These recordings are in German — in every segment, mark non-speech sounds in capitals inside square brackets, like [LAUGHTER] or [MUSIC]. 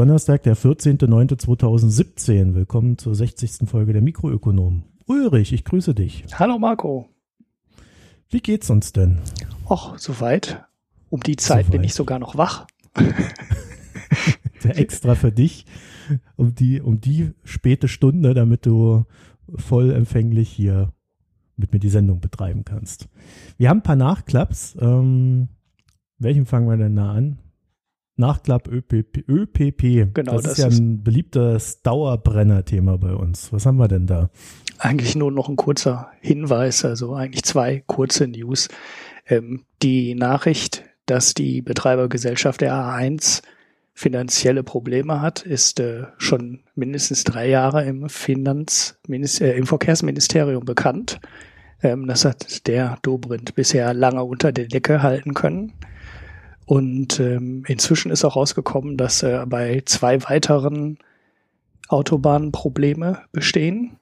Donnerstag, der 14.09.2017. Willkommen zur 60. Folge der Mikroökonomen. Ulrich, ich grüße dich. Hallo Marco. Wie geht's uns denn? Och, soweit. Um die Zeit soweit. bin ich sogar noch wach. [LAUGHS] der extra für dich, um die, um die späte Stunde, damit du vollempfänglich hier mit mir die Sendung betreiben kannst. Wir haben ein paar Nachklaps. Ähm, welchen fangen wir denn da an? Nachklapp ÖPP. ÖPP. Genau, das, das ist ja ein beliebtes Dauerbrenner-Thema bei uns. Was haben wir denn da? Eigentlich nur noch ein kurzer Hinweis, also eigentlich zwei kurze News. Ähm, die Nachricht, dass die Betreibergesellschaft der A1 finanzielle Probleme hat, ist äh, schon mindestens drei Jahre im Finanz äh, im Verkehrsministerium bekannt. Ähm, das hat der Dobrindt bisher lange unter der Decke halten können. Und ähm, inzwischen ist auch rausgekommen, dass äh, bei zwei weiteren Autobahnen Probleme bestehen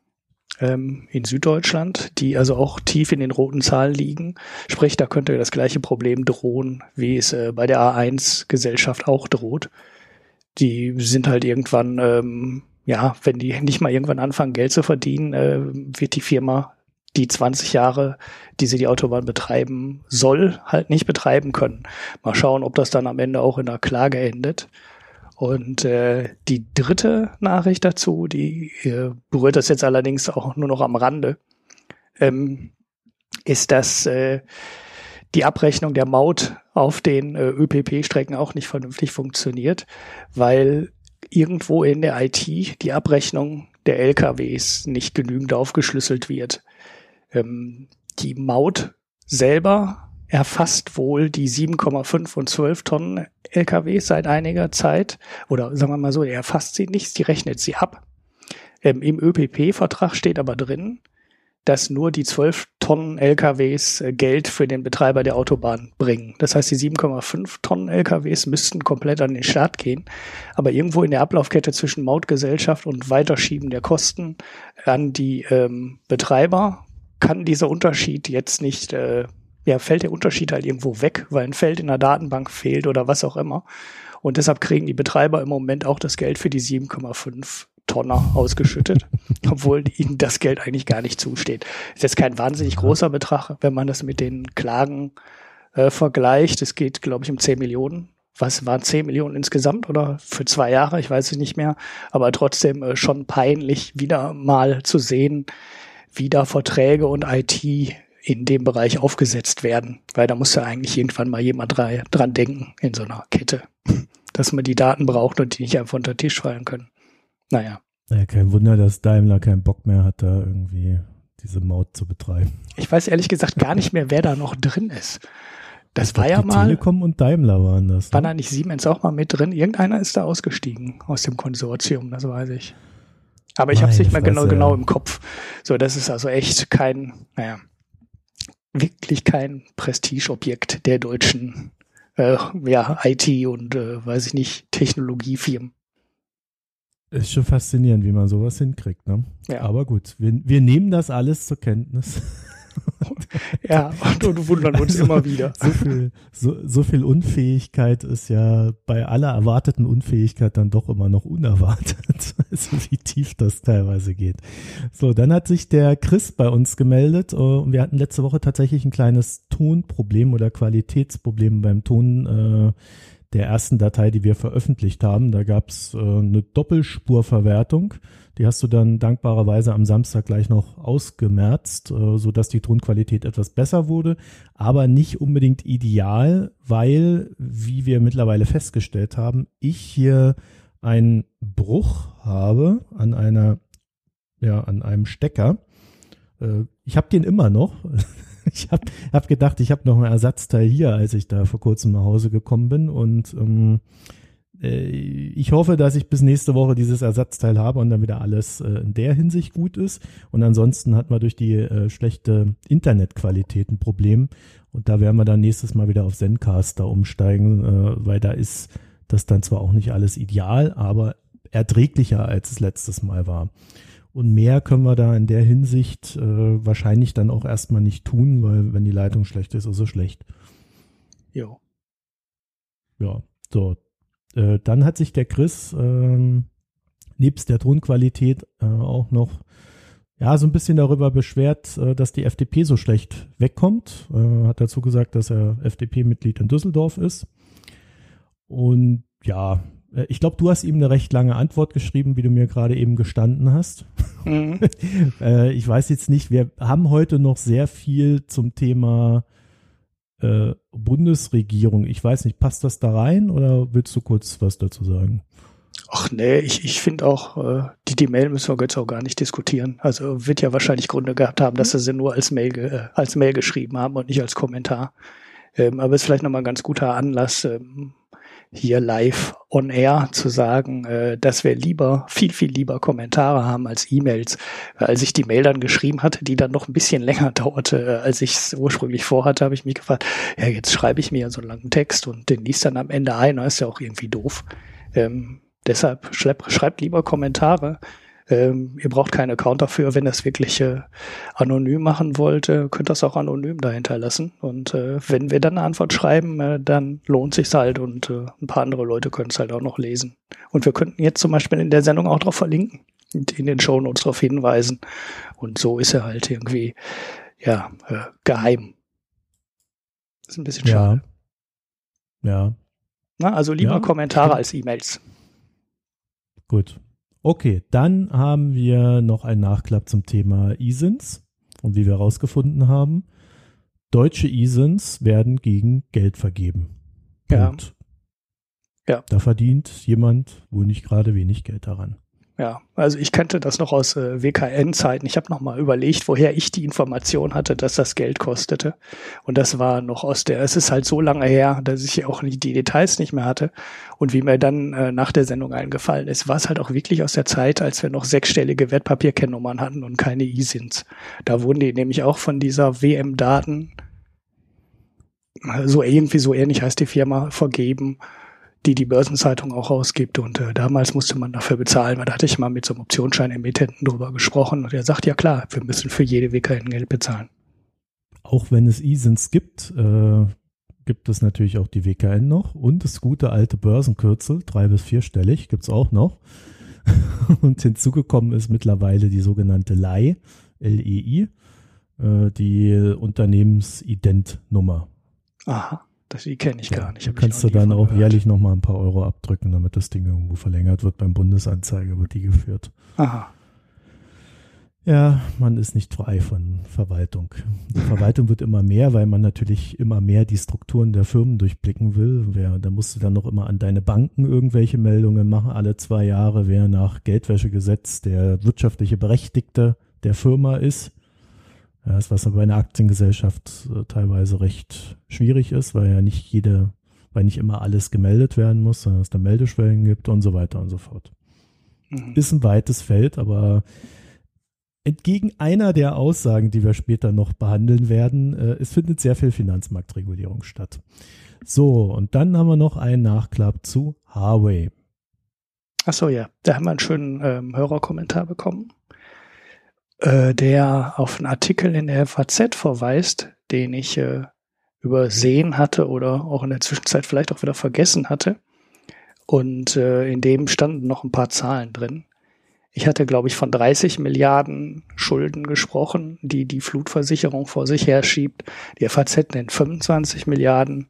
ähm, in Süddeutschland, die also auch tief in den roten Zahlen liegen. Sprich, da könnte das gleiche Problem drohen, wie es äh, bei der A1-Gesellschaft auch droht. Die sind halt irgendwann, ähm, ja, wenn die nicht mal irgendwann anfangen, Geld zu verdienen, äh, wird die Firma die 20 Jahre, die sie die Autobahn betreiben soll, halt nicht betreiben können. Mal schauen, ob das dann am Ende auch in einer Klage endet. Und äh, die dritte Nachricht dazu, die äh, berührt das jetzt allerdings auch nur noch am Rande, ähm, ist, dass äh, die Abrechnung der Maut auf den äh, ÖPP-Strecken auch nicht vernünftig funktioniert, weil irgendwo in der IT die Abrechnung der LKWs nicht genügend aufgeschlüsselt wird. Ähm, die Maut selber erfasst wohl die 7,5 und 12 Tonnen LKWs seit einiger Zeit. Oder sagen wir mal so, er erfasst sie nicht, sie rechnet sie ab. Ähm, Im ÖPP-Vertrag steht aber drin, dass nur die 12 Tonnen LKWs äh, Geld für den Betreiber der Autobahn bringen. Das heißt, die 7,5 Tonnen LKWs müssten komplett an den Start gehen. Aber irgendwo in der Ablaufkette zwischen Mautgesellschaft und Weiterschieben der Kosten an die ähm, Betreiber kann dieser Unterschied jetzt nicht, äh, ja, fällt der Unterschied halt irgendwo weg, weil ein Feld in der Datenbank fehlt oder was auch immer. Und deshalb kriegen die Betreiber im Moment auch das Geld für die 7,5 Tonner ausgeschüttet, [LAUGHS] obwohl ihnen das Geld eigentlich gar nicht zusteht. Ist jetzt kein wahnsinnig großer Betrag, wenn man das mit den Klagen äh, vergleicht. Es geht, glaube ich, um 10 Millionen. Was waren 10 Millionen insgesamt oder für zwei Jahre? Ich weiß es nicht mehr. Aber trotzdem äh, schon peinlich, wieder mal zu sehen, wie da Verträge und IT in dem Bereich aufgesetzt werden. Weil da muss ja eigentlich irgendwann mal jemand dran denken in so einer Kette, [LAUGHS] dass man die Daten braucht und die nicht einfach unter den Tisch fallen können. Naja. Ja, kein Wunder, dass Daimler keinen Bock mehr hat, da irgendwie diese Maut zu betreiben. Ich weiß ehrlich gesagt gar nicht mehr, wer da noch drin ist. Das war ja mal. Telekom und Daimler waren das. Ne? War da nicht Siemens auch mal mit drin? Irgendeiner ist da ausgestiegen aus dem Konsortium, das weiß ich. Aber ich habe es nicht mehr genau, genau im Kopf. So, das ist also echt kein, naja, wirklich kein Prestigeobjekt der deutschen äh, ja, IT und äh, weiß ich nicht, Technologiefirmen. Ist schon faszinierend, wie man sowas hinkriegt, ne? Ja. Aber gut, wir, wir nehmen das alles zur Kenntnis. [LAUGHS] ja, und, und wundern uns also, immer wieder. So viel, so, so viel Unfähigkeit ist ja bei aller erwarteten Unfähigkeit dann doch immer noch unerwartet. [LAUGHS] Also wie tief das teilweise geht. So, dann hat sich der Chris bei uns gemeldet äh, und wir hatten letzte Woche tatsächlich ein kleines Tonproblem oder Qualitätsproblem beim Ton äh, der ersten Datei, die wir veröffentlicht haben. Da gab es äh, eine Doppelspurverwertung. Die hast du dann dankbarerweise am Samstag gleich noch ausgemerzt, äh, so dass die Tonqualität etwas besser wurde, aber nicht unbedingt ideal, weil, wie wir mittlerweile festgestellt haben, ich hier einen Bruch habe an einer, ja, an einem Stecker. Äh, ich habe den immer noch. [LAUGHS] [LAUGHS] ich habe hab gedacht, ich habe noch ein Ersatzteil hier, als ich da vor kurzem nach Hause gekommen bin und ähm, äh, ich hoffe, dass ich bis nächste Woche dieses Ersatzteil habe und dann wieder alles äh, in der Hinsicht gut ist. Und ansonsten hat man durch die äh, schlechte Internetqualität ein Problem. Und da werden wir dann nächstes Mal wieder auf Zencaster umsteigen, weil da ist das dann zwar auch nicht alles ideal, aber erträglicher als es letztes Mal war. Und mehr können wir da in der Hinsicht äh, wahrscheinlich dann auch erstmal nicht tun, weil wenn die Leitung schlecht ist, ist sie schlecht. Jo. Ja, so, äh, dann hat sich der Chris ähm, nebst der Tonqualität äh, auch noch ja, so ein bisschen darüber beschwert, äh, dass die FDP so schlecht wegkommt. Äh, hat dazu gesagt, dass er FDP-Mitglied in Düsseldorf ist. Und ja, ich glaube, du hast ihm eine recht lange Antwort geschrieben, wie du mir gerade eben gestanden hast. Mhm. [LAUGHS] ich weiß jetzt nicht, wir haben heute noch sehr viel zum Thema äh, Bundesregierung. Ich weiß nicht, passt das da rein oder willst du kurz was dazu sagen? Ach nee, ich, ich finde auch, äh, die, die Mail müssen wir jetzt auch gar nicht diskutieren. Also wird ja wahrscheinlich Gründe gehabt haben, dass sie sie nur als Mail, äh, als Mail geschrieben haben und nicht als Kommentar. Ähm, aber es ist vielleicht nochmal ein ganz guter Anlass, ähm, hier live on air zu sagen, äh, dass wir lieber, viel, viel lieber Kommentare haben als E-Mails. Als ich die Mail dann geschrieben hatte, die dann noch ein bisschen länger [LAUGHS] dauerte, äh, als ich es ursprünglich vorhatte, habe ich mich gefragt, ja, jetzt schreibe ich mir so einen langen Text und den liest dann am Ende ein, das ist ja auch irgendwie doof. Ähm, deshalb schreibt lieber Kommentare. Ähm, ihr braucht keinen Account dafür. Wenn ihr es wirklich äh, anonym machen wollt, äh, könnt ihr es auch anonym dahinter lassen. Und äh, wenn wir dann eine Antwort schreiben, äh, dann lohnt sich halt und äh, ein paar andere Leute können es halt auch noch lesen. Und wir könnten jetzt zum Beispiel in der Sendung auch darauf verlinken, in den Show Notes darauf hinweisen. Und so ist er halt irgendwie ja äh, geheim. Das ist ein bisschen schade. Ja. ja. Na, also lieber ja, Kommentare als E-Mails. Gut. Okay, dann haben wir noch einen Nachklapp zum Thema ISINs. Und wie wir herausgefunden haben, deutsche ISINs werden gegen Geld vergeben. Ja. ja. Da verdient jemand wohl nicht gerade wenig Geld daran. Ja, also ich kannte das noch aus äh, WKN-Zeiten. Ich habe noch mal überlegt, woher ich die Information hatte, dass das Geld kostete. Und das war noch aus der, es ist halt so lange her, dass ich auch die Details nicht mehr hatte. Und wie mir dann äh, nach der Sendung eingefallen ist, war es halt auch wirklich aus der Zeit, als wir noch sechsstellige Wertpapierkennnummern hatten und keine E-Sins. Da wurden die nämlich auch von dieser WM-Daten, so irgendwie so ähnlich heißt die Firma, vergeben die die Börsenzeitung auch ausgibt. Und äh, damals musste man dafür bezahlen. Da hatte ich mal mit so einem Optionsschein-Emittenten drüber gesprochen und er sagt, ja klar, wir müssen für jede WKN Geld bezahlen. Auch wenn es ISINs gibt, äh, gibt es natürlich auch die WKN noch und das gute alte Börsenkürzel, drei- bis vierstellig, gibt es auch noch. [LAUGHS] und hinzugekommen ist mittlerweile die sogenannte LEI, L-E-I, äh, die Unternehmensidentnummer. Aha. Das, die kenne ich ja, gar nicht. Da kannst du dann auch jährlich nochmal ein paar Euro abdrücken, damit das Ding irgendwo verlängert wird. Beim Bundesanzeiger wird die geführt. Aha. Ja, man ist nicht frei von Verwaltung. Die Verwaltung wird immer mehr, weil man natürlich immer mehr die Strukturen der Firmen durchblicken will. Wer, da musst du dann noch immer an deine Banken irgendwelche Meldungen machen, alle zwei Jahre, wer nach Geldwäschegesetz der wirtschaftliche Berechtigte der Firma ist. Ja, was aber bei einer Aktiengesellschaft äh, teilweise recht schwierig ist, weil ja nicht jede, weil nicht immer alles gemeldet werden muss, sondern es da Meldeschwellen gibt und so weiter und so fort. Mhm. Ist ein weites Feld, aber entgegen einer der Aussagen, die wir später noch behandeln werden, äh, es findet sehr viel Finanzmarktregulierung statt. So, und dann haben wir noch einen Nachklapp zu Huawei. Ach so, ja, da haben wir einen schönen ähm, Hörerkommentar bekommen äh, der auf einen Artikel in der FAZ verweist, den ich äh, übersehen hatte oder auch in der Zwischenzeit vielleicht auch wieder vergessen hatte. Und äh, in dem standen noch ein paar Zahlen drin. Ich hatte, glaube ich, von 30 Milliarden Schulden gesprochen, die die Flutversicherung vor sich herschiebt. Die FAZ nennt 25 Milliarden.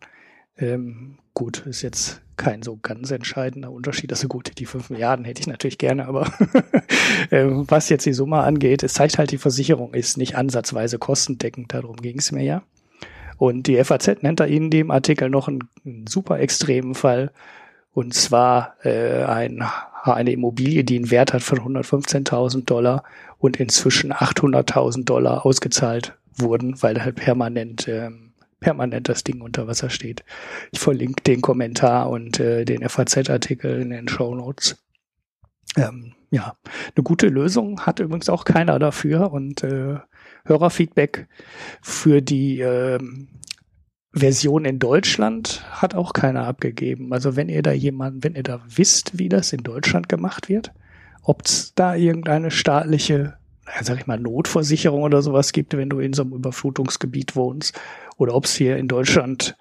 Ähm, gut, ist jetzt kein so ganz entscheidender Unterschied. Also gut, die fünf Milliarden hätte ich natürlich gerne, aber [LAUGHS] ähm, was jetzt die Summe angeht, es zeigt halt, die Versicherung ist nicht ansatzweise kostendeckend. Darum ging es mir ja. Und die FAZ nennt da in dem Artikel noch einen, einen super extremen Fall. Und zwar äh, ein, eine Immobilie, die einen Wert hat von 115.000 Dollar und inzwischen 800.000 Dollar ausgezahlt wurden, weil halt permanent ähm, permanent das Ding unter Wasser steht. Ich verlinke den Kommentar und äh, den FAZ-Artikel in den Show Notes. Ähm, ja, eine gute Lösung hat übrigens auch keiner dafür und äh, Hörerfeedback für die ähm, Version in Deutschland hat auch keiner abgegeben. Also wenn ihr da jemanden, wenn ihr da wisst, wie das in Deutschland gemacht wird, ob es da irgendeine staatliche, sag ich mal, Notversicherung oder sowas gibt, wenn du in so einem Überflutungsgebiet wohnst oder ob es hier in Deutschland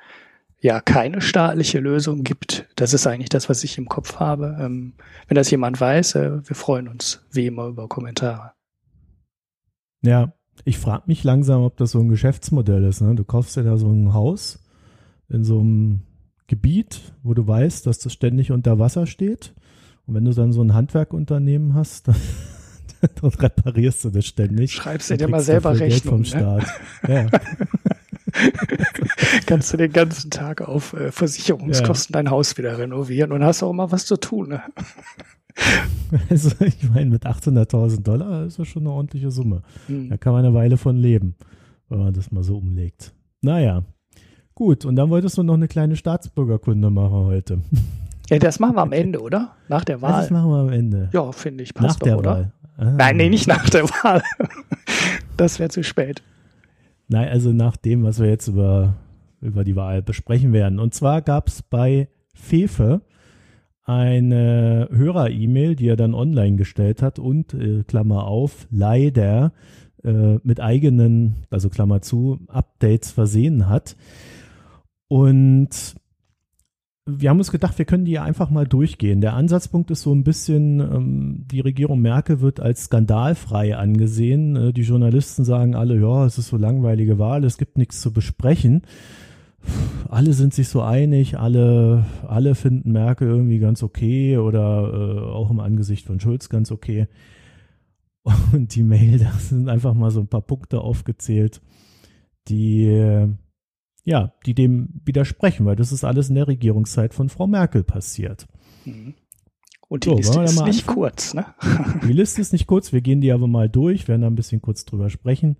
ja keine staatliche Lösung gibt. Das ist eigentlich das, was ich im Kopf habe. Ähm, wenn das jemand weiß, äh, wir freuen uns wie immer über Kommentare. Ja, ich frage mich langsam, ob das so ein Geschäftsmodell ist. Ne? Du kaufst dir da so ein Haus in so einem Gebiet, wo du weißt, dass das ständig unter Wasser steht. Und wenn du dann so ein Handwerkunternehmen hast, [LAUGHS] dann, dann reparierst du das ständig. Schreibst du dir mal selber Rechnung. Geld vom ne? Staat. [LAUGHS] Ja. [LAUGHS] Kannst du den ganzen Tag auf äh, Versicherungskosten ja. dein Haus wieder renovieren und hast auch mal was zu tun. Ne? [LAUGHS] Also ich meine, mit 800.000 Dollar ist das schon eine ordentliche Summe. Mhm. Da kann man eine Weile von leben, wenn man das mal so umlegt. Naja, gut. Und dann wolltest du noch eine kleine Staatsbürgerkunde machen heute. Ja, das machen wir am Ende, oder? Nach der Wahl. Das machen wir am Ende. Ja, finde ich. Passt nach der doch, oder? Wahl. Ah. Nein, nee, nicht nach der Wahl. [LAUGHS] das wäre zu spät. Nein, also nach dem, was wir jetzt über, über die Wahl besprechen werden. Und zwar gab es bei Fefe eine Hörer-E-Mail, die er dann online gestellt hat und, äh, Klammer auf, leider äh, mit eigenen, also Klammer zu, Updates versehen hat. Und wir haben uns gedacht, wir können die einfach mal durchgehen. Der Ansatzpunkt ist so ein bisschen, ähm, die Regierung Merkel wird als skandalfrei angesehen. Äh, die Journalisten sagen alle, ja, es ist so langweilige Wahl, es gibt nichts zu besprechen alle sind sich so einig, alle, alle finden Merkel irgendwie ganz okay oder äh, auch im Angesicht von Schulz ganz okay. Und die Mail, [LAUGHS] da sind einfach mal so ein paar Punkte aufgezählt, die ja, die dem widersprechen, weil das ist alles in der Regierungszeit von Frau Merkel passiert. Mhm. Und die so, Liste ist nicht anfangen? kurz, ne? [LAUGHS] Die Liste ist nicht kurz, wir gehen die aber mal durch, werden da ein bisschen kurz drüber sprechen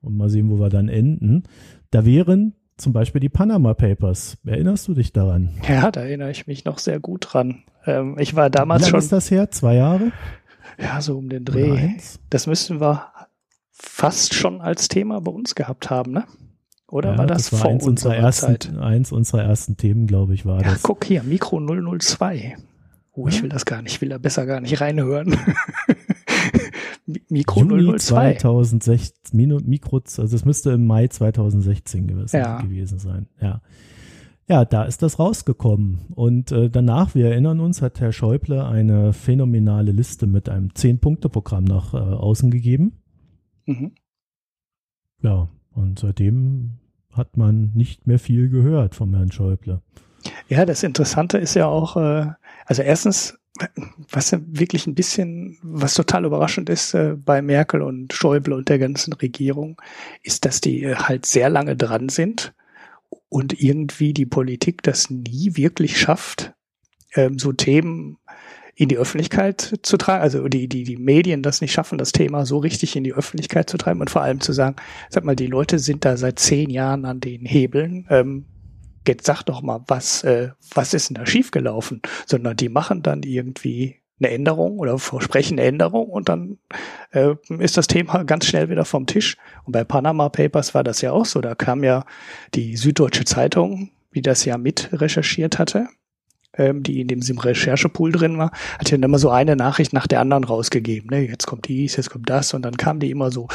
und mal sehen, wo wir dann enden. Da wären zum Beispiel die Panama Papers. Erinnerst du dich daran? Ja, da erinnere ich mich noch sehr gut dran. Ähm, ich war damals Wie schon. ist das her? Zwei Jahre? Ja, so um den Dreh. Das müssten wir fast schon als Thema bei uns gehabt haben, ne? Oder ja, war das, das war vor eins unserer, ersten, Zeit? eins unserer ersten Themen, glaube ich, war ja, das. Guck hier, Mikro 002. Oh, ich will das gar nicht, ich will da besser gar nicht reinhören. [LAUGHS] Mikro Juni 002. 2016, Mikro, also es müsste im Mai 2016 gewesen, ja. gewesen sein. Ja. Ja, da ist das rausgekommen. Und äh, danach, wir erinnern uns, hat Herr Schäuble eine phänomenale Liste mit einem Zehn-Punkte-Programm nach äh, außen gegeben. Mhm. Ja, und seitdem hat man nicht mehr viel gehört vom Herrn Schäuble. Ja, das Interessante ist ja auch, äh, also erstens was ja wirklich ein bisschen, was total überraschend ist äh, bei Merkel und Schäuble und der ganzen Regierung, ist, dass die äh, halt sehr lange dran sind und irgendwie die Politik das nie wirklich schafft, ähm, so Themen in die Öffentlichkeit zu tragen, also die, die, die Medien das nicht schaffen, das Thema so richtig in die Öffentlichkeit zu treiben und vor allem zu sagen, sag mal, die Leute sind da seit zehn Jahren an den Hebeln, ähm, jetzt sag doch mal, was, äh, was ist denn da schiefgelaufen? Sondern die machen dann irgendwie eine Änderung oder versprechen eine Änderung und dann äh, ist das Thema ganz schnell wieder vom Tisch. Und bei Panama Papers war das ja auch so. Da kam ja die Süddeutsche Zeitung, wie das ja mit recherchiert hatte, ähm, die in dem Recherchepool drin war, hat ja immer so eine Nachricht nach der anderen rausgegeben. Ne? Jetzt kommt dies, jetzt kommt das und dann kam die immer so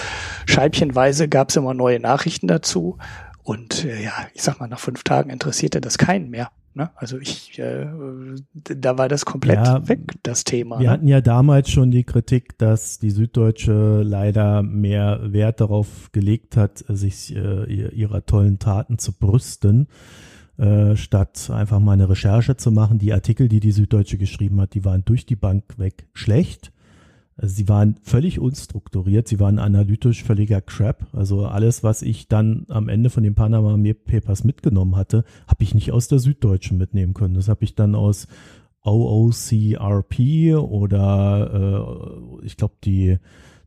scheibchenweise, gab es immer neue Nachrichten dazu. Und äh, ja, ich sag mal, nach fünf Tagen interessierte das keinen mehr. Ne? Also ich, äh, da war das komplett ja, weg, das Thema. Wir ne? hatten ja damals schon die Kritik, dass die Süddeutsche leider mehr Wert darauf gelegt hat, sich äh, ihrer tollen Taten zu brüsten, äh, statt einfach mal eine Recherche zu machen. Die Artikel, die die Süddeutsche geschrieben hat, die waren durch die Bank weg schlecht. Also sie waren völlig unstrukturiert, sie waren analytisch völliger Crap. Also alles, was ich dann am Ende von den Panama Papers mitgenommen hatte, habe ich nicht aus der Süddeutschen mitnehmen können. Das habe ich dann aus OOCRP oder äh, ich glaube die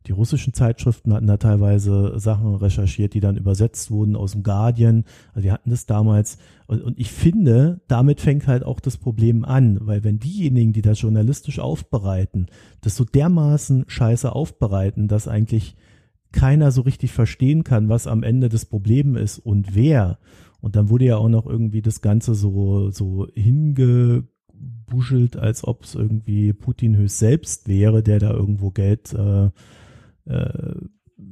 die russischen Zeitschriften hatten da teilweise Sachen recherchiert, die dann übersetzt wurden aus dem Guardian. Also die hatten das damals. Und, und ich finde, damit fängt halt auch das Problem an, weil wenn diejenigen, die das journalistisch aufbereiten, das so dermaßen scheiße aufbereiten, dass eigentlich keiner so richtig verstehen kann, was am Ende das Problem ist und wer. Und dann wurde ja auch noch irgendwie das Ganze so, so hingebuschelt, als ob es irgendwie Putin höchst selbst wäre, der da irgendwo Geld äh, äh,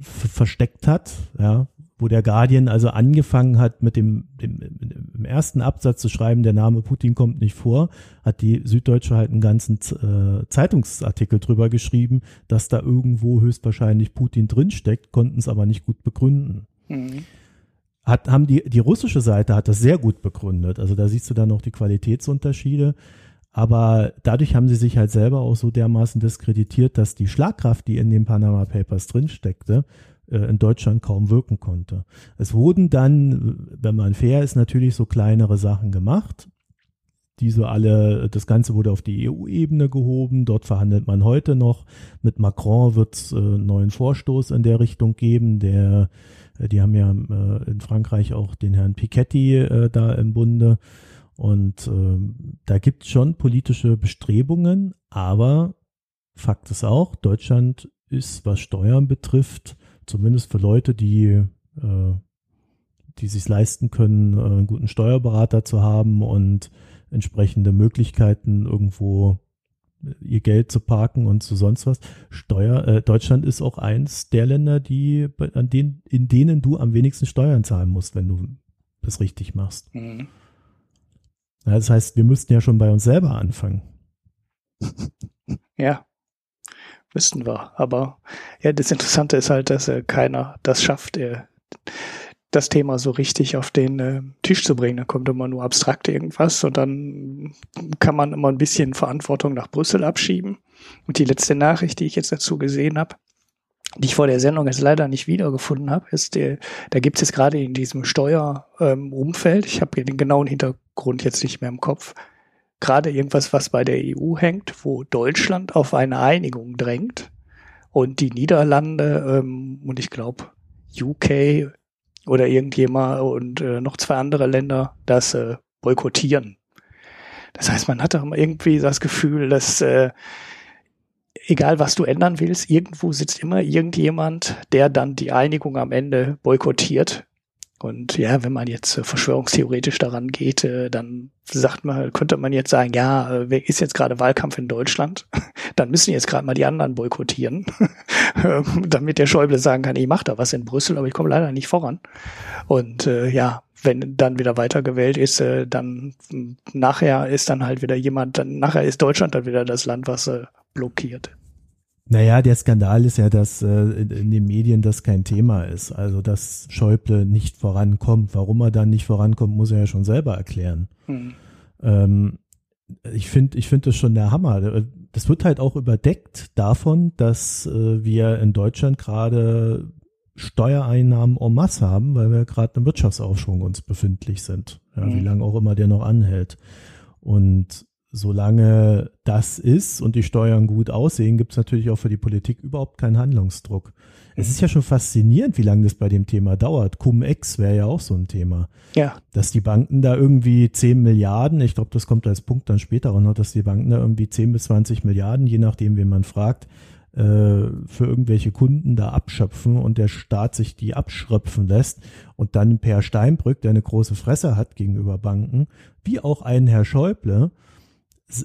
versteckt hat, ja, wo der Guardian also angefangen hat mit dem, dem im ersten Absatz zu schreiben, der Name Putin kommt nicht vor, hat die Süddeutsche halt einen ganzen äh, Zeitungsartikel drüber geschrieben, dass da irgendwo höchstwahrscheinlich Putin drinsteckt, konnten es aber nicht gut begründen. Mhm. Hat, haben die, die russische Seite hat das sehr gut begründet. Also da siehst du dann noch die Qualitätsunterschiede. Aber dadurch haben sie sich halt selber auch so dermaßen diskreditiert, dass die Schlagkraft, die in den Panama Papers drinsteckte, äh, in Deutschland kaum wirken konnte. Es wurden dann, wenn man fair ist, natürlich so kleinere Sachen gemacht. Diese alle, das Ganze wurde auf die EU-Ebene gehoben. Dort verhandelt man heute noch. Mit Macron wird es äh, einen neuen Vorstoß in der Richtung geben. Der, äh, die haben ja äh, in Frankreich auch den Herrn Piketty äh, da im Bunde. Und äh, da gibt es schon politische Bestrebungen, aber Fakt ist auch, Deutschland ist, was Steuern betrifft, zumindest für Leute, die, äh, die sich leisten können, äh, einen guten Steuerberater zu haben und entsprechende Möglichkeiten irgendwo ihr Geld zu parken und zu sonst was. Steuer, äh, Deutschland ist auch eins der Länder, die, an denen, in denen du am wenigsten Steuern zahlen musst, wenn du das richtig machst. Mhm. Das heißt, wir müssten ja schon bei uns selber anfangen. [LAUGHS] Ja, müssten wir. Aber ja, das Interessante ist halt, dass äh, keiner das schafft, äh, das Thema so richtig auf den äh, Tisch zu bringen. Da kommt immer nur abstrakt irgendwas und dann kann man immer ein bisschen Verantwortung nach Brüssel abschieben. Und die letzte Nachricht, die ich jetzt dazu gesehen habe, die ich vor der Sendung jetzt leider nicht wiedergefunden habe, ist, der, da gibt es jetzt gerade in diesem Steuerumfeld, ähm, ich habe den genauen Hintergrund jetzt nicht mehr im Kopf, gerade irgendwas, was bei der EU hängt, wo Deutschland auf eine Einigung drängt und die Niederlande ähm, und ich glaube UK oder irgendjemand und äh, noch zwei andere Länder das äh, boykottieren. Das heißt, man hat doch irgendwie das Gefühl, dass äh, egal was du ändern willst, irgendwo sitzt immer irgendjemand, der dann die Einigung am Ende boykottiert. Und ja, wenn man jetzt äh, verschwörungstheoretisch daran geht, äh, dann sagt man, könnte man jetzt sagen, ja, äh, ist jetzt gerade Wahlkampf in Deutschland, [LAUGHS] dann müssen jetzt gerade mal die anderen boykottieren, [LAUGHS] ähm, damit der Schäuble sagen kann, ich mache da was in Brüssel, aber ich komme leider nicht voran. Und äh, ja, wenn dann wieder weitergewählt ist, äh, dann nachher ist dann halt wieder jemand, dann nachher ist Deutschland dann wieder das Land, was äh, blockiert. Naja, der Skandal ist ja, dass äh, in den Medien das kein Thema ist. Also, dass Schäuble nicht vorankommt. Warum er dann nicht vorankommt, muss er ja schon selber erklären. Hm. Ähm, ich finde ich finde das schon der Hammer. Das wird halt auch überdeckt davon, dass äh, wir in Deutschland gerade Steuereinnahmen en masse haben, weil wir gerade im Wirtschaftsaufschwung uns befindlich sind. Ja, mhm. Wie lange auch immer der noch anhält. Und solange das ist und die Steuern gut aussehen, gibt es natürlich auch für die Politik überhaupt keinen Handlungsdruck. Es ist ja schon faszinierend, wie lange das bei dem Thema dauert. Cum-Ex wäre ja auch so ein Thema. Ja. Dass die Banken da irgendwie 10 Milliarden, ich glaube, das kommt als Punkt dann später auch noch, dass die Banken da irgendwie 10 bis 20 Milliarden, je nachdem, wen man fragt, äh, für irgendwelche Kunden da abschöpfen und der Staat sich die abschröpfen lässt und dann Per Steinbrück, der eine große Fresse hat gegenüber Banken, wie auch ein Herr Schäuble,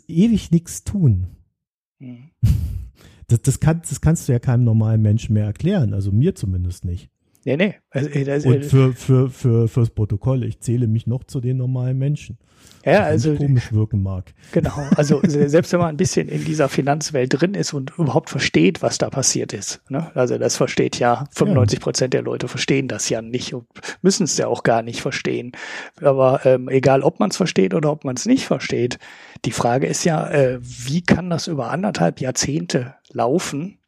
ewig nichts tun. Mhm. [LAUGHS] Das, das, kann, das kannst du ja keinem normalen Menschen mehr erklären, also mir zumindest nicht. Nee, nee. Also, das, Und für, für, für, fürs Protokoll, ich zähle mich noch zu den normalen Menschen. Ja, also komisch wirken mag. Genau, also selbst wenn man ein bisschen in dieser Finanzwelt drin ist und überhaupt versteht, was da passiert ist. Ne? Also das versteht ja 95 Prozent der Leute verstehen das ja nicht und müssen es ja auch gar nicht verstehen. Aber ähm, egal, ob man es versteht oder ob man es nicht versteht, die Frage ist ja, äh, wie kann das über anderthalb Jahrzehnte laufen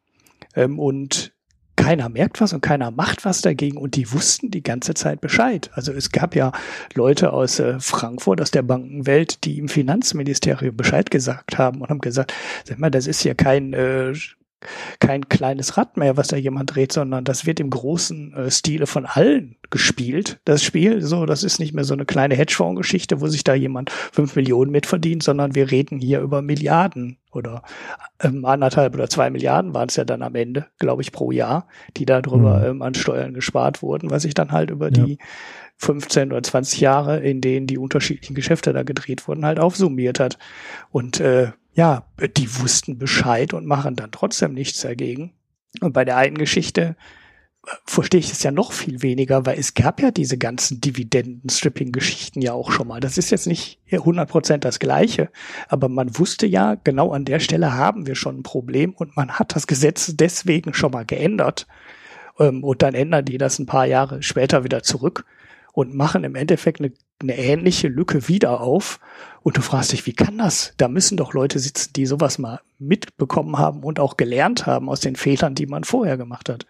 ähm, und keiner merkt was und keiner macht was dagegen und die wussten die ganze Zeit Bescheid. Also es gab ja Leute aus äh, Frankfurt, aus der Bankenwelt, die im Finanzministerium Bescheid gesagt haben und haben gesagt, sag mal, das ist ja kein äh, kein kleines Rad mehr, was da jemand dreht, sondern das wird im großen äh, Stile von allen gespielt. Das Spiel, so, das ist nicht mehr so eine kleine Hedgefonds-Geschichte, wo sich da jemand fünf Millionen mitverdient, sondern wir reden hier über Milliarden oder ähm, anderthalb oder zwei Milliarden waren es ja dann am Ende, glaube ich, pro Jahr, die darüber mhm. ähm, an Steuern gespart wurden, was sich dann halt über ja. die 15 oder 20 Jahre, in denen die unterschiedlichen Geschäfte da gedreht wurden, halt aufsummiert hat. Und äh, ja, die wussten Bescheid und machen dann trotzdem nichts dagegen. Und bei der einen Geschichte verstehe ich es ja noch viel weniger, weil es gab ja diese ganzen Dividenden-Stripping-Geschichten ja auch schon mal. Das ist jetzt nicht 100% das Gleiche, aber man wusste ja, genau an der Stelle haben wir schon ein Problem und man hat das Gesetz deswegen schon mal geändert. Ähm, und dann ändern die das ein paar Jahre später wieder zurück und machen im Endeffekt eine, eine ähnliche Lücke wieder auf. Und du fragst dich, wie kann das? Da müssen doch Leute sitzen, die sowas mal mitbekommen haben und auch gelernt haben aus den Fehlern, die man vorher gemacht hat.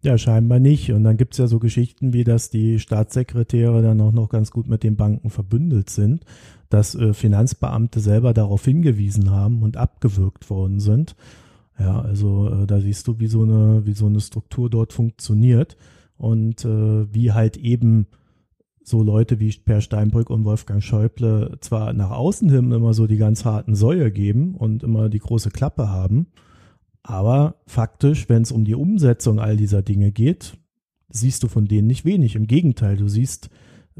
Ja, scheinbar nicht. Und dann gibt's ja so Geschichten wie, dass die Staatssekretäre dann auch noch ganz gut mit den Banken verbündelt sind, dass äh, Finanzbeamte selber darauf hingewiesen haben und abgewürgt worden sind. Ja, also äh, da siehst du, wie so eine, wie so eine Struktur dort funktioniert und äh, wie halt eben so Leute wie Per Steinbrück und Wolfgang Schäuble zwar nach außen hin immer so die ganz harten Säue geben und immer die große Klappe haben, aber faktisch, wenn es um die Umsetzung all dieser Dinge geht, siehst du von denen nicht wenig. Im Gegenteil, du siehst,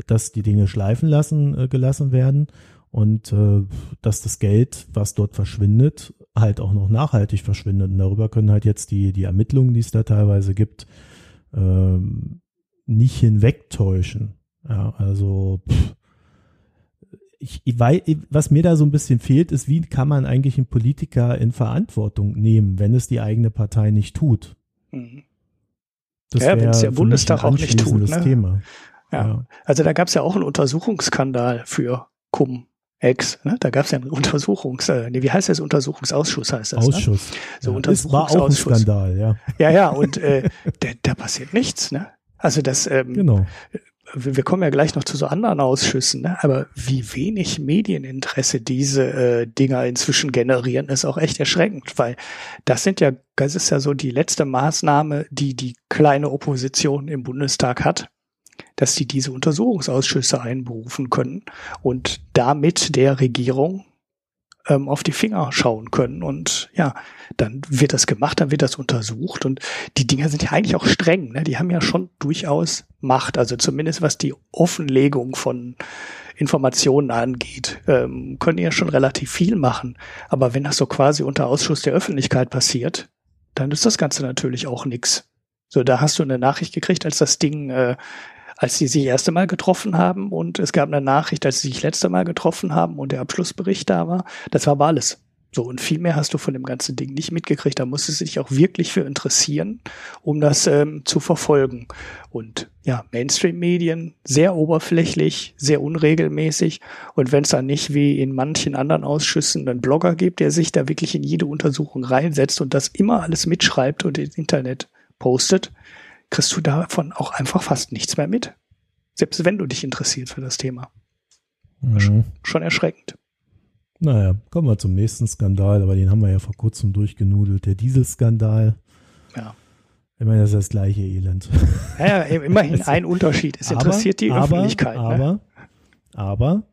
dass die Dinge schleifen lassen, äh, gelassen werden und äh, dass das Geld, was dort verschwindet, halt auch noch nachhaltig verschwindet. Und darüber können halt jetzt die, die Ermittlungen, die es da teilweise gibt, ähm, nicht hinwegtäuschen. Ja, also pff, ich, ich weiß, was mir da so ein bisschen fehlt, ist, wie kann man eigentlich einen Politiker in Verantwortung nehmen, wenn es die eigene Partei nicht tut? Mhm. Das ja, wenn es der Bundestag auch nicht tut. Ne? Thema. Ja. ja. Also da gab es ja auch einen Untersuchungsskandal für Cum-Ex. Ne? Da gab es ja einen Untersuchungs, äh, nee, wie heißt das? Untersuchungsausschuss heißt das. Ne? Ausschuss. Ne? So ja, Untersuchungsausschuss. war auch ein Skandal, ja. Ja, ja, und äh, da, da passiert nichts. Ne? Also das ähm, genau wir kommen ja gleich noch zu so anderen Ausschüssen, ne? aber wie wenig Medieninteresse diese äh, Dinger inzwischen generieren, ist auch echt erschreckend, weil das sind ja, das ist ja so die letzte Maßnahme, die die kleine Opposition im Bundestag hat, dass sie diese Untersuchungsausschüsse einberufen können und damit der Regierung ähm, auf die Finger schauen können. Und ja, dann wird das gemacht, dann wird das untersucht. Und die Dinger sind ja eigentlich auch streng. Ne? Die haben ja schon durchaus Macht. Also zumindest was die Offenlegung von Informationen angeht, ähm, können ja schon relativ viel machen. Aber wenn das so quasi unter Ausschuss der Öffentlichkeit passiert, dann ist das Ganze natürlich auch nix. So, da hast du eine Nachricht gekriegt, als das Ding äh, als sie sich erste Mal getroffen haben und es gab eine Nachricht, als sie sich letzte Mal getroffen haben und der Abschlussbericht da war. Das war aber alles. So, und viel mehr hast du von dem ganzen Ding nicht mitgekriegt. Da musstest du dich auch wirklich für interessieren, um das ähm, zu verfolgen. Und ja, Mainstream-Medien sehr oberflächlich, sehr unregelmäßig. Und wenn es dann nicht wie in manchen anderen Ausschüssen einen Blogger gibt, der sich da wirklich in jede Untersuchung reinsetzt und das immer alles mitschreibt und ins Internet postet, kriegst du davon auch einfach fast nichts mehr mit. Selbst wenn du dich interessierst für das Thema. Mhm. Schon, schon erschreckend. Naja, kommen wir zum nächsten Skandal, aber den haben wir ja vor kurzem durchgenudelt. Der Dieselskandal. Ja. Ich meine, das ist das gleiche Elend. Ja, immerhin [LAUGHS] ein Unterschied. Es interessiert die aber, Öffentlichkeit. Aber, ne? aber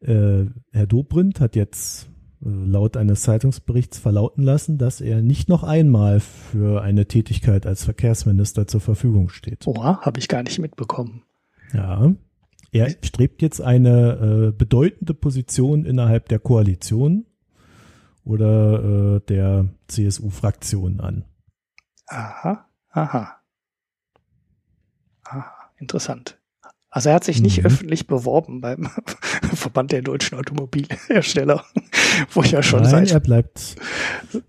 äh, Herr Dobrindt hat jetzt laut eines Zeitungsberichts verlauten lassen, dass er nicht noch einmal für eine Tätigkeit als Verkehrsminister zur Verfügung steht. Oha, habe ich gar nicht mitbekommen. Ja, er strebt jetzt eine äh, bedeutende Position innerhalb der Koalition oder äh, der CSU-Fraktion an. Aha, aha. Aha, interessant. Also er hat sich nicht mhm. öffentlich beworben beim [LAUGHS] Verband der deutschen Automobilhersteller, wo ich ja schon Nein, seit,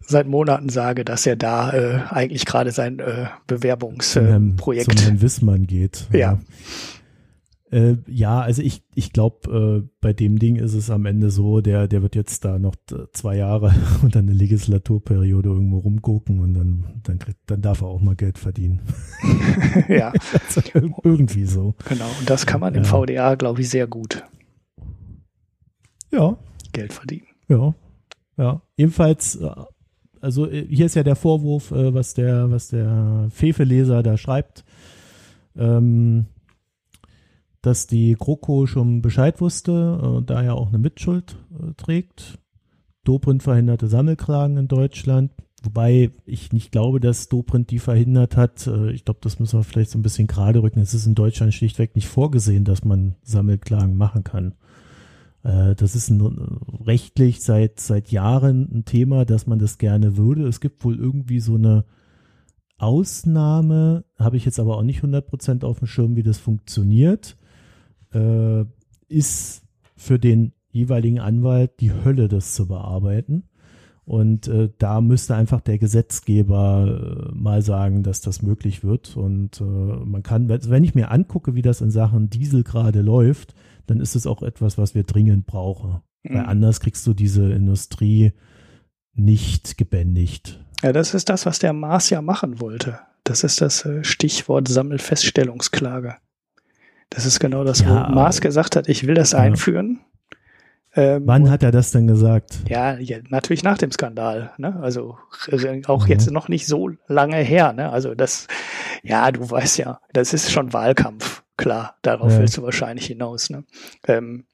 seit Monaten sage, dass er da äh, eigentlich gerade sein äh, Bewerbungsprojekt äh, zum Herrn Wissmann geht. Ja. ja. Äh, ja, also ich, ich glaube, äh, bei dem Ding ist es am Ende so, der, der wird jetzt da noch zwei Jahre [LAUGHS] und dann eine Legislaturperiode irgendwo rumgucken und dann, dann, kriegt, dann darf er auch mal Geld verdienen. [LAUGHS] ja. [LAUGHS] also irgendwie so. Genau, und das kann man im VDA, glaube ich, sehr gut. Ja. Geld verdienen. Ja. Ja. Ebenfalls, äh, also äh, hier ist ja der Vorwurf, was der, was der Fefe-Leser da schreibt. Ähm, dass die GroKo schon Bescheid wusste, äh, da ja auch eine Mitschuld äh, trägt. Dobrindt verhinderte Sammelklagen in Deutschland, wobei ich nicht glaube, dass Dobrindt die verhindert hat. Äh, ich glaube, das müssen wir vielleicht so ein bisschen gerade rücken. Es ist in Deutschland schlichtweg nicht vorgesehen, dass man Sammelklagen machen kann. Äh, das ist rechtlich seit, seit Jahren ein Thema, dass man das gerne würde. Es gibt wohl irgendwie so eine Ausnahme habe ich jetzt aber auch nicht 100% auf dem Schirm, wie das funktioniert. Äh, ist für den jeweiligen Anwalt die Hölle, das zu bearbeiten. Und äh, da müsste einfach der Gesetzgeber äh, mal sagen, dass das möglich wird. Und äh, man kann, wenn ich mir angucke, wie das in Sachen Diesel gerade läuft, dann ist es auch etwas, was wir dringend brauchen. Mhm. Weil anders kriegst du diese Industrie nicht gebändigt. Ja, das ist das, was der Mars ja machen wollte. Das ist das äh, Stichwort Sammelfeststellungsklage. Das ist genau das, ja, wo Mars gesagt hat, ich will das ja. einführen. Ähm, Wann hat er das denn gesagt? Ja, ja natürlich nach dem Skandal. Ne? Also auch mhm. jetzt noch nicht so lange her. Ne? Also das, ja, du weißt ja, das ist schon Wahlkampf. Klar, darauf ja. willst du wahrscheinlich hinaus. Ne? Ähm,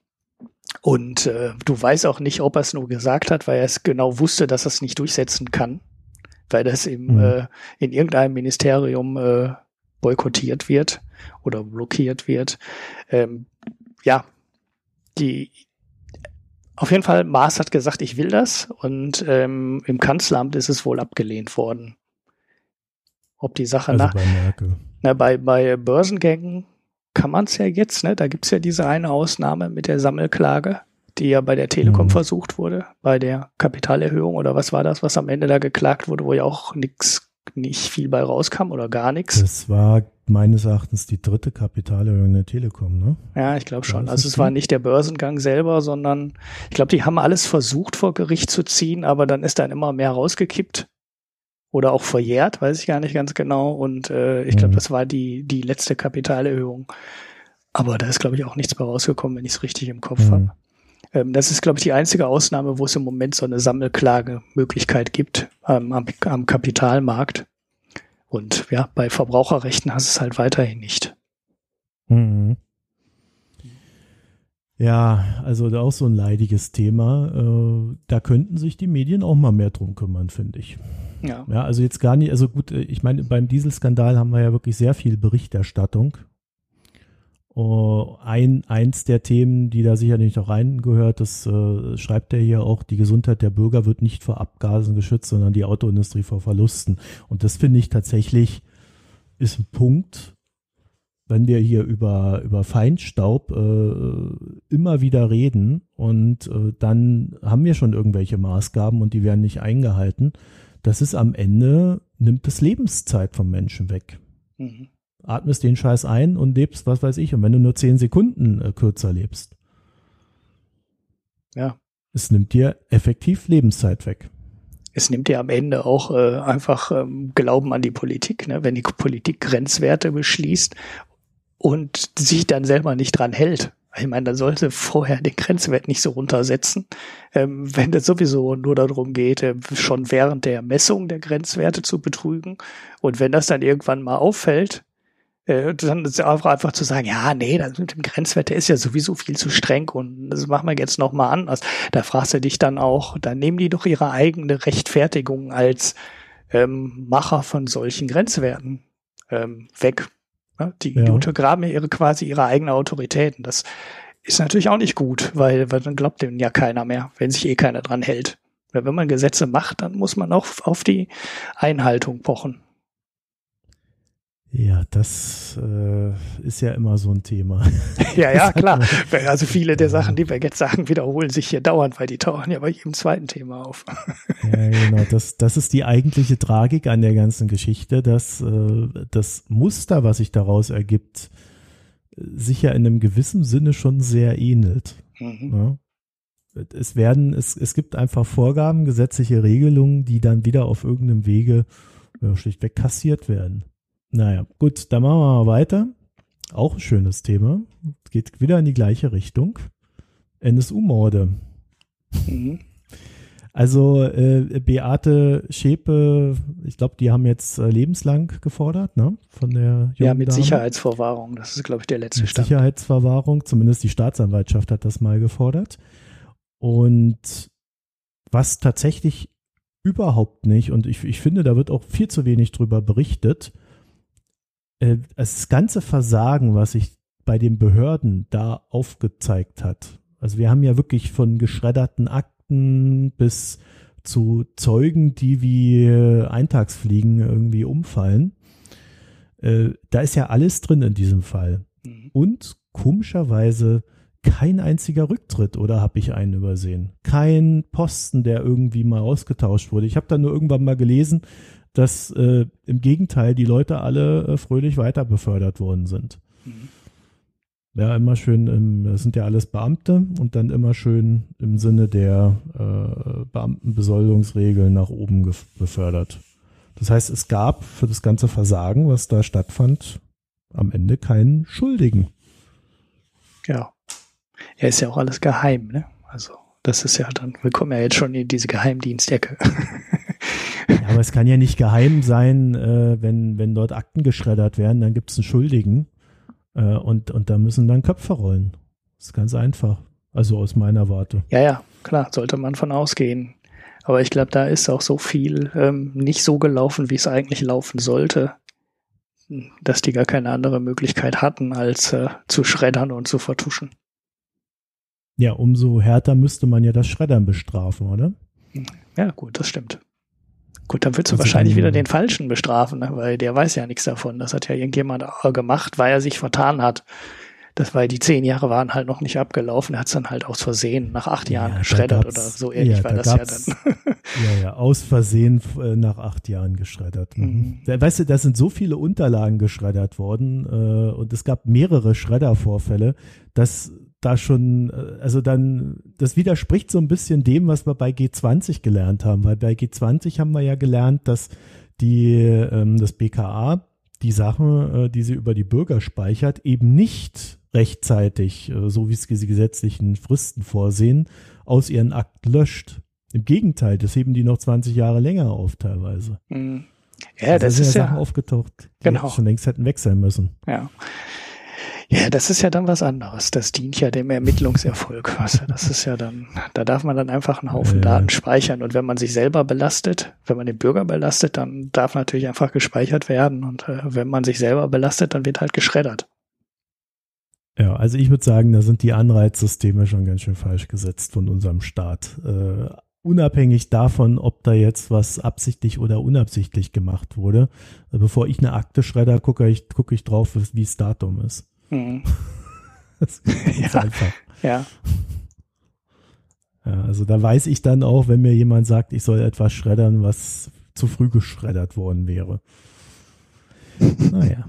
und äh, du weißt auch nicht, ob er es nur gesagt hat, weil er es genau wusste, dass er es nicht durchsetzen kann, weil das im, mhm. äh, in irgendeinem Ministerium äh, boykottiert wird oder blockiert wird. Ähm, ja, die auf jeden Fall, Maas hat gesagt, ich will das und ähm, im Kanzleramt ist es wohl abgelehnt worden. Ob die Sache also nach bei, Merkel. Na, bei, bei Börsengängen kann man es ja jetzt, ne? Da gibt's ja diese eine Ausnahme mit der Sammelklage, die ja bei der Telekom mhm. versucht wurde, bei der Kapitalerhöhung oder was war das, was am Ende da geklagt wurde, wo ja auch nichts nicht viel bei rauskam oder gar nichts. Das war meines Erachtens die dritte Kapitalerhöhung der Telekom, ne? Ja, ich glaube schon. Also es war nicht der Börsengang selber, sondern ich glaube, die haben alles versucht vor Gericht zu ziehen, aber dann ist dann immer mehr rausgekippt oder auch verjährt, weiß ich gar nicht ganz genau. Und äh, ich glaube, mhm. das war die die letzte Kapitalerhöhung. Aber da ist glaube ich auch nichts bei rausgekommen, wenn ich es richtig im Kopf mhm. habe. Ähm, das ist, glaube ich, die einzige Ausnahme, wo es im Moment so eine Sammelklagemöglichkeit gibt ähm, am, am Kapitalmarkt. Und ja, bei Verbraucherrechten hast es halt weiterhin nicht. Mhm. Ja, also auch so ein leidiges Thema. Äh, da könnten sich die Medien auch mal mehr drum kümmern, finde ich. Ja. ja, also jetzt gar nicht, also gut, äh, ich meine, beim Dieselskandal haben wir ja wirklich sehr viel Berichterstattung. Uh, ein, eins der Themen, die da sicherlich noch reingehört, das äh, schreibt er hier auch, die Gesundheit der Bürger wird nicht vor Abgasen geschützt, sondern die Autoindustrie vor Verlusten. Und das finde ich tatsächlich ist ein Punkt, wenn wir hier über, über Feinstaub äh, immer wieder reden und äh, dann haben wir schon irgendwelche Maßgaben und die werden nicht eingehalten. Das ist am Ende, nimmt es Lebenszeit vom Menschen weg. Mhm atmest den Scheiß ein und lebst, was weiß ich, und wenn du nur zehn Sekunden äh, kürzer lebst. Ja. Es nimmt dir effektiv Lebenszeit weg. Es nimmt dir am Ende auch äh, einfach ähm, Glauben an die Politik, ne? wenn die Politik Grenzwerte beschließt und sich dann selber nicht dran hält. Ich meine, da sollte vorher den Grenzwert nicht so runtersetzen, ähm, wenn es sowieso nur darum geht, äh, schon während der Messung der Grenzwerte zu betrügen. Und wenn das dann irgendwann mal auffällt, äh, dann ist auch einfach zu sagen, ja, nee, das mit dem Grenzwert, der ist ja sowieso viel zu streng und das machen wir jetzt nochmal anders. Da fragst du dich dann auch, dann nehmen die doch ihre eigene Rechtfertigung als ähm, Macher von solchen Grenzwerten ähm, weg. Ne? Die, ja. die untergraben ja ihre quasi ihre eigene Autorität. das ist natürlich auch nicht gut, weil, weil dann glaubt denen ja keiner mehr, wenn sich eh keiner dran hält. Weil wenn man Gesetze macht, dann muss man auch auf die Einhaltung pochen. Ja, das äh, ist ja immer so ein Thema. [LAUGHS] ja, ja, klar. [LAUGHS] Also viele der Sachen, die wir jetzt sagen, wiederholen sich hier dauernd, weil die tauchen ja bei jedem zweiten Thema auf. ja, genau. Das, das ist die eigentliche Tragik an der ganzen Geschichte, dass äh, das Muster, was sich daraus ergibt, sich ja in einem gewissen Sinne schon sehr ähnelt. Mhm. Ja? Es werden, es, es gibt einfach Vorgaben, gesetzliche Regelungen, die dann wieder auf irgendeinem Wege ja, schlichtweg kassiert werden. Naja, gut, dann machen wir mal weiter. Auch ein schönes Thema. Geht wieder in die gleiche Richtung. NSU-Morde. Mhm. Also äh, Beate Schäpe, ich glaube, die haben jetzt äh, lebenslang gefordert, ne? Von der Ja, mit Dame. Sicherheitsverwahrung. Das ist, glaube ich, der letzte mit Stand. Sicherheitsverwahrung, zumindest die Staatsanwaltschaft hat das mal gefordert. Und was tatsächlich überhaupt nicht, und ich, ich finde, da wird auch viel zu wenig drüber berichtet, das ganze Versagen, was sich bei den Behörden da aufgezeigt hat. Also wir haben ja wirklich von geschredderten Akten bis zu Zeugen, die wie äh, Eintagsfliegen irgendwie umfallen. Äh, da ist ja alles drin in diesem Fall. Mhm. Und komischerweise kein einziger Rücktritt oder habe ich einen übersehen? Kein Posten, der irgendwie mal ausgetauscht wurde. Ich habe da nur irgendwann mal gelesen, dass äh, im Gegenteil die Leute alle äh, fröhlich weiter befördert worden sind. Mhm. Ja, immer schön, im, das sind ja alles Beamte und dann immer schön im Sinne der äh, Beamtenbesoldungsregeln nach oben befördert. Das heißt, es gab für das ganze Versagen, was da stattfand, am Ende keinen Schuldigen. Ja. Ja, ist ja auch alles geheim, ne? Also, das ist ja dann, wir kommen ja jetzt schon in diese Geheimdienstecke. [LAUGHS] ja, aber es kann ja nicht geheim sein, äh, wenn, wenn dort Akten geschreddert werden, dann gibt es einen Schuldigen. Äh, und, und da müssen dann Köpfe rollen. Das ist ganz einfach. Also aus meiner Warte. Ja, ja, klar, sollte man von ausgehen. Aber ich glaube, da ist auch so viel ähm, nicht so gelaufen, wie es eigentlich laufen sollte, dass die gar keine andere Möglichkeit hatten, als äh, zu schreddern und zu vertuschen. Ja, umso härter müsste man ja das Schreddern bestrafen, oder? Ja, gut, das stimmt. Gut, dann würdest du also wahrscheinlich wieder den Falschen bestrafen, ne? weil der weiß ja nichts davon. Das hat ja irgendjemand gemacht, weil er sich vertan hat. Das war die zehn Jahre waren halt noch nicht abgelaufen. Er hat es dann halt aus Versehen nach acht Jahren ja, geschreddert oder so ähnlich ja, war da das ja dann. [LAUGHS] ja, ja, aus Versehen äh, nach acht Jahren geschreddert. Mhm. mhm. Weißt du, da sind so viele Unterlagen geschreddert worden äh, und es gab mehrere Schreddervorfälle, dass da schon, äh, also dann, das widerspricht so ein bisschen dem, was wir bei G20 gelernt haben, weil bei G20 haben wir ja gelernt, dass die, ähm, das BKA die Sachen, äh, die sie über die Bürger speichert, eben nicht rechtzeitig, äh, so wie es die gesetzlichen Fristen vorsehen, aus ihren Akten löscht. Im Gegenteil, das heben die noch 20 Jahre länger auf teilweise. Mhm. Ja, also das ist ja Sachen aufgetaucht, die genau. schon längst hätten weg sein müssen. Ja. Ja, das ist ja dann was anderes. Das dient ja dem Ermittlungserfolg. Du? Das ist ja dann, da darf man dann einfach einen Haufen ja. Daten speichern. Und wenn man sich selber belastet, wenn man den Bürger belastet, dann darf natürlich einfach gespeichert werden. Und äh, wenn man sich selber belastet, dann wird halt geschreddert. Ja, also ich würde sagen, da sind die Anreizsysteme schon ganz schön falsch gesetzt von unserem Staat. Äh, unabhängig davon, ob da jetzt was absichtlich oder unabsichtlich gemacht wurde. Bevor ich eine Akte schredder, gucke ich, gucke ich drauf, wie das Datum ist. Mhm. [LAUGHS] Das ist ja. einfach. Ja. ja. Also da weiß ich dann auch, wenn mir jemand sagt, ich soll etwas schreddern, was zu früh geschreddert worden wäre. [LAUGHS] Naja.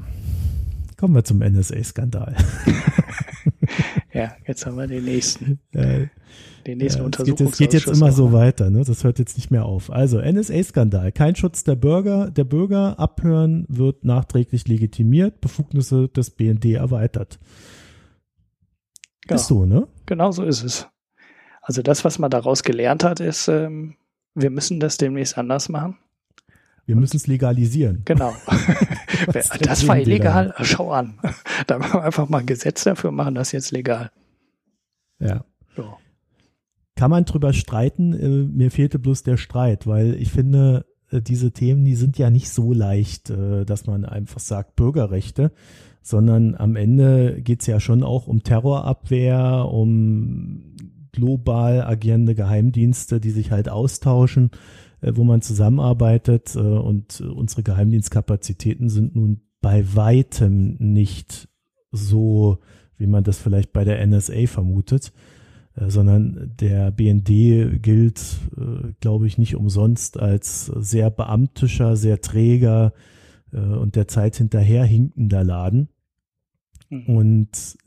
Kommen wir zum NSA-Skandal. [LAUGHS] ja, jetzt haben wir den nächsten. Ja, den nächsten ja, Untersuchungsausschuss. Es geht, jetzt immer so weiter, ne? Das hört jetzt nicht mehr auf. Also NSA-Skandal. Kein Schutz der Bürger. Der Bürger abhören wird nachträglich legitimiert. Befugnisse des BND erweitert. Ja, ist so, ne? Genau so ist es. Also das, was man daraus gelernt hat, ist, ähm, wir müssen das demnächst anders machen. Wir müssen es legalisieren. Genau. [LAUGHS] [LAUGHS] das war illegal. Schau an. [LAUGHS] Da machen wir einfach mal ein Gesetz dafür, machen das jetzt legal. Ja. Kann man drüber streiten. Äh, mir fehlte bloß der Streit, weil ich finde, äh, diese Themen, die sind ja nicht so leicht, äh, dass man einfach sagt Bürgerrechte, sondern am Ende geht es ja schon auch um Terrorabwehr, um global agierende Geheimdienste, die sich halt austauschen, wo man zusammenarbeitet. Und unsere Geheimdienstkapazitäten sind nun bei weitem nicht so, wie man das vielleicht bei der NSA vermutet. Äh, sondern der BND gilt, äh, glaube ich, nicht umsonst als sehr beamtischer, sehr träger äh, und der Zeit hinterher hinkender Laden. Mhm. Und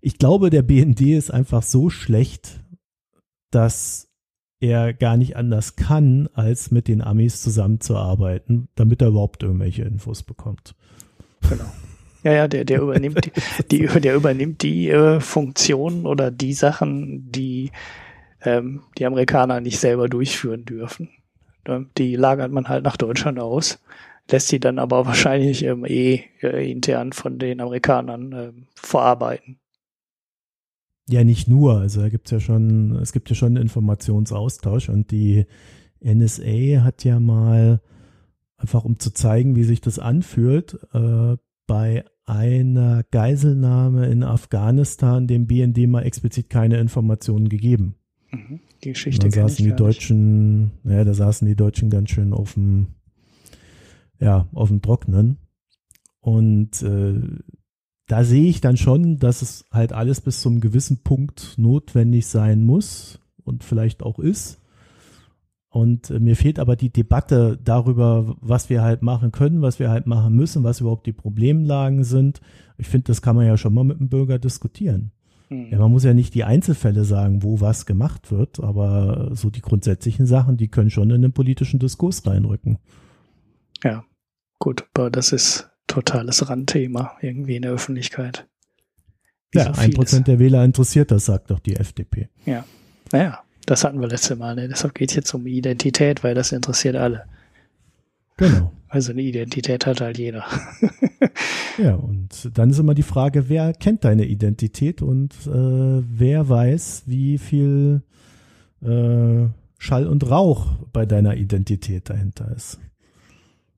ich glaube, der BND ist einfach so schlecht, dass er gar nicht anders kann, als mit den Amis zusammenzuarbeiten, damit er überhaupt irgendwelche Infos bekommt. Genau. Ja, ja, der, der übernimmt die, die, der übernimmt die äh, Funktionen oder die Sachen, die ähm, die Amerikaner nicht selber durchführen dürfen. Ne, die lagert man halt nach Deutschland aus, lässt sie dann aber wahrscheinlich ähm, eh äh, intern von den Amerikanern äh, verarbeiten. Ja, nicht nur. Also da gibt's ja schon, es gibt ja schon Informationsaustausch und die NSA hat ja mal einfach um zu zeigen, wie sich das anfühlt, äh, bei einer Geiselnahme in Afghanistan dem BND mal explizit keine Informationen gegeben. Mhm. Die Geschichte da saßen die Deutschen, ja, da saßen die Deutschen ganz schön auf dem, ja, auf dem Trocknen. Und äh, da sehe ich dann schon, dass es halt alles bis zum gewissen Punkt notwendig sein muss und vielleicht auch ist. Und äh, mir fehlt aber die Debatte darüber, was wir halt machen können, was wir halt machen müssen, was überhaupt die Problemlagen sind. Ich finde, das kann man ja schon mal mit dem Bürger diskutieren. Mhm. Ja, man muss ja nicht die Einzelfälle sagen, wo was gemacht wird, aber so die grundsätzlichen Sachen, die können schon in den politischen Diskurs reinrücken. Ja, gut, aber das ist totales Randthema irgendwie in der Öffentlichkeit. Wie ja, ein Prozent der Wähler interessiert das, sagt doch die FDP. Ja, naja, das hatten wir letzte Mal. Ne? Deshalb geht es jetzt um Identität, weil das interessiert alle. Genau. Also eine Identität hat halt jeder. [LAUGHS] ja, und dann ist immer die Frage, wer kennt deine Identität und äh, wer weiß, wie viel äh, Schall und Rauch bei deiner Identität dahinter ist.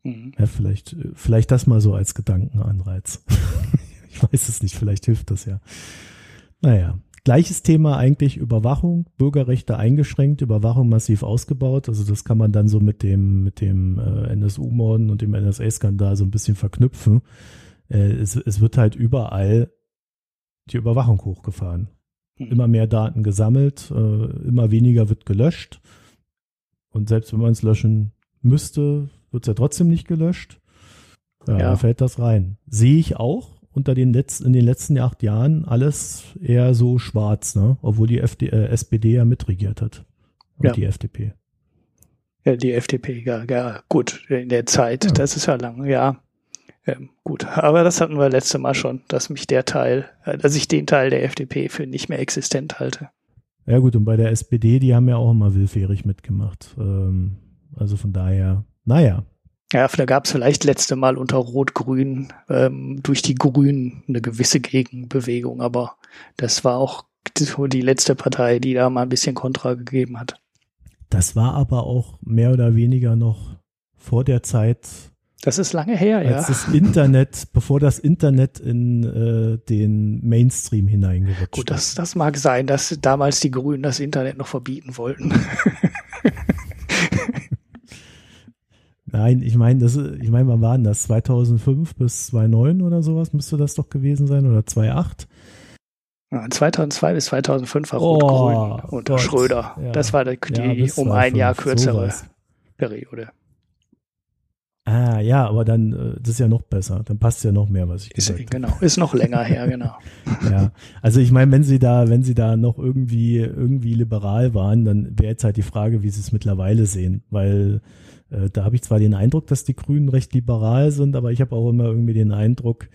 Mhm. Ja, vielleicht, vielleicht das mal so als Gedankenanreiz. [LAUGHS] ich weiß es nicht, vielleicht hilft das ja. Naja, Gleiches Thema eigentlich Überwachung, Bürgerrechte eingeschränkt, Überwachung massiv ausgebaut. Also das kann man dann so mit dem, mit dem äh, NSU-Morden und dem NSA-Skandal so ein bisschen verknüpfen. Äh, es, es wird halt überall die Überwachung hochgefahren. Mhm. Immer mehr Daten gesammelt, äh, immer weniger wird gelöscht. Und selbst wenn man es löschen müsste, wird es ja trotzdem nicht gelöscht. Ja, ja. Da fällt das rein. Sehe ich auch, unter den letzten, in den letzten acht Jahren alles eher so schwarz, ne? Obwohl die FD, äh, SPD ja mitregiert hat. Und ja. die FDP. Ja, die FDP, ja, ja, gut, in der Zeit, ja. das ist ja lang, ja. Ähm, gut, aber das hatten wir letzte Mal schon, dass mich der Teil, äh, dass ich den Teil der FDP für nicht mehr existent halte. Ja gut, und bei der SPD, die haben ja auch immer willfährig mitgemacht. Ähm, also von daher, naja, ja, da gab es vielleicht letzte Mal unter Rot-Grün ähm, durch die Grünen eine gewisse Gegenbewegung, aber das war auch die letzte Partei, die da mal ein bisschen Kontra gegeben hat. Das war aber auch mehr oder weniger noch vor der Zeit. Das ist lange her, als ja. Das Internet, bevor das Internet in äh, den Mainstream hineingerutscht Gut, das, das mag sein, dass damals die Grünen das Internet noch verbieten wollten. [LAUGHS] Nein, ich meine, das, ich meine, wann war denn das? 2005 bis 2009 oder sowas müsste das doch gewesen sein oder 2008? 2002 bis 2005 war Rot-Grün oh, unter Gott. Schröder. Ja. Das war die, ja, um ein Jahr kürzere sowas. Periode. Ah, ja, aber dann, äh, das ist ja noch besser. Dann passt ja noch mehr, was ich ist, gesagt Genau, ist noch länger her, genau. [LAUGHS] ja, also ich meine, wenn sie da, wenn sie da noch irgendwie, irgendwie liberal waren, dann wäre jetzt halt die Frage, wie sie es mittlerweile sehen, weil äh, da habe ich zwar den Eindruck, dass die Grünen recht liberal sind, aber ich habe auch immer irgendwie den Eindruck,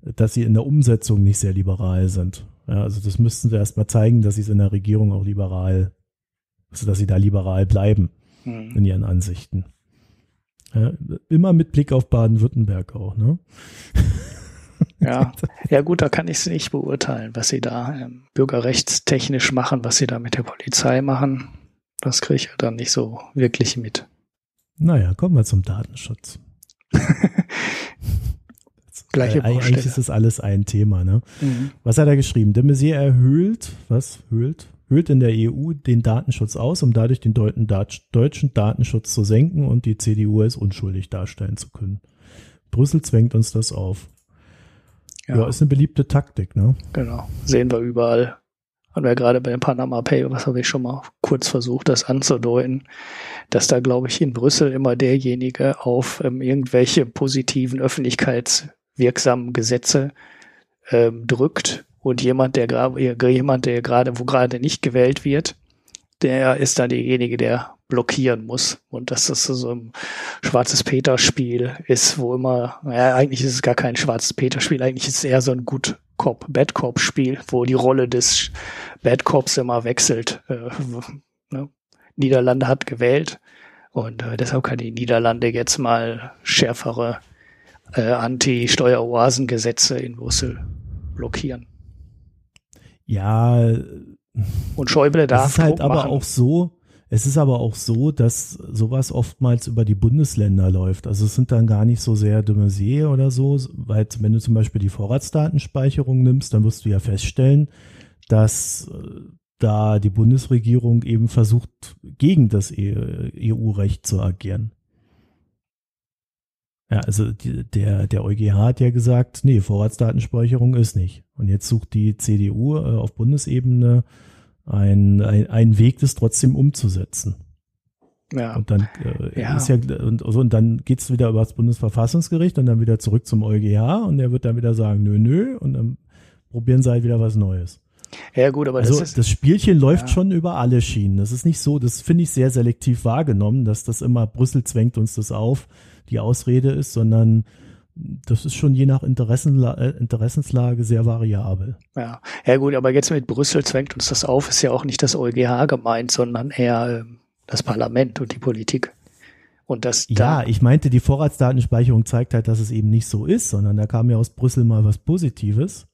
dass sie in der Umsetzung nicht sehr liberal sind. Ja, also das müssten sie erstmal zeigen, dass sie es in der Regierung auch liberal, also dass sie da liberal bleiben mhm. in ihren Ansichten. Ja, immer mit Blick auf Baden-Württemberg auch, ne? Ja, ja gut, da kann ich es nicht beurteilen, was sie da ähm, bürgerrechtstechnisch machen, was sie da mit der Polizei machen. Das kriege ich ja dann nicht so wirklich mit. Naja, kommen wir zum Datenschutz. [LAUGHS] Gleiche äh, Eigentlich ist das alles ein Thema. Ne? Mhm. Was hat er geschrieben? De Maizière erhöht, was höhlt? Höhlt in der EU den Datenschutz aus, um dadurch den deutschen Datenschutz zu senken und die CDU als unschuldig darstellen zu können. Brüssel zwängt uns das auf. Ja, ja ist eine beliebte Taktik, ne? Genau. Sehen wir überall. Haben wir gerade bei dem Panama Pay, was habe ich schon mal kurz versucht, das anzudeuten, dass da, glaube ich, in Brüssel immer derjenige auf ähm, irgendwelche positiven öffentlichkeitswirksamen Gesetze ähm, drückt und jemand, der gerade, jemand, der gerade, wo gerade nicht gewählt wird, der ist dann derjenige, der blockieren muss. Und dass das so ein schwarzes Peter-Spiel ist, wo immer, naja, eigentlich ist es gar kein schwarzes Peter-Spiel, eigentlich ist es eher so ein Good Cop, Bad Cop-Spiel, wo die Rolle des Bad Cops immer wechselt. Äh, ne? Niederlande hat gewählt und äh, deshalb kann die Niederlande jetzt mal schärfere äh, Anti-Steueroasen-Gesetze in Brüssel blockieren. Ja. Und Schäuble darf. Es ist halt aber machen. auch so, es ist aber auch so, dass sowas oftmals über die Bundesländer läuft. Also es sind dann gar nicht so sehr de Maizière oder so, weil wenn du zum Beispiel die Vorratsdatenspeicherung nimmst, dann wirst du ja feststellen, dass äh, da die Bundesregierung eben versucht, gegen das EU-Recht e zu agieren. Ja, also die, der, der EuGH hat ja gesagt, nee, Vorratsdatenspeicherung ist nicht. Und jetzt sucht die CDU äh, auf Bundesebene einen ein Weg, das trotzdem umzusetzen. Ja. Und dann äh, ja. ist ja und, so, und dann geht's wieder über das Bundesverfassungsgericht und dann wieder zurück zum EuGH und der wird dann wieder sagen, nö, nö, und dann probieren sie halt wieder was Neues. Ja, gut, aber also das, ist, das Spielchen läuft ja. schon über alle Schienen. Das ist nicht so, das finde ich sehr selektiv wahrgenommen, dass das immer Brüssel zwängt uns das auf, die Ausrede ist, sondern das ist schon je nach Interessenla äh, Interessenslage sehr variabel. Ja. ja, gut, aber jetzt mit Brüssel zwängt uns das auf, ist ja auch nicht das EuGH gemeint, sondern eher äh, das Parlament und die Politik. Und das ja, da ich meinte, die Vorratsdatenspeicherung zeigt halt, dass es eben nicht so ist, sondern da kam ja aus Brüssel mal was Positives.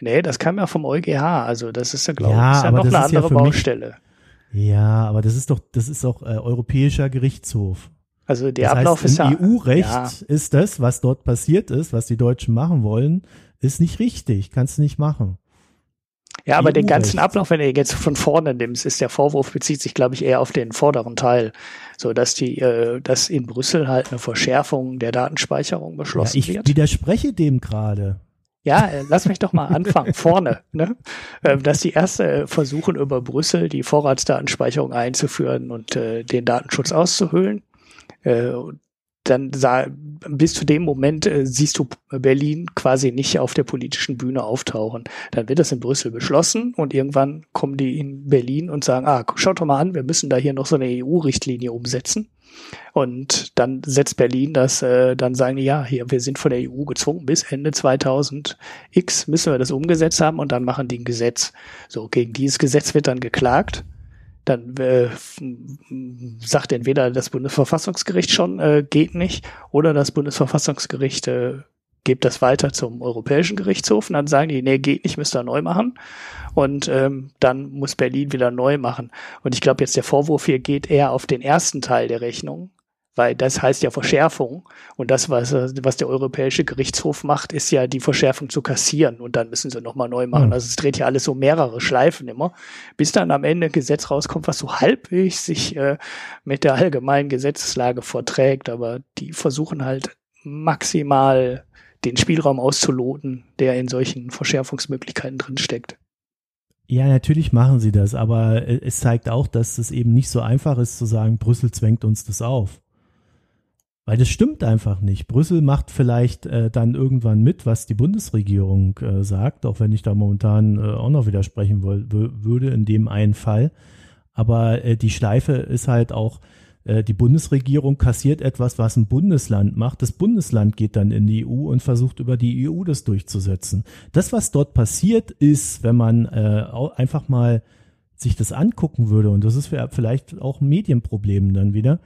Nee, das kam ja vom EuGH, also das ist ja, glaube ja, ich, ja noch eine andere ja Baustelle. Mich, ja, aber das ist doch, das ist doch äh, europäischer Gerichtshof. Also der das Ablauf heißt, ist ja. EU-Recht ja. ist das, was dort passiert ist, was die Deutschen machen wollen, ist nicht richtig, kannst du nicht machen. Ja, aber den ganzen Ablauf, wenn du jetzt von vorne nimmst, ist der Vorwurf bezieht sich, glaube ich, eher auf den vorderen Teil, so dass die, äh, dass in Brüssel halt eine Verschärfung der Datenspeicherung beschlossen ja, ich wird. Ich widerspreche dem gerade. Ja, äh, lass mich doch mal anfangen, vorne, ne? Äh, dass die erste versuchen, über Brüssel die Vorratsdatenspeicherung einzuführen und äh, den Datenschutz auszuhöhlen. Äh, dann sah, bis zu dem Moment äh, siehst du Berlin quasi nicht auf der politischen Bühne auftauchen. Dann wird das in Brüssel beschlossen und irgendwann kommen die in Berlin und sagen, ah, schaut doch mal an, wir müssen da hier noch so eine EU-Richtlinie umsetzen. Und dann setzt Berlin das, äh, dann sagen die, ja, hier, wir sind von der EU gezwungen, bis Ende 2000 X müssen wir das umgesetzt haben und dann machen die ein Gesetz. So, gegen dieses Gesetz wird dann geklagt dann äh, sagt entweder das Bundesverfassungsgericht schon, äh, geht nicht, oder das Bundesverfassungsgericht äh, gibt das weiter zum Europäischen Gerichtshof und dann sagen die, nee, geht nicht, müsst ihr neu machen. Und ähm, dann muss Berlin wieder neu machen. Und ich glaube jetzt, der Vorwurf hier geht eher auf den ersten Teil der Rechnung, weil das heißt ja Verschärfung. Und das, was, was der Europäische Gerichtshof macht, ist ja die Verschärfung zu kassieren. Und dann müssen sie nochmal neu machen. Mhm. Also es dreht ja alles so mehrere Schleifen immer, bis dann am Ende ein Gesetz rauskommt, was so halbwegs sich äh, mit der allgemeinen Gesetzeslage verträgt. Aber die versuchen halt maximal den Spielraum auszuloten, der in solchen Verschärfungsmöglichkeiten drinsteckt. Ja, natürlich machen sie das, aber äh, es zeigt auch, dass es eben nicht so einfach ist zu sagen, Brüssel zwängt uns das auf. Weil das stimmt einfach nicht. Brüssel macht vielleicht äh, dann irgendwann mit, was die Bundesregierung äh, sagt, auch wenn ich da momentan äh, auch noch widersprechen würde in dem einen Fall. Aber äh, die Schleife ist halt auch, äh, die Bundesregierung kassiert etwas, was ein Bundesland macht. Das Bundesland geht dann in die EU und versucht über die EU das durchzusetzen. Das, was dort passiert ist, wenn man äh, einfach mal sich das angucken würde, und das ist vielleicht auch ein Medienproblem dann wieder,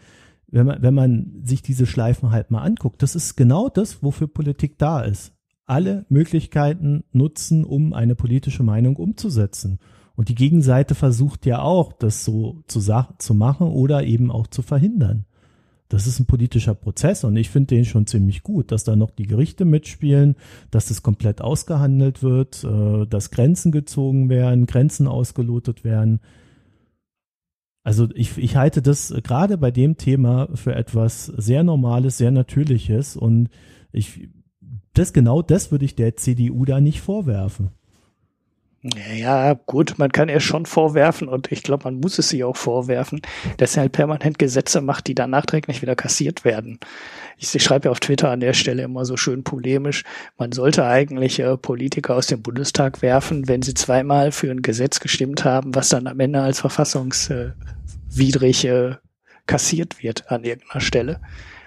wenn man, wenn man sich diese Schleifen halt mal anguckt, das ist genau das, wofür Politik da ist. Alle Möglichkeiten nutzen, um eine politische Meinung umzusetzen. Und die Gegenseite versucht ja auch, das so zu, zu machen oder eben auch zu verhindern. Das ist ein politischer Prozess und ich finde den schon ziemlich gut, dass da noch die Gerichte mitspielen, dass das komplett ausgehandelt wird, äh, dass Grenzen gezogen werden, Grenzen ausgelotet werden. Also ich, ich halte das gerade bei dem Thema für etwas sehr Normales, sehr Natürliches und ich, das genau das würde ich der CDU da nicht vorwerfen. Ja, gut, man kann ihr schon vorwerfen und ich glaube, man muss es ihr auch vorwerfen, dass sie halt permanent Gesetze macht, die dann nachträglich wieder kassiert werden. Ich, ich schreibe ja auf Twitter an der Stelle immer so schön polemisch, man sollte eigentlich äh, Politiker aus dem Bundestag werfen, wenn sie zweimal für ein Gesetz gestimmt haben, was dann am Ende als verfassungswidrig äh, kassiert wird an irgendeiner Stelle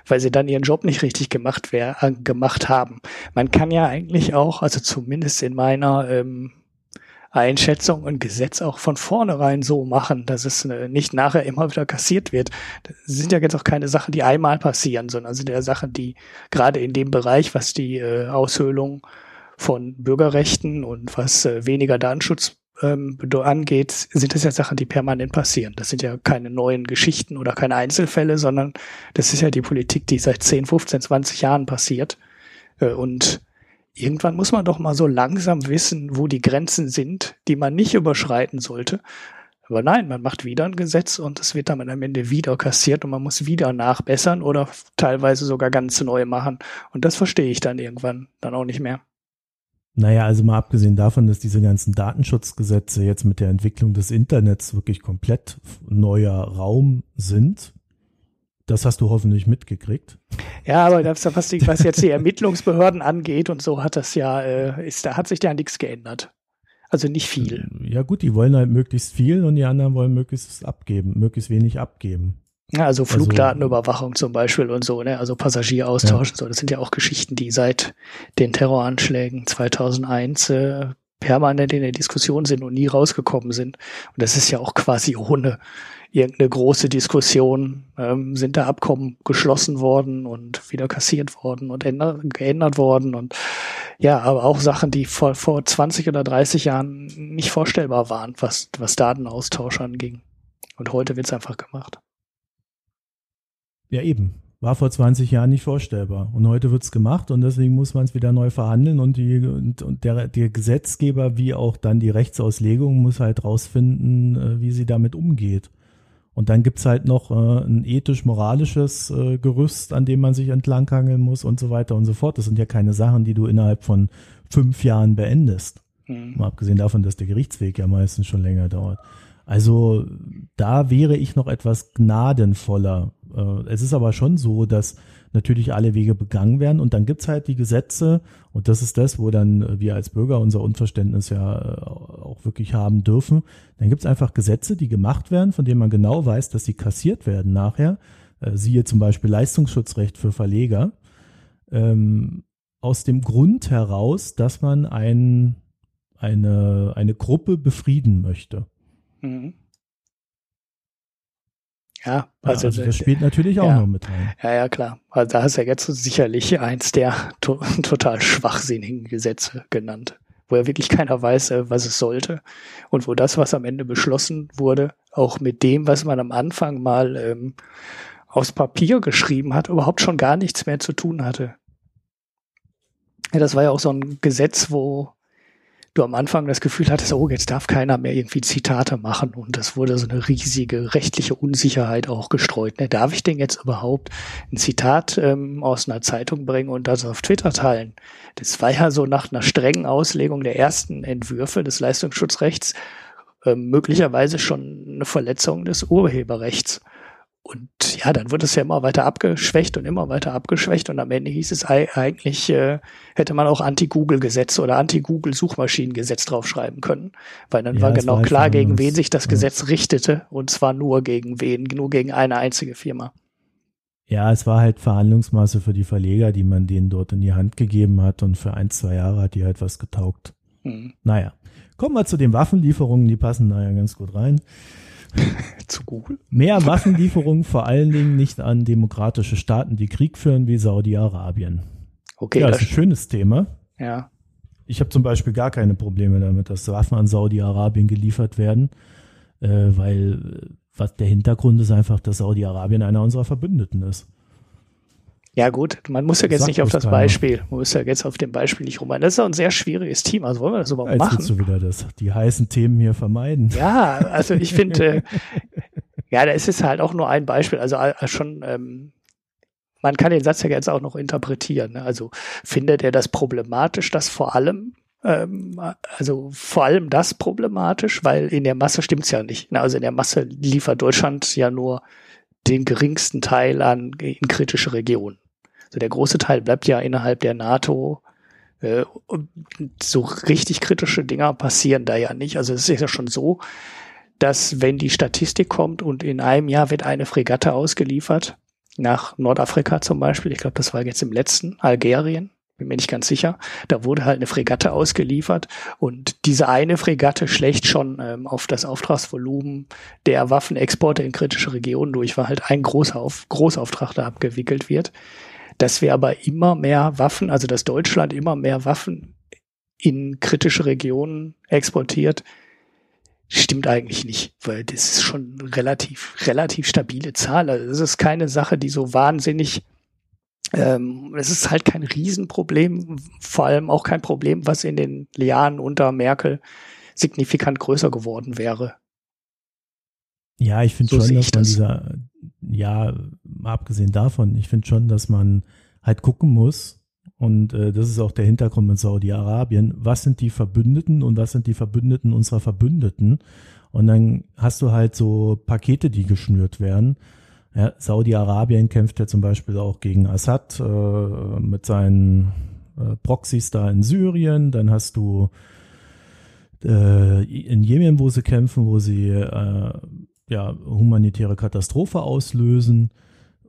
weil sie dann ihren Job nicht richtig gemacht, wär, äh, gemacht haben. Man kann ja eigentlich auch, also zumindest in meiner ähm, Einschätzung und Gesetz auch von vornherein so machen, dass es äh, nicht nachher immer wieder kassiert wird. Das sind ja jetzt auch keine Sachen, die einmal passieren, sondern sind ja Sachen, die gerade in dem Bereich, was die äh, Aushöhlung von Bürgerrechten und was äh, weniger Datenschutz ähm, angeht, sind das ja Sachen, die permanent passieren. Das sind ja keine neuen Geschichten oder keine Einzelfälle, sondern das ist ja die Politik, die seit 10, 15, 20 Jahren passiert. Und irgendwann muss man doch mal so langsam wissen, wo die Grenzen sind, die man nicht überschreiten sollte. Aber nein, man macht wieder ein Gesetz und es wird dann am Ende wieder kassiert und man muss wieder nachbessern oder teilweise sogar ganz neu machen. Und das verstehe ich dann irgendwann dann auch nicht mehr. Naja, also mal abgesehen davon, dass diese ganzen Datenschutzgesetze jetzt mit der Entwicklung des Internets wirklich komplett neuer Raum sind, das hast du hoffentlich mitgekriegt. Ja, aber das, was, die, was jetzt die Ermittlungsbehörden angeht und so hat das ja, äh, ist, da hat sich ja nichts geändert. Also nicht viel. Ja gut, die wollen halt möglichst viel und die anderen wollen möglichst abgeben, möglichst wenig abgeben. Ja, also, also Flugdatenüberwachung zum Beispiel und so, ne? Also Passagieraustausch ja. und so. Das sind ja auch Geschichten, die seit den Terroranschlägen 2001 äh, permanent in der Diskussion sind und nie rausgekommen sind. Und das ist ja auch quasi ohne irgendeine große Diskussion, ähm, sind da Abkommen geschlossen worden und wieder kassiert worden und ändert, geändert worden und ja, aber auch Sachen, die vor, vor 20 oder 30 Jahren nicht vorstellbar waren, was, was Datenaustausch anging. Und heute wird's einfach gemacht. Ja, eben. War vor 20 Jahren nicht vorstellbar. Und heute wird's gemacht und deswegen muss man es wieder neu verhandeln und, die, und, und der, der Gesetzgeber wie auch dann die Rechtsauslegung muss halt rausfinden, äh, wie sie damit umgeht. Und dann gibt's halt noch äh, ein ethisch-moralisches äh, Gerüst, an dem man sich entlanghangeln muss und so weiter und so fort. Das sind ja keine Sachen, die du innerhalb von fünf Jahren beendest. Mhm. Mal abgesehen davon, dass der Gerichtsweg ja meistens schon länger dauert. Also da wäre ich noch etwas gnadenvoller. Äh, es ist aber schon so, dass natürlich alle Wege begangen werden und dann gibt's halt die Gesetze und das ist das, wo dann wir als Bürger unser Unverständnis ja äh, auch wirklich haben dürfen. Dann gibt's einfach Gesetze, die gemacht werden, von denen man genau weiß, dass sie kassiert werden nachher. Äh, siehe zum Beispiel Leistungsschutzrecht für Verleger. Ähm, aus dem Grund heraus, dass man ein, eine, eine Gruppe befrieden möchte. Mhm. Ja, also, ja, also das spielt natürlich auch ja, noch mit rein. Ja, ja, klar. Also da hast du ja jetzt sicherlich eins der to [LAUGHS] total schwachsinnigen Gesetze genannt, wo ja wirklich keiner weiß, äh, was es sollte und wo das, was am Ende beschlossen wurde, auch mit dem, was man am Anfang mal ähm, aus Papier geschrieben hat, überhaupt schon gar nichts mehr zu tun hatte. Ja, das war ja auch so ein Gesetz, wo du am Anfang das Gefühl hattest, oh, jetzt darf keiner mehr irgendwie Zitate machen und das wurde so eine riesige rechtliche Unsicherheit auch gestreut. Ne? Darf ich denn jetzt überhaupt ein Zitat ähm, aus einer Zeitung bringen und das auf Twitter teilen? Das war ja so nach einer strengen Auslegung der ersten Entwürfe des Leistungsschutzrechts äh, möglicherweise schon eine Verletzung des Urheberrechts. Und ja, dann wird es ja immer weiter abgeschwächt und immer weiter abgeschwächt und am Ende hieß es eigentlich, äh, hätte man auch Anti-Google-Gesetz oder Anti-Google-Suchmaschinen-Gesetz draufschreiben können, weil dann ja, war genau war klar, gegen wen sich das ja. Gesetz richtete und zwar nur gegen wen, nur gegen eine einzige Firma. Ja, es war halt Verhandlungsmasse für die Verleger, die man denen dort in die Hand gegeben hat und für ein, zwei Jahre hat die halt was getaugt. Hm. Naja, kommen wir zu den Waffenlieferungen, die passen da ja ganz gut rein. [LAUGHS] Zu Google? Mehr Waffenlieferungen vor allen Dingen nicht an demokratische Staaten, die Krieg führen, wie Saudi-Arabien. Okay. Ja, das ist ein schönes Thema. Ja. Ich habe zum Beispiel gar keine Probleme damit, dass Waffen an Saudi-Arabien geliefert werden, äh, weil äh, was der Hintergrund ist einfach, dass Saudi-Arabien einer unserer Verbündeten ist. Ja gut, man muss ja jetzt nicht auf das keiner. Beispiel, man muss ja jetzt auf dem Beispiel nicht rum. Das ist ja ein sehr schwieriges Team. Also wollen wir das überhaupt Jetzt machen? Jetzt du wieder das, die heißen Themen hier vermeiden. Ja, also ich finde, äh, [LAUGHS] ja, da ist es halt auch nur ein Beispiel. Also äh, schon, ähm, man kann den Satz ja jetzt auch noch interpretieren. Ne? Also findet er das problematisch, dass vor allem ähm, also vor allem das problematisch, weil in der Masse stimmt's ja nicht. Ne? Also in der Masse liefert Deutschland ja nur den geringsten Teil an in kritische Regionen. Also der große Teil bleibt ja innerhalb der NATO. Äh, so richtig kritische Dinger passieren da ja nicht. Also es ist ja schon so, dass wenn die Statistik kommt und in einem Jahr wird eine Fregatte ausgeliefert, nach Nordafrika zum Beispiel, ich glaube, das war jetzt im letzten, Algerien, bin mir nicht ganz sicher. Da wurde halt eine Fregatte ausgeliefert und diese eine Fregatte schlägt schon ähm, auf das Auftragsvolumen der Waffenexporte in kritische Regionen durch, weil halt ein Großauf Großauftrag da abgewickelt wird. Dass wir aber immer mehr Waffen, also dass Deutschland immer mehr Waffen in kritische Regionen exportiert, stimmt eigentlich nicht, weil das ist schon relativ, relativ stabile Zahl. Also es ist keine Sache, die so wahnsinnig Ähm, es ist halt kein Riesenproblem, vor allem auch kein Problem, was in den Jahren unter Merkel signifikant größer geworden wäre. Ja, ich finde so schon, dass man das. dieser, ja, abgesehen davon, ich finde schon, dass man halt gucken muss, und äh, das ist auch der Hintergrund mit Saudi-Arabien, was sind die Verbündeten und was sind die Verbündeten unserer Verbündeten? Und dann hast du halt so Pakete, die geschnürt werden. Ja, Saudi-Arabien kämpft ja zum Beispiel auch gegen Assad äh, mit seinen äh, Proxys da in Syrien. Dann hast du äh, in Jemen, wo sie kämpfen, wo sie äh, ja, humanitäre Katastrophe auslösen.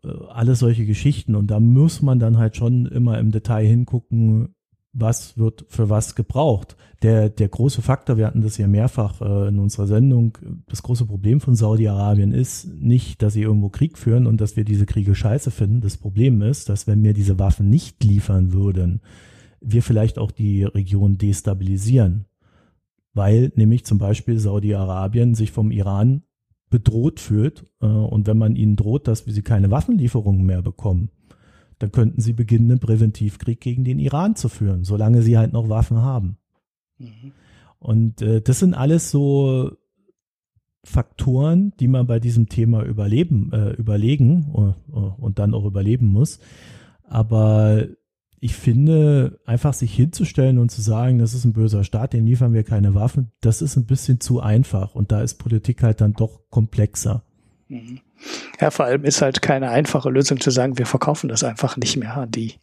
Äh, alles solche Geschichten. Und da muss man dann halt schon immer im Detail hingucken, was wird für was gebraucht. Der, der große Faktor, wir hatten das ja mehrfach äh, in unserer Sendung, das große Problem von Saudi-Arabien ist nicht, dass sie irgendwo Krieg führen und dass wir diese Kriege scheiße finden. Das Problem ist, dass wenn wir diese Waffen nicht liefern würden, wir vielleicht auch die Region destabilisieren. Weil nämlich zum Beispiel Saudi-Arabien sich vom Iran bedroht fühlt äh, und wenn man ihnen droht, dass sie keine Waffenlieferungen mehr bekommen, dann könnten sie beginnen, einen Präventivkrieg gegen den Iran zu führen, solange sie halt noch Waffen haben. Mhm. Und äh, das sind alles so Faktoren, die man bei diesem Thema überleben, äh, überlegen uh, uh, und dann auch überleben muss. Aber ich finde, einfach sich hinzustellen und zu sagen, das ist ein böser Staat, den liefern wir keine Waffen, das ist ein bisschen zu einfach. Und da ist Politik halt dann doch komplexer. Mhm. Ja, vor allem ist halt keine einfache Lösung zu sagen, wir verkaufen das einfach nicht mehr an die.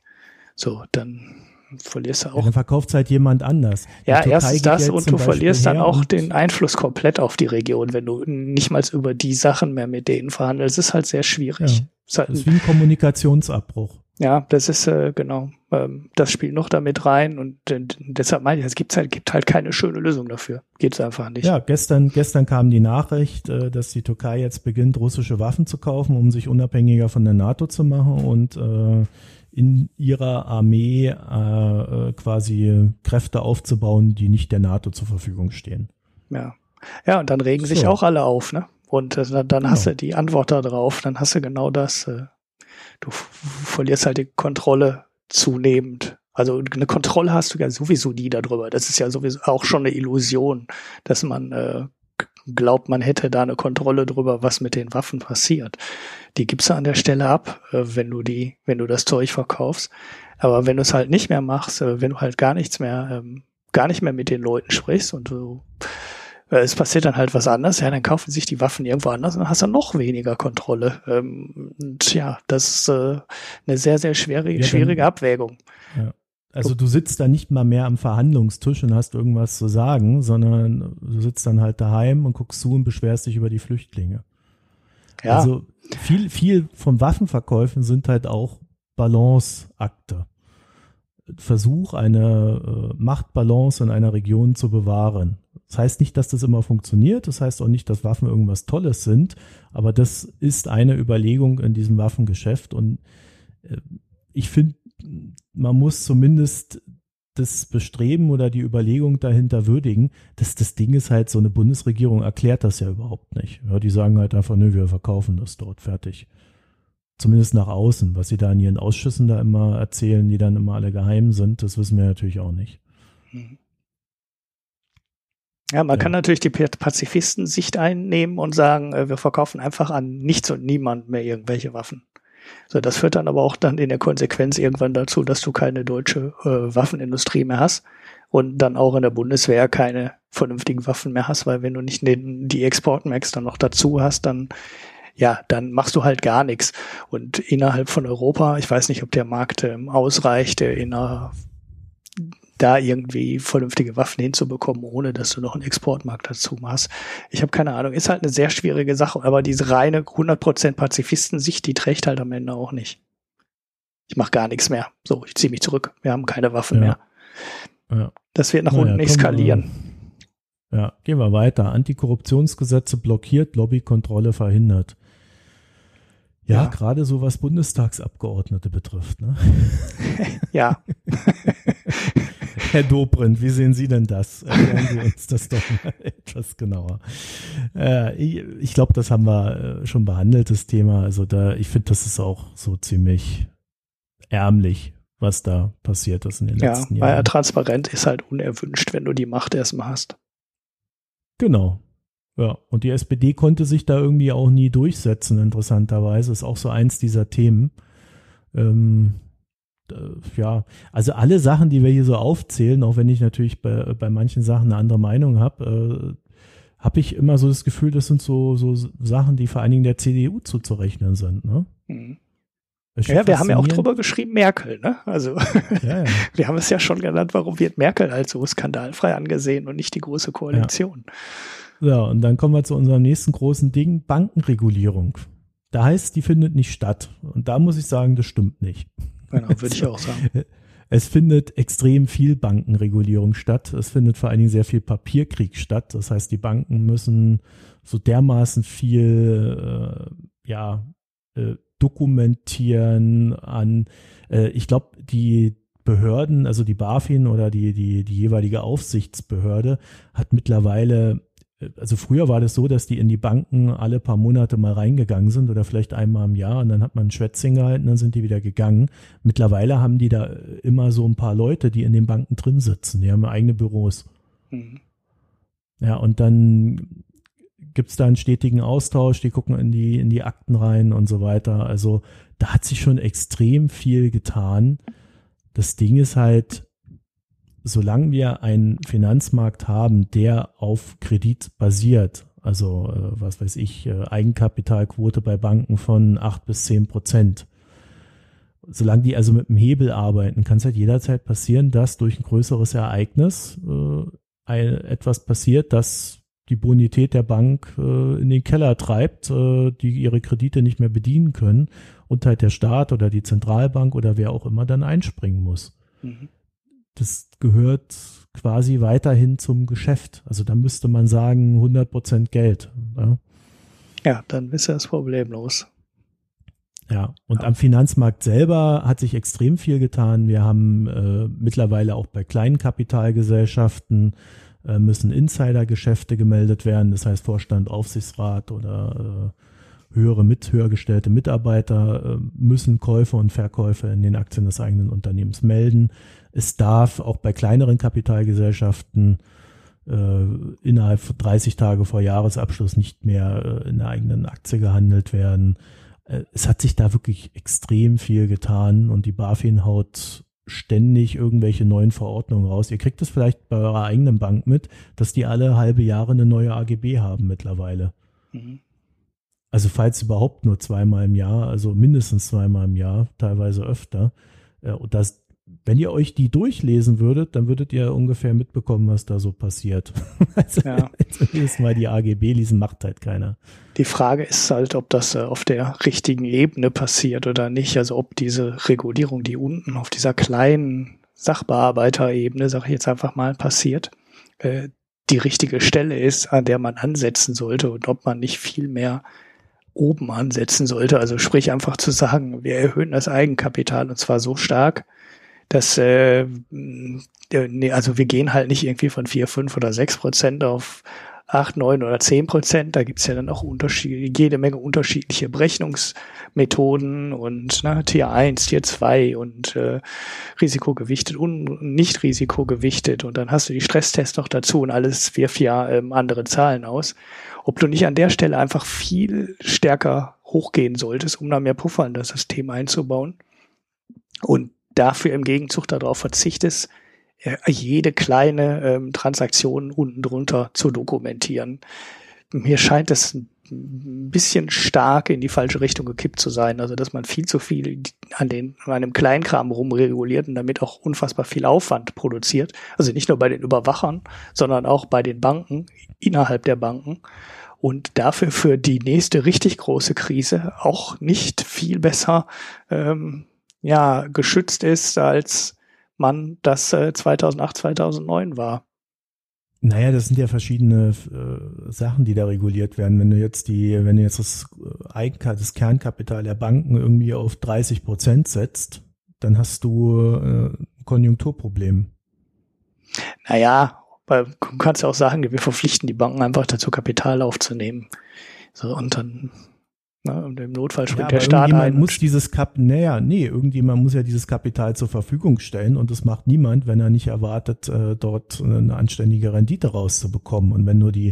So, dann verlierst du auch. Ja, dann verkauft es halt jemand anders. Ja, erstens das und du verlierst dann auch den Einfluss komplett auf die Region, wenn du nicht mal über die Sachen mehr mit denen verhandelst. Das ist halt sehr schwierig. Ja, halt das ist wie ein Kommunikationsabbruch. Ja, das ist äh, genau, ähm, das spielt noch damit rein und äh, deshalb meine ich, es gibt halt, gibt halt keine schöne Lösung dafür. Geht es einfach nicht. Ja, gestern, gestern kam die Nachricht, äh, dass die Türkei jetzt beginnt, russische Waffen zu kaufen, um sich unabhängiger von der NATO zu machen und äh, in ihrer Armee äh, äh quasi Kräfte aufzubauen, die nicht der NATO zur Verfügung stehen. Ja. Ja, und dann regen so. sich auch alle auf, ne? Und äh, dann, dann genau. hast du die Antwort darauf, dann hast du genau das. Äh, du verlierst halt die Kontrolle zunehmend. Also eine Kontrolle hast du ja sowieso nie darüber. Das ist ja sowieso auch schon eine Illusion, dass man äh, glaubt, man hätte da eine Kontrolle drüber, was mit den Waffen passiert. Die gibst du an der Stelle ab, äh, wenn du die, wenn du das Zeug verkaufst. Aber wenn du es halt nicht mehr machst, äh, wenn du halt gar nichts mehr, ähm, gar nicht mehr mit den Leuten sprichst und du äh, es passiert dann halt was anderes, ja, dann kaufen sich die Waffen irgendwo anders und dann hast du noch weniger Kontrolle. Ähm, und ja, das ist äh, eine sehr, sehr schwierige, ja, schwierige Abwägung. Ja. Also du sitzt da nicht mal mehr am Verhandlungstisch und hast irgendwas zu sagen, sondern du sitzt dann halt daheim und guckst zu und beschwerst dich über die Flüchtlinge. Ja. Also viel, viel von Waffenverkäufen sind halt auch Balanceakte. Versuch, eine äh, Machtbalance in einer Region zu bewahren. Das heißt nicht, dass das immer funktioniert. Das heißt auch nicht, dass Waffen irgendwas Tolles sind. Aber das ist eine Überlegung in diesem Waffengeschäft. Und äh, ich finde, man muss zumindest das Bestreben oder die Überlegung dahinter würdigen, dass das Ding ist halt so eine Bundesregierung erklärt das ja überhaupt nicht. Ja, die sagen halt einfach, nö, wir verkaufen das dort fertig. Zumindest nach außen. Was sie da in ihren Ausschüssen da immer erzählen, die dann immer alle geheim sind, das wissen wir natürlich auch nicht. Mhm. Ja, man ja. kann natürlich die Pazifisten-Sicht einnehmen und sagen, äh, wir verkaufen einfach an nichts und niemand mehr irgendwelche Waffen. So, das führt dann aber auch dann in der Konsequenz irgendwann dazu, dass du keine deutsche äh, Waffenindustrie mehr hast und dann auch in der Bundeswehr keine vernünftigen Waffen mehr hast, weil wenn du nicht den, die Exportmax dann noch dazu hast, dann ja, dann machst du halt gar nichts. Und innerhalb von Europa, ich weiß nicht, ob der Markt ähm, ausreicht, äh, innerhalb da irgendwie vernünftige Waffen hinzubekommen, ohne dass du noch einen Exportmarkt dazu machst. Ich habe keine Ahnung. Ist halt eine sehr schwierige Sache, aber diese reine 100% Pazifisten-Sicht, die trägt halt am Ende auch nicht. Ich mache gar nichts mehr. So, ich ziehe mich zurück. Wir haben keine Waffen ja. mehr. Ja. Das wird nach Na unten ja, eskalieren. ja, gehen wir weiter. Antikorruptionsgesetze blockiert, Lobbykontrolle verhindert. Ja, ja. gerade so was Bundestagsabgeordnete betrifft. Ne? [LAUGHS] ja. [LAUGHS] Herr Dobrindt, wie sehen Sie denn das? Erklären Sie uns das doch mal [LAUGHS] etwas genauer. Äh, ich, ich glaube, das haben wir äh, schon behandelt, das Thema. Also da, ich finde, das ist auch so ziemlich ärmlich, was da passiert ist in den ja, letzten Jahren. Ja, transparent ist halt unerwünscht, wenn du die Macht erstmal hast. Genau. Ja, und die SPD konnte sich da irgendwie auch nie durchsetzen, interessanterweise. Ist auch so eins dieser Themen. Ähm, äh, ja, also alle Sachen, die wir hier so aufzählen, auch wenn ich natürlich bei, bei manchen Sachen eine andere Meinung habe, äh, habe ich immer so das Gefühl, das sind so, so Sachen, die vor allen Dingen der CDU zuzurechnen sind. Ne? Mhm. Ja, wir haben ja auch drüber geschrieben, Merkel, ne? Also ja, ja. [LAUGHS] wir haben es ja schon genannt, warum wird Merkel halt so skandalfrei angesehen und nicht die große Koalition. Ja. ja, und dann kommen wir zu unserem nächsten großen Ding, Bankenregulierung. Da heißt, die findet nicht statt. Und da muss ich sagen, das stimmt nicht. Genau, würde ich auch sagen. [LAUGHS] Es findet extrem viel Bankenregulierung statt. Es findet vor allen Dingen sehr viel Papierkrieg statt. Das heißt, die Banken müssen so dermaßen viel, äh, ja, äh, dokumentieren an, äh, ich glaube, die Behörden, also die BaFin oder die, die, die jeweilige Aufsichtsbehörde hat mittlerweile also früher war das so, dass die in die Banken alle paar Monate mal reingegangen sind oder vielleicht einmal im Jahr und dann hat man ein Schwätzchen gehalten, dann sind die wieder gegangen. Mittlerweile haben die da immer so ein paar Leute, die in den Banken drin sitzen, die haben eigene Büros. Mhm. Ja, und dann gibt's da einen stetigen Austausch, die gucken in die, in die Akten rein und so weiter. Also da hat sich schon extrem viel getan. Das Ding ist halt, solange wir einen Finanzmarkt haben, der auf Kredit basiert, also äh, was weiß ich, äh, Eigenkapitalquote bei Banken von acht bis zehn Prozent, solange die also mit dem Hebel arbeiten, kann es halt jederzeit passieren, dass durch ein größeres Ereignis äh, etwas passiert, das die Bonität der Bank äh, in den Keller treibt, äh, die ihre Kredite nicht mehr bedienen können und halt der Staat oder die Zentralbank oder wer auch immer dann einspringen muss. Mhm das gehört quasi weiterhin zum Geschäft. Also da müsste man sagen 100 Prozent Geld. Ja? ja, dann ist das problemlos. Ja, und ja. am Finanzmarkt selber hat sich extrem viel getan. Wir haben äh, mittlerweile auch bei kleinen Kapitalgesellschaften äh, müssen Insidergeschäfte gemeldet werden. Das heißt Vorstand, Aufsichtsrat oder äh, höhere mit höher gestellte Mitarbeiter äh, müssen Käufe und Verkäufe in den Aktien des eigenen Unternehmens melden. Es darf auch bei kleineren Kapitalgesellschaften äh, innerhalb von 30 Tage vor Jahresabschluss nicht mehr äh, in der eigenen Aktie gehandelt werden. Äh, es hat sich da wirklich extrem viel getan und die BaFin haut ständig irgendwelche neuen Verordnungen raus. Ihr kriegt es vielleicht bei eurer eigenen Bank mit, dass die alle halbe Jahre eine neue AGB haben mittlerweile. Mhm. Also falls überhaupt nur zweimal im Jahr, also mindestens zweimal im Jahr, teilweise öfter. Und das, wenn ihr euch die durchlesen würdet, dann würdet ihr ungefähr mitbekommen, was da so passiert. [LAUGHS] also ja. jedes Mal die AGB lesen, macht halt keiner. Die Frage ist halt, ob das äh, auf der richtigen Ebene passiert oder nicht. Also ob diese Regulierung, die unten auf dieser kleinen Sachbearbeiterebene, sage ich jetzt einfach mal, passiert, äh, die richtige Stelle ist, an der man ansetzen sollte und ob man nicht viel mehr oben ansetzen sollte. Also sprich einfach zu sagen, wir erhöhen das Eigenkapital und zwar so stark, dass äh, nee, also wir gehen halt nicht irgendwie von vier, fünf oder sechs Prozent auf acht, neun oder zehn Prozent. Da gibt's ja dann auch Unterschiede, jede Menge unterschiedliche Berechnungsmethoden und ne, Tier 1, Tier 2 und äh, risikogewichtet und nicht risikogewichtet. Und dann hast du die Stresstests noch dazu und alles wirft ja ähm, andere Zahlen aus ob du nicht an der Stelle einfach viel stärker hochgehen solltest, um da mehr Puffer in das System einzubauen und dafür im Gegenzug darauf verzichtest, äh, jede kleine ähm, Transaktion unten drunter zu dokumentieren. Mir scheint es ein bisschen stark in die falsche Richtung gekippt zu sein. Also, dass man viel zu viel an, den, an einem Kleinkram rumreguliert und damit auch unfassbar viel Aufwand produziert. Also nicht nur bei den Überwachern, sondern auch bei den Banken, innerhalb der Banken. Und dafür für die nächste richtig große Krise auch nicht viel besser ähm, ja, geschützt ist, als man das äh, 2008, 2009 war. Naja, das sind ja verschiedene äh, Sachen, die da reguliert werden. Wenn du jetzt die, wenn du jetzt das äh, Eigenkapital, das Kernkapital der Banken irgendwie auf 30 Prozent setzt, dann hast du äh, ein Konjunkturproblem. Naja, weil du kannst ja auch sagen, wir verpflichten die Banken einfach dazu, Kapital aufzunehmen. So, und dann Ne? Und im Notfall springt ja, der Staat irgendjemand ein. muss dieses Kap, naja, nee, irgendjemand muss ja dieses Kapital zur Verfügung stellen und das macht niemand, wenn er nicht erwartet, äh, dort eine anständige Rendite rauszubekommen. Und wenn du die,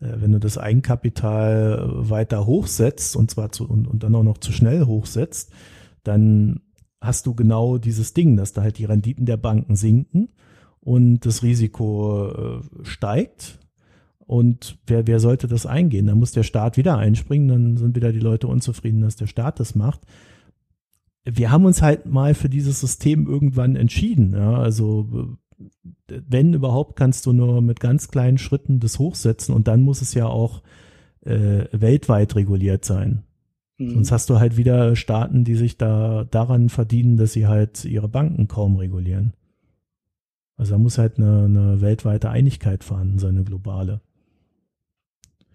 äh, wenn du das Eigenkapital weiter hochsetzt und zwar zu, und, und dann auch noch zu schnell hochsetzt, dann hast du genau dieses Ding, dass da halt die Renditen der Banken sinken und das Risiko äh, steigt und wer, wer sollte das eingehen? Da muss der Staat wieder einspringen, dann sind wieder die Leute unzufrieden, dass der Staat das macht. Wir haben uns halt mal für dieses System irgendwann entschieden. Ja? Also wenn überhaupt, kannst du nur mit ganz kleinen Schritten das hochsetzen und dann muss es ja auch äh, weltweit reguliert sein. Mhm. Sonst hast du halt wieder Staaten, die sich da daran verdienen, dass sie halt ihre Banken kaum regulieren. Also da muss halt eine, eine weltweite Einigkeit vorhanden sein, eine globale.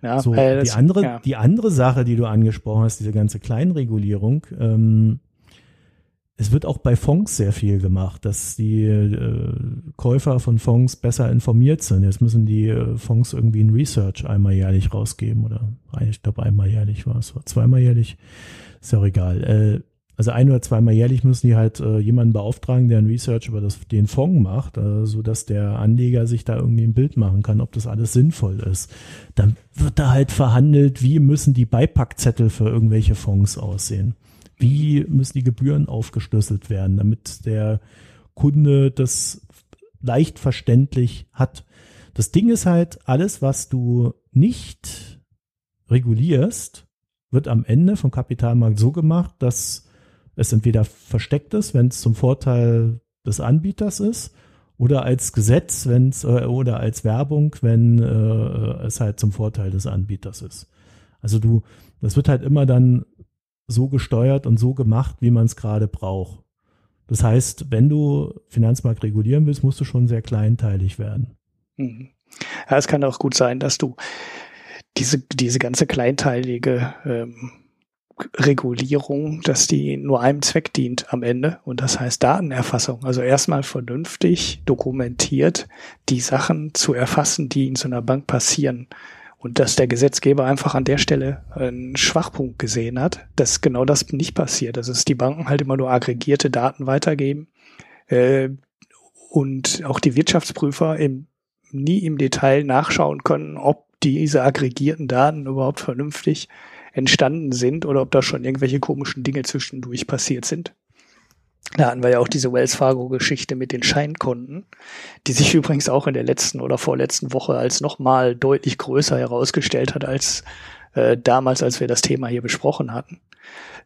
Ja, so, äh, das, die, andere, ja. die andere Sache, die du angesprochen hast, diese ganze Kleinregulierung, ähm, es wird auch bei Fonds sehr viel gemacht, dass die äh, Käufer von Fonds besser informiert sind. Jetzt müssen die äh, Fonds irgendwie ein Research einmal jährlich rausgeben oder ich glaube einmal jährlich war es, war zweimal jährlich, ist ja auch egal. Äh, also ein oder zweimal jährlich müssen die halt äh, jemanden beauftragen, der ein Research über das, den Fonds macht, äh, so dass der Anleger sich da irgendwie ein Bild machen kann, ob das alles sinnvoll ist. Dann wird da halt verhandelt, wie müssen die Beipackzettel für irgendwelche Fonds aussehen. Wie müssen die Gebühren aufgeschlüsselt werden, damit der Kunde das leicht verständlich hat. Das Ding ist halt, alles, was du nicht regulierst, wird am Ende vom Kapitalmarkt so gemacht, dass es entweder versteckt ist, wenn es zum Vorteil des Anbieters ist, oder als Gesetz, wenn es äh, oder als Werbung, wenn äh, es halt zum Vorteil des Anbieters ist. Also du, das wird halt immer dann so gesteuert und so gemacht, wie man es gerade braucht. Das heißt, wenn du Finanzmarkt regulieren willst, musst du schon sehr kleinteilig werden. Mhm. Ja, es kann auch gut sein, dass du diese, diese ganze kleinteilige ähm, Regulierung, dass die nur einem Zweck dient am Ende. Und das heißt Datenerfassung. Also erstmal vernünftig dokumentiert die Sachen zu erfassen, die in so einer Bank passieren. Und dass der Gesetzgeber einfach an der Stelle einen Schwachpunkt gesehen hat, dass genau das nicht passiert. Dass es die Banken halt immer nur aggregierte Daten weitergeben. Äh, und auch die Wirtschaftsprüfer im, nie im Detail nachschauen können, ob diese aggregierten Daten überhaupt vernünftig entstanden sind oder ob da schon irgendwelche komischen Dinge zwischendurch passiert sind. Da hatten wir ja auch diese Wells Fargo-Geschichte mit den Scheinkonten, die sich übrigens auch in der letzten oder vorletzten Woche als nochmal deutlich größer herausgestellt hat als äh, damals, als wir das Thema hier besprochen hatten.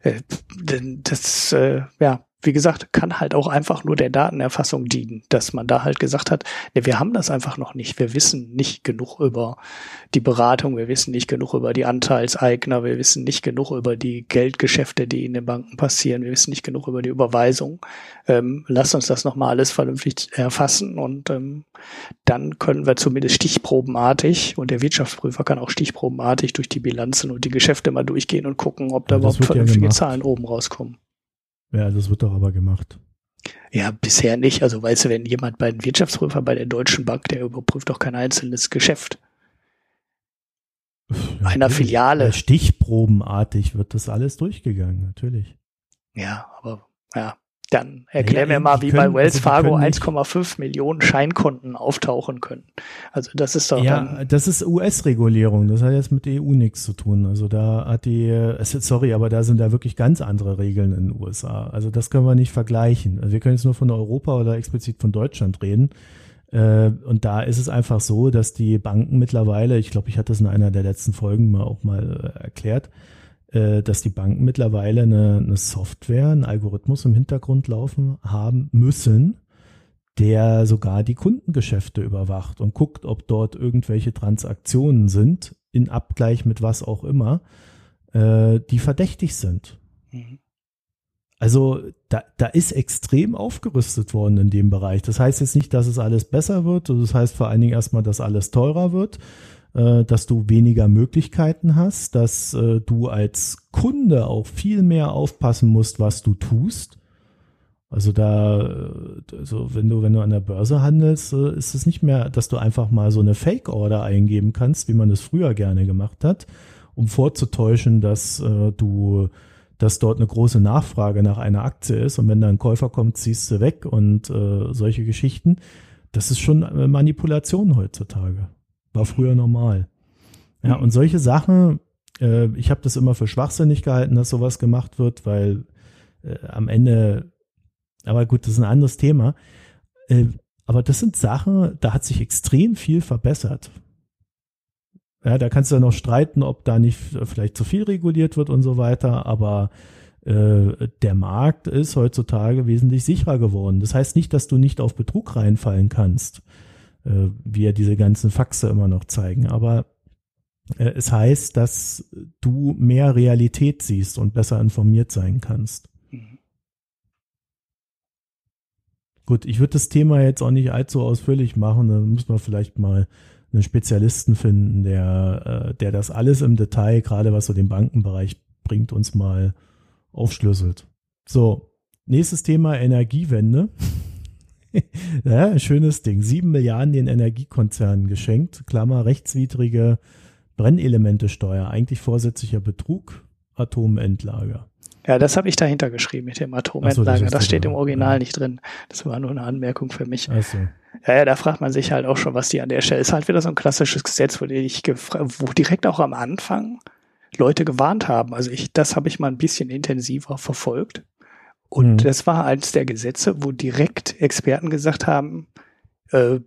Äh, das, äh, ja, wie gesagt, kann halt auch einfach nur der Datenerfassung dienen, dass man da halt gesagt hat, ne, wir haben das einfach noch nicht. Wir wissen nicht genug über die Beratung, wir wissen nicht genug über die Anteilseigner, wir wissen nicht genug über die Geldgeschäfte, die in den Banken passieren, wir wissen nicht genug über die Überweisung. Ähm, lasst uns das nochmal alles vernünftig erfassen und ähm, dann können wir zumindest stichprobenartig und der Wirtschaftsprüfer kann auch stichprobenartig durch die Bilanzen und die Geschäfte mal durchgehen und gucken, ob da ja, überhaupt vernünftige ja Zahlen oben rauskommen. Ja, das wird doch aber gemacht. Ja, bisher nicht. Also weißt du, wenn jemand bei den Wirtschaftsprüfer bei der Deutschen Bank, der überprüft doch kein einzelnes Geschäft. Ja, einer Filiale. Stichprobenartig wird das alles durchgegangen, natürlich. Ja, aber ja, dann erklär naja, mir mal, wie können, bei Wells also Fargo 1,5 Millionen Scheinkonten auftauchen können. Also das ist doch ja, dann das ist US-Regulierung. Das hat jetzt mit der EU nichts zu tun. Also da hat die, sorry, aber da sind da wirklich ganz andere Regeln in den USA. Also das können wir nicht vergleichen. Also wir können jetzt nur von Europa oder explizit von Deutschland reden. Äh, und da ist es einfach so, dass die Banken mittlerweile, ich glaube, ich hatte das in einer der letzten Folgen mal auch mal äh, erklärt, dass die Banken mittlerweile eine, eine Software, einen Algorithmus im Hintergrund laufen haben müssen, der sogar die Kundengeschäfte überwacht und guckt, ob dort irgendwelche Transaktionen sind, in Abgleich mit was auch immer, äh, die verdächtig sind. Mhm. Also da, da ist extrem aufgerüstet worden in dem Bereich. Das heißt jetzt nicht, dass es alles besser wird. Das heißt vor allen Dingen erstmal, dass alles teurer wird äh, dass du weniger Möglichkeiten hast, dass äh, du als Kunde auch viel mehr aufpassen musst, was du tust. Also da, äh, also wenn du, wenn du an der Börse handelst, äh, ist es nicht mehr, dass du einfach mal so eine Fake-Order eingeben kannst, wie man es früher gerne gemacht hat um vorzutäuschen, dass äh, du dass dort eine große Nachfrage nach einer Aktie ist und wenn da ein Käufer kommt, ziehst du weg und äh, solche Geschichten. Das ist schon äh, Manipulation heutzutage. War früher normal. Ja, und solche Sachen, äh, ich habe das immer für schwachsinnig gehalten, dass sowas gemacht wird, weil äh, am Ende, aber gut, das ist ein anderes Thema. Äh, aber das sind Sachen, da hat sich extrem viel verbessert. Ja, da kannst du ja noch streiten, ob da nicht vielleicht zu viel reguliert wird und so weiter, aber äh, der Markt ist heutzutage wesentlich sicherer geworden. Das heißt nicht, dass du nicht auf Betrug reinfallen kannst, äh, wie ja diese ganzen Faxe immer noch zeigen, aber äh, es heißt, dass du mehr Realität siehst und besser informiert sein kannst. Mhm. Gut, ich würde das Thema jetzt auch nicht allzu ausführlich machen, dann müssen wir vielleicht mal einen Spezialisten finden, der, äh, der das alles im Detail, gerade was so den Bankenbereich bringt, uns mal aufschlüsselt. So, nächstes Thema Energiewende. [LAUGHS] ja, schönes Ding. Sieben Milliarden den Energiekonzernen geschenkt. Klammer, rechtswidrige Brennelementesteuer. Eigentlich vorsätzlicher Betrug. Atomendlager. Ja, das habe ich dahinter geschrieben mit dem Atomendlager. So, das, das steht im Original ja. nicht drin. Das war nur eine Anmerkung für mich. Ach so. Ja, ja, da fragt man sich halt auch schon, was die an der Stelle ist. Halt wieder so ein klassisches Gesetz, wo, ich wo direkt auch am Anfang Leute gewarnt haben. Also ich, das habe ich mal ein bisschen intensiver verfolgt. Und mhm. das war eines der Gesetze, wo direkt Experten gesagt haben, äh,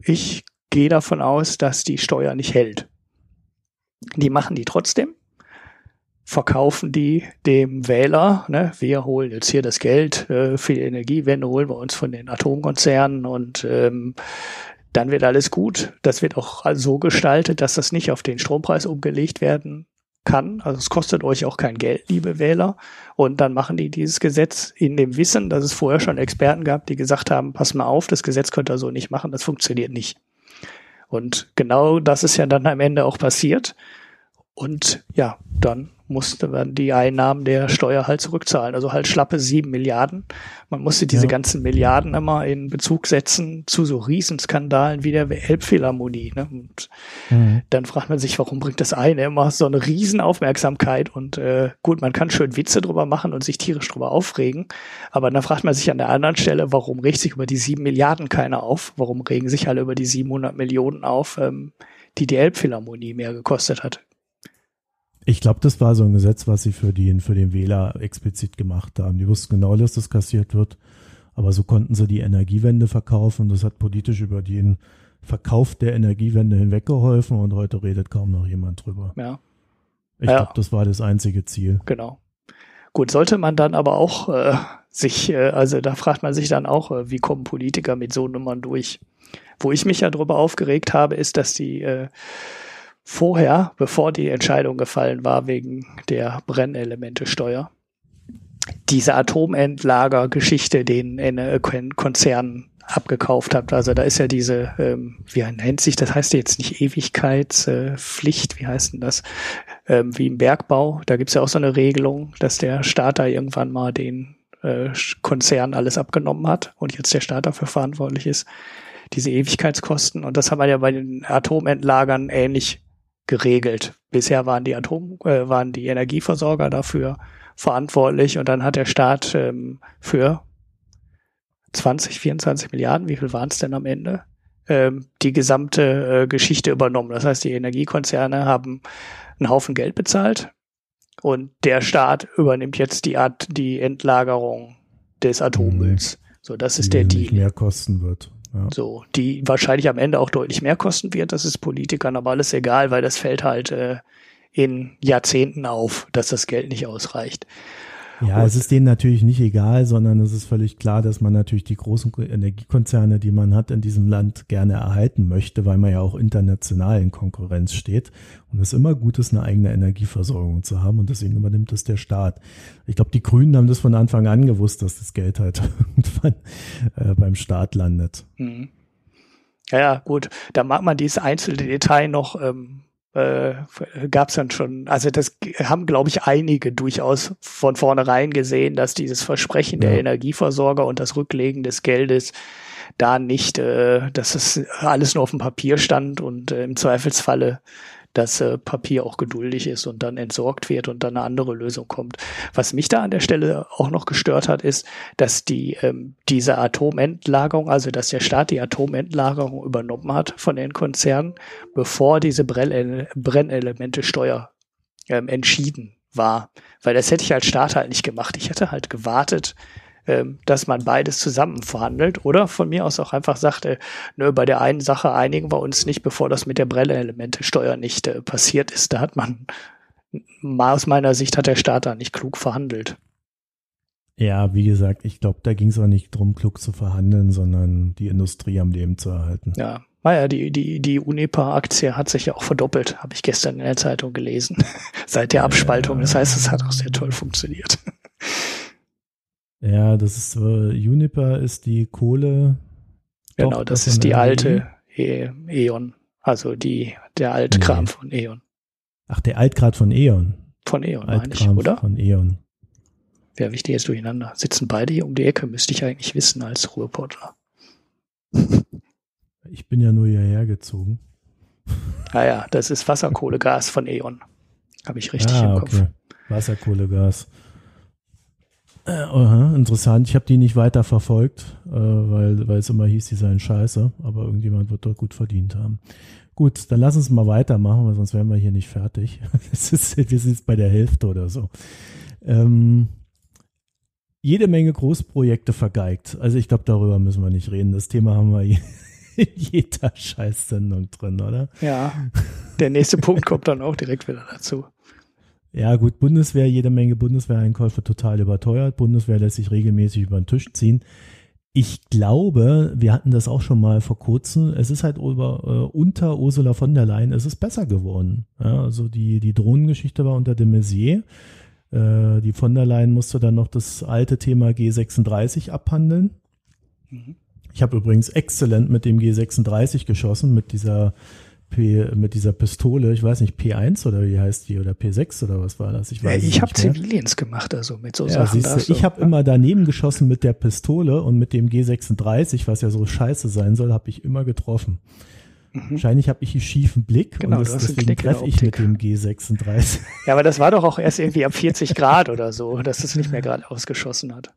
ich gehe davon aus, dass die Steuer nicht hält. Die machen die trotzdem verkaufen die dem Wähler, ne, wir holen jetzt hier das Geld äh, für die Energiewende, holen wir uns von den Atomkonzernen und ähm, dann wird alles gut. Das wird auch so gestaltet, dass das nicht auf den Strompreis umgelegt werden kann. Also es kostet euch auch kein Geld, liebe Wähler. Und dann machen die dieses Gesetz in dem Wissen, dass es vorher schon Experten gab, die gesagt haben, pass mal auf, das Gesetz könnt ihr so nicht machen, das funktioniert nicht. Und genau das ist ja dann am Ende auch passiert. Und ja, dann musste man die Einnahmen der Steuer halt zurückzahlen. Also halt schlappe sieben Milliarden. Man musste diese ja. ganzen Milliarden immer in Bezug setzen zu so Riesenskandalen wie der Elbphilharmonie. Ne? Und mhm. dann fragt man sich, warum bringt das eine immer so eine Riesenaufmerksamkeit? Und äh, gut, man kann schön Witze drüber machen und sich tierisch drüber aufregen. Aber dann fragt man sich an der anderen Stelle, warum regt sich über die sieben Milliarden keiner auf? Warum regen sich alle über die 700 Millionen auf, ähm, die die Elbphilharmonie mehr gekostet hat? Ich glaube, das war so ein Gesetz, was sie für den, für den Wähler explizit gemacht haben. Die wussten genau, dass das kassiert wird. Aber so konnten sie die Energiewende verkaufen. Das hat politisch über den Verkauf der Energiewende hinweggeholfen und heute redet kaum noch jemand drüber. Ja. Ich ja. glaube, das war das einzige Ziel. Genau. Gut, sollte man dann aber auch äh, sich, äh, also da fragt man sich dann auch, äh, wie kommen Politiker mit so Nummern durch? Wo ich mich ja drüber aufgeregt habe, ist, dass die äh, vorher, bevor die Entscheidung gefallen war wegen der Brennelementesteuer, diese Atomendlager-Geschichte den Konzernen abgekauft habt. Also da ist ja diese, ähm, wie nennt sich das, heißt jetzt nicht Ewigkeitspflicht, äh, wie heißt denn das? Ähm, wie im Bergbau, da gibt's ja auch so eine Regelung, dass der Staat da irgendwann mal den äh, Konzern alles abgenommen hat und jetzt der Staat dafür verantwortlich ist, diese Ewigkeitskosten. Und das haben wir ja bei den Atomendlagern ähnlich geregelt. Bisher waren die Atom, äh, waren die Energieversorger dafür verantwortlich und dann hat der Staat ähm, für 20, 24 Milliarden, wie viel waren es denn am Ende, ähm, die gesamte äh, Geschichte übernommen. Das heißt, die Energiekonzerne haben einen Haufen Geld bezahlt und der Staat übernimmt jetzt die Art, die Endlagerung des Atommülls. So, das ist der Deal. mehr kosten wird. Ja. So, die wahrscheinlich am Ende auch deutlich mehr kosten wird. Das ist Politikern aber alles egal, weil das fällt halt äh, in Jahrzehnten auf, dass das Geld nicht ausreicht. Ja, es ist denen natürlich nicht egal, sondern es ist völlig klar, dass man natürlich die großen Energiekonzerne, die man hat in diesem Land, gerne erhalten möchte, weil man ja auch international in Konkurrenz steht. Und es immer gut ist, eine eigene Energieversorgung zu haben. Und deswegen übernimmt es der Staat. Ich glaube, die Grünen haben das von Anfang an gewusst, dass das Geld halt [LAUGHS] irgendwann äh, beim Staat landet. Mhm. Ja, ja, gut. Da mag man dieses einzelne Detail noch ähm, äh, gab es dann schon, also das haben, glaube ich, einige durchaus von vornherein gesehen, dass dieses Versprechen ja. der Energieversorger und das Rücklegen des Geldes da nicht, äh, dass es alles nur auf dem Papier stand und äh, im Zweifelsfalle dass äh, Papier auch geduldig ist und dann entsorgt wird und dann eine andere Lösung kommt. Was mich da an der Stelle auch noch gestört hat, ist, dass die ähm, diese Atomentlagerung, also dass der Staat die Atomentlagerung übernommen hat von den Konzernen, bevor diese Brennelemente-Steuer ähm, entschieden war. Weil das hätte ich als Staat halt nicht gemacht. Ich hätte halt gewartet, dass man beides zusammen verhandelt oder von mir aus auch einfach sagt, äh, nö, bei der einen Sache einigen wir uns nicht, bevor das mit der Brelle-Elemente-Steuer nicht äh, passiert ist. Da hat man, aus meiner Sicht hat der Staat da nicht klug verhandelt. Ja, wie gesagt, ich glaube, da ging es auch nicht drum, klug zu verhandeln, sondern die Industrie am Leben zu erhalten. Ja, naja, die, die, die Unipa-Aktie hat sich ja auch verdoppelt, habe ich gestern in der Zeitung gelesen, [LAUGHS] seit der Abspaltung. Das heißt, es hat auch sehr toll funktioniert. [LAUGHS] Ja, das ist, äh, Juniper ist die Kohle. Genau, das ist die alte e E.ON. Also die, der Altkram nee. von E.ON. Ach, der Altgrad von E.ON. Von E.ON, meine ich, oder? Von E.ON. Wer wichtig jetzt durcheinander? Sitzen beide hier um die Ecke, müsste ich eigentlich wissen als Ruheportler. [LAUGHS] Ich bin ja nur hierher gezogen. [LAUGHS] Ah ja, das ist Wasserkohlegas von E.ON. Habe ich richtig ah, im Kopf. Okay. Wasserkohlegas. Uh, interessant. Ich habe die nicht weiter verfolgt, äh, weil, weil es immer hieß, die seien scheiße. Aber irgendjemand wird dort gut verdient haben. Gut, dann lass uns mal weitermachen, weil sonst wären wir hier nicht fertig. [LAUGHS] ist, wir sind jetzt bei der Hälfte oder so. Ähm, jede Menge Großprojekte vergeigt. Also ich glaube, darüber müssen wir nicht reden. Das Thema haben wir [LAUGHS] in jeder Scheißsendung drin, oder? Ja. Der nächste Punkt kommt dann auch direkt wieder dazu. Ja, gut, Bundeswehr, jede Menge Bundeswehreinkäufe total überteuert. Bundeswehr lässt sich regelmäßig über den Tisch ziehen. Ich glaube, wir hatten das auch schon mal vor kurzem. Es ist halt über, äh, unter Ursula von der Leyen, es ist besser geworden. Ja, also die, die Drohnengeschichte war unter de Maizière. Äh, die von der Leyen musste dann noch das alte Thema G36 abhandeln. Mhm. Ich habe übrigens exzellent mit dem G36 geschossen, mit dieser P, mit dieser Pistole, ich weiß nicht, P1 oder wie heißt die oder P6 oder was war das? Ich, weiß ja, ich habe Ziviliens gemacht, also mit so ja, Sachen. Du, ich habe ja. immer daneben geschossen mit der Pistole und mit dem G36, was ja so scheiße sein soll, habe ich immer getroffen. Mhm. Wahrscheinlich habe ich einen schiefen Blick genau, und das, deswegen treffe ich mit dem G36. Ja, aber das war doch auch erst irgendwie ab 40 Grad oder so, dass es nicht mehr gerade ausgeschossen hat.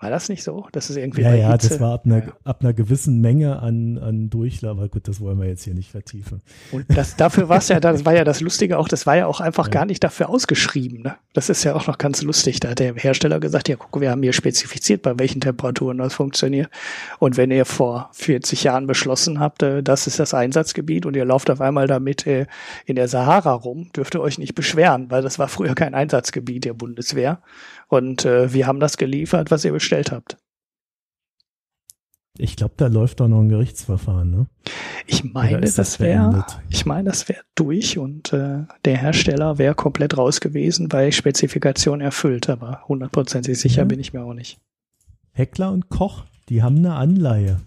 War das nicht so? Das ist irgendwie ja, ja, Hitze. das war ab einer, ja. ab einer gewissen Menge an, an Durchlauf. Aber gut, das wollen wir jetzt hier nicht vertiefen. Und das, dafür war es ja, das war ja das Lustige auch, das war ja auch einfach ja. gar nicht dafür ausgeschrieben. Ne? Das ist ja auch noch ganz lustig. Da hat der Hersteller gesagt, ja, guck, wir haben hier spezifiziert, bei welchen Temperaturen das funktioniert. Und wenn ihr vor 40 Jahren beschlossen habt, äh, das ist das Einsatzgebiet und ihr lauft auf einmal damit äh, in der Sahara rum, dürft ihr euch nicht beschweren, weil das war früher kein Einsatzgebiet der Bundeswehr. Und äh, wir haben das geliefert, was ihr bestellt habt. Ich glaube, da läuft doch noch ein Gerichtsverfahren, ne? Ich meine, das, das wäre, ich meine, das wäre durch und äh, der Hersteller wäre komplett raus gewesen, bei Spezifikation erfüllt, aber hundertprozentig sicher ja. bin ich mir auch nicht. Heckler und Koch, die haben eine Anleihe.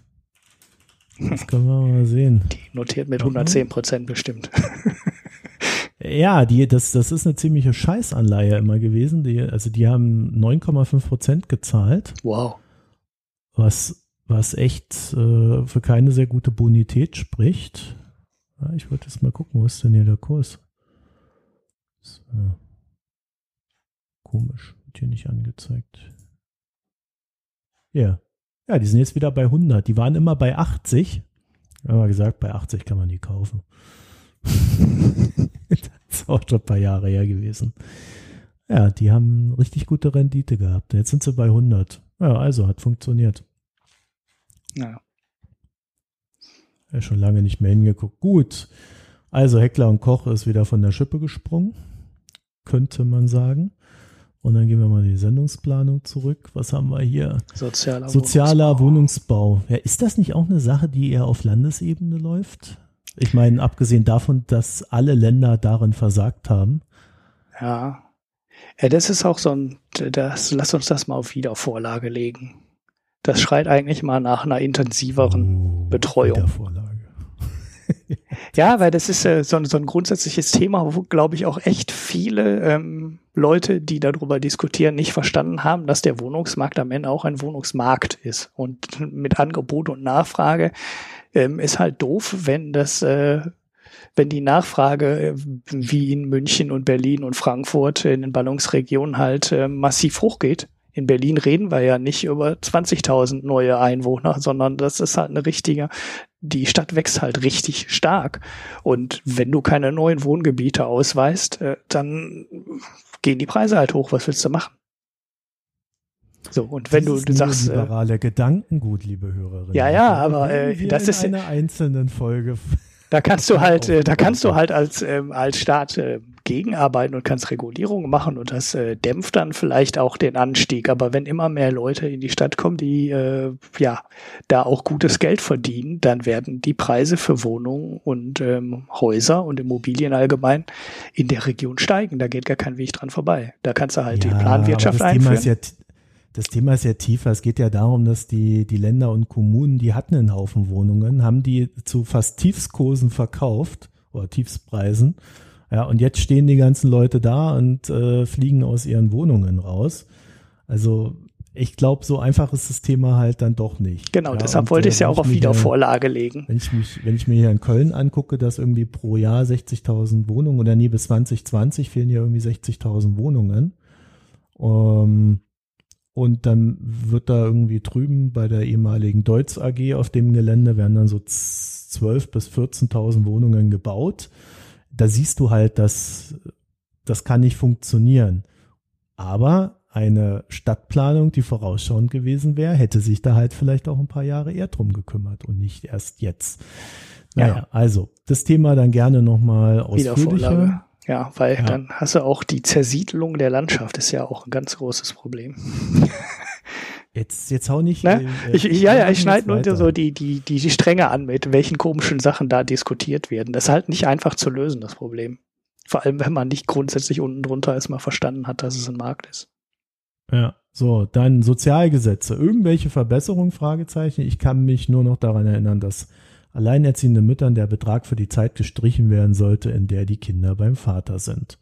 Das können wir mal sehen. Die notiert mit 110 Prozent bestimmt. [LAUGHS] Ja, die, das, das ist eine ziemliche Scheißanleihe immer gewesen. Die, also die haben 9,5 Prozent gezahlt. Wow. Was, was echt äh, für keine sehr gute Bonität spricht. Ja, ich wollte jetzt mal gucken, wo ist denn hier der Kurs? So. Komisch, wird hier nicht angezeigt. Ja. Ja, die sind jetzt wieder bei 100. Die waren immer bei 80. Haben wir gesagt, bei 80 kann man die kaufen. [LAUGHS] ist auch schon ein paar Jahre her gewesen. Ja, die haben richtig gute Rendite gehabt. Jetzt sind sie bei 100. Ja, also hat funktioniert. Ja. Ja, schon lange nicht mehr hingeguckt. Gut. Also Heckler und Koch ist wieder von der Schippe gesprungen. Könnte man sagen. Und dann gehen wir mal in die Sendungsplanung zurück. Was haben wir hier? Sozialer, Sozialer Wohnungsbau. Wohnungsbau. Ja, ist das nicht auch eine Sache, die eher auf Landesebene läuft? Ich meine, abgesehen davon, dass alle Länder darin versagt haben. Ja. Ja, das ist auch so ein, das, lass uns das mal auf Wiedervorlage legen. Das schreit eigentlich mal nach einer intensiveren oh, Betreuung. Wiedervorlage. [LAUGHS] ja, weil das ist äh, so, so, ein grundsätzliches Thema, wo, glaube ich, auch echt viele ähm, Leute, die darüber diskutieren, nicht verstanden haben, dass der Wohnungsmarkt am Ende auch ein Wohnungsmarkt ist. Und mit Angebot und Nachfrage ähm, ist halt doof, wenn das, äh, wenn die Nachfrage äh, wie in München und Berlin und Frankfurt in den Ballungsregionen halt äh, massiv hochgeht. In Berlin reden wir ja nicht über 20.000 neue Einwohner, sondern das ist halt eine richtige, die Stadt wächst halt richtig stark. Und wenn du keine neuen Wohngebiete ausweist, äh, dann gehen die Preise halt hoch. Was willst du machen? So, und wenn Dieses du, du sagst. Äh, liberale Gedankengut, liebe Hörerinnen. Ja, ja, aber äh, das ist. In einer einzelnen Folge [LAUGHS] da kannst du [LAUGHS] halt, äh, da kannst du halt als, ähm, als Staat äh, gegenarbeiten und kannst Regulierungen machen und das äh, dämpft dann vielleicht auch den Anstieg. Aber wenn immer mehr Leute in die Stadt kommen, die äh, ja da auch gutes Geld verdienen, dann werden die Preise für Wohnungen und ähm, Häuser und Immobilien allgemein in der Region steigen. Da geht gar kein Weg dran vorbei. Da kannst du halt ja, die Planwirtschaft einführen. Ja das Thema ist ja tiefer. Es geht ja darum, dass die, die Länder und Kommunen, die hatten einen Haufen Wohnungen, haben die zu fast Tiefskursen verkauft oder Tiefspreisen. Ja, und jetzt stehen die ganzen Leute da und äh, fliegen aus ihren Wohnungen raus. Also ich glaube, so einfach ist das Thema halt dann doch nicht. Genau, ja, deshalb und, wollte ich es ja auch auf Wiedervorlage legen. Wenn ich, mich, wenn ich mir hier in Köln angucke, dass irgendwie pro Jahr 60.000 Wohnungen oder nee, bis 2020 fehlen ja irgendwie 60.000 Wohnungen. Um, und dann wird da irgendwie drüben bei der ehemaligen Deutz AG auf dem Gelände werden dann so 12.000 bis 14.000 Wohnungen gebaut. Da siehst du halt, dass das kann nicht funktionieren. Aber eine Stadtplanung, die vorausschauend gewesen wäre, hätte sich da halt vielleicht auch ein paar Jahre eher drum gekümmert und nicht erst jetzt. Naja, ja. also das Thema dann gerne nochmal ausführlicher. Ja, weil ja. dann hast du auch die Zersiedlung der Landschaft, ist ja auch ein ganz großes Problem. [LAUGHS] Jetzt, jetzt hau nicht. Ne? Äh, ich, ja, ja, ich schneide nur so die, die, die, die Stränge an, mit welchen komischen Sachen da diskutiert werden. Das ist halt nicht einfach zu lösen, das Problem. Vor allem, wenn man nicht grundsätzlich unten drunter erstmal verstanden hat, dass es ein Markt ist. Ja, so, dann Sozialgesetze. Irgendwelche Verbesserungen? Fragezeichen. Ich kann mich nur noch daran erinnern, dass alleinerziehende Müttern der Betrag für die Zeit gestrichen werden sollte, in der die Kinder beim Vater sind.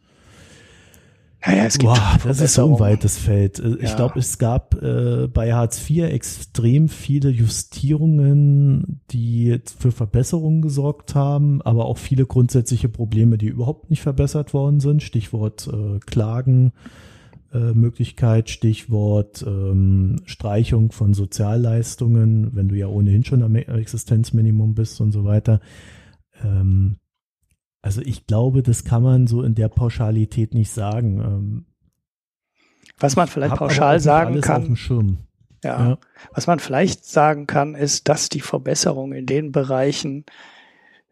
Naja, es gibt Boah, das ist so ein weites Feld. Äh, ich ja. glaube, es gab äh, bei Hartz IV extrem viele Justierungen, die für Verbesserungen gesorgt haben, aber auch viele grundsätzliche Probleme, die überhaupt nicht verbessert worden sind. Stichwort äh, Klagen, Möglichkeit, Stichwort ähm, Streichung von Sozialleistungen, wenn du ja ohnehin schon am Existenzminimum bist und so weiter. Ähm, also ich glaube, das kann man so in der Pauschalität nicht sagen. Ähm, was man vielleicht pauschal sagen kann. Ja. ja. Was man vielleicht sagen kann, ist, dass die Verbesserung in den Bereichen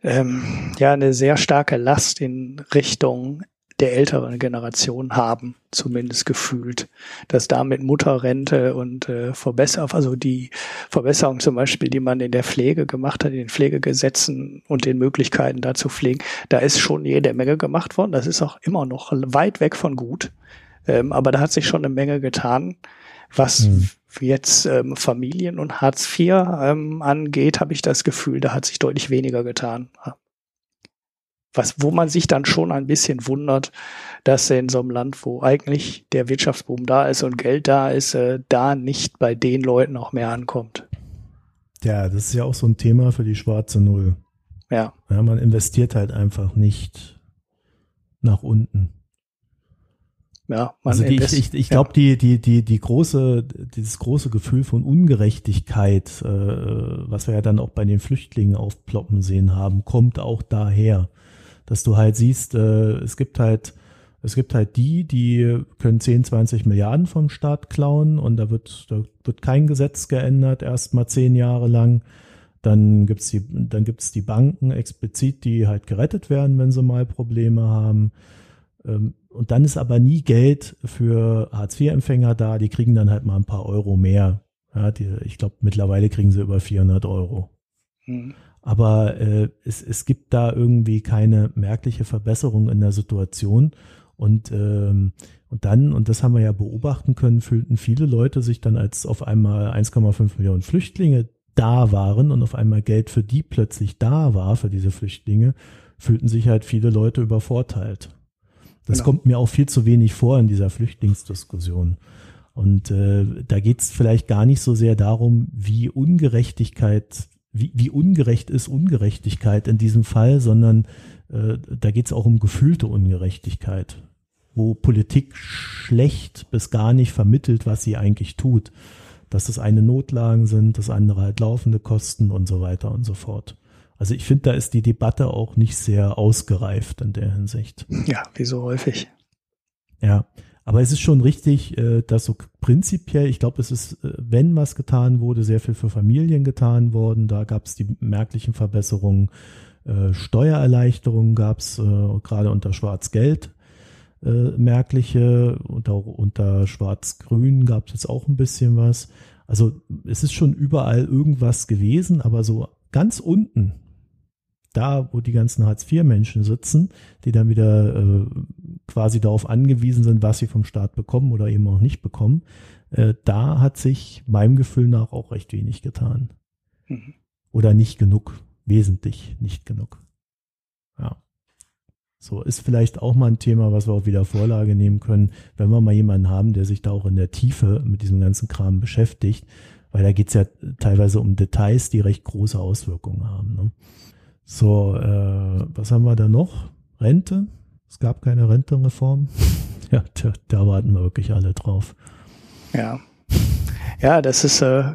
ähm, ja eine sehr starke Last in Richtung der älteren Generation haben, zumindest gefühlt, dass damit Mutterrente und äh, Verbesserung, also die Verbesserung zum Beispiel, die man in der Pflege gemacht hat, in den Pflegegesetzen und den Möglichkeiten da zu pflegen, da ist schon jede Menge gemacht worden. Das ist auch immer noch weit weg von gut. Ähm, aber da hat sich schon eine Menge getan. Was mhm. jetzt ähm, Familien und Hartz IV ähm, angeht, habe ich das Gefühl, da hat sich deutlich weniger getan was, wo man sich dann schon ein bisschen wundert, dass in so einem Land, wo eigentlich der Wirtschaftsboom da ist und Geld da ist, äh, da nicht bei den Leuten auch mehr ankommt. Ja, das ist ja auch so ein Thema für die schwarze Null. Ja. ja man investiert halt einfach nicht nach unten. Ja, man also die, ich, ich, ich glaube, ja. die, die, die, die große, dieses große Gefühl von Ungerechtigkeit, äh, was wir ja dann auch bei den Flüchtlingen aufploppen sehen haben, kommt auch daher dass du halt siehst, äh, es gibt halt, es gibt halt die, die können 10, 20 Milliarden vom Staat klauen und da wird, da wird kein Gesetz geändert, erstmal zehn Jahre lang. Dann gibt's die, dann gibt's die Banken explizit, die halt gerettet werden, wenn sie mal Probleme haben. Ähm, und dann ist aber nie Geld für Hartz-IV-Empfänger da, die kriegen dann halt mal ein paar Euro mehr. Ja, die, ich glaube, mittlerweile kriegen sie über 400 Euro. Mhm. Aber äh, es, es gibt da irgendwie keine merkliche Verbesserung in der Situation. Und, ähm, und dann, und das haben wir ja beobachten können, fühlten viele Leute sich dann, als auf einmal 1,5 Millionen Flüchtlinge da waren und auf einmal Geld für die plötzlich da war, für diese Flüchtlinge, fühlten sich halt viele Leute übervorteilt. Das genau. kommt mir auch viel zu wenig vor in dieser Flüchtlingsdiskussion. Und äh, da geht es vielleicht gar nicht so sehr darum, wie Ungerechtigkeit wie, wie ungerecht ist Ungerechtigkeit in diesem Fall, sondern äh, da geht es auch um gefühlte Ungerechtigkeit, wo Politik schlecht bis gar nicht vermittelt, was sie eigentlich tut. Dass das eine Notlagen sind, das andere halt laufende Kosten und so weiter und so fort. Also ich finde, da ist die Debatte auch nicht sehr ausgereift in der Hinsicht. Ja, wie so häufig. Ja, aber es ist schon richtig, äh, dass so prinzipiell, ich glaube, es ist, äh, wenn was getan wurde, sehr viel für Familien getan worden. Da gab es die merklichen Verbesserungen. Äh, Steuererleichterungen gab es gerade unter Schwarz-Gelb merkliche. Unter, unter Schwarz-Grün gab es jetzt auch ein bisschen was. Also es ist schon überall irgendwas gewesen, aber so ganz unten da, wo die ganzen Hartz-IV-Menschen sitzen, die dann wieder äh, quasi darauf angewiesen sind, was sie vom Staat bekommen oder eben auch nicht bekommen, äh, da hat sich meinem Gefühl nach auch recht wenig getan. Mhm. Oder nicht genug, wesentlich nicht genug. Ja. So ist vielleicht auch mal ein Thema, was wir auch wieder Vorlage nehmen können, wenn wir mal jemanden haben, der sich da auch in der Tiefe mit diesem ganzen Kram beschäftigt, weil da geht's ja teilweise um Details, die recht große Auswirkungen haben. Ne? So, äh, was haben wir da noch? Rente? Es gab keine Rentenreform. [LAUGHS] ja, da, da, warten wir wirklich alle drauf. Ja. Ja, das ist, äh,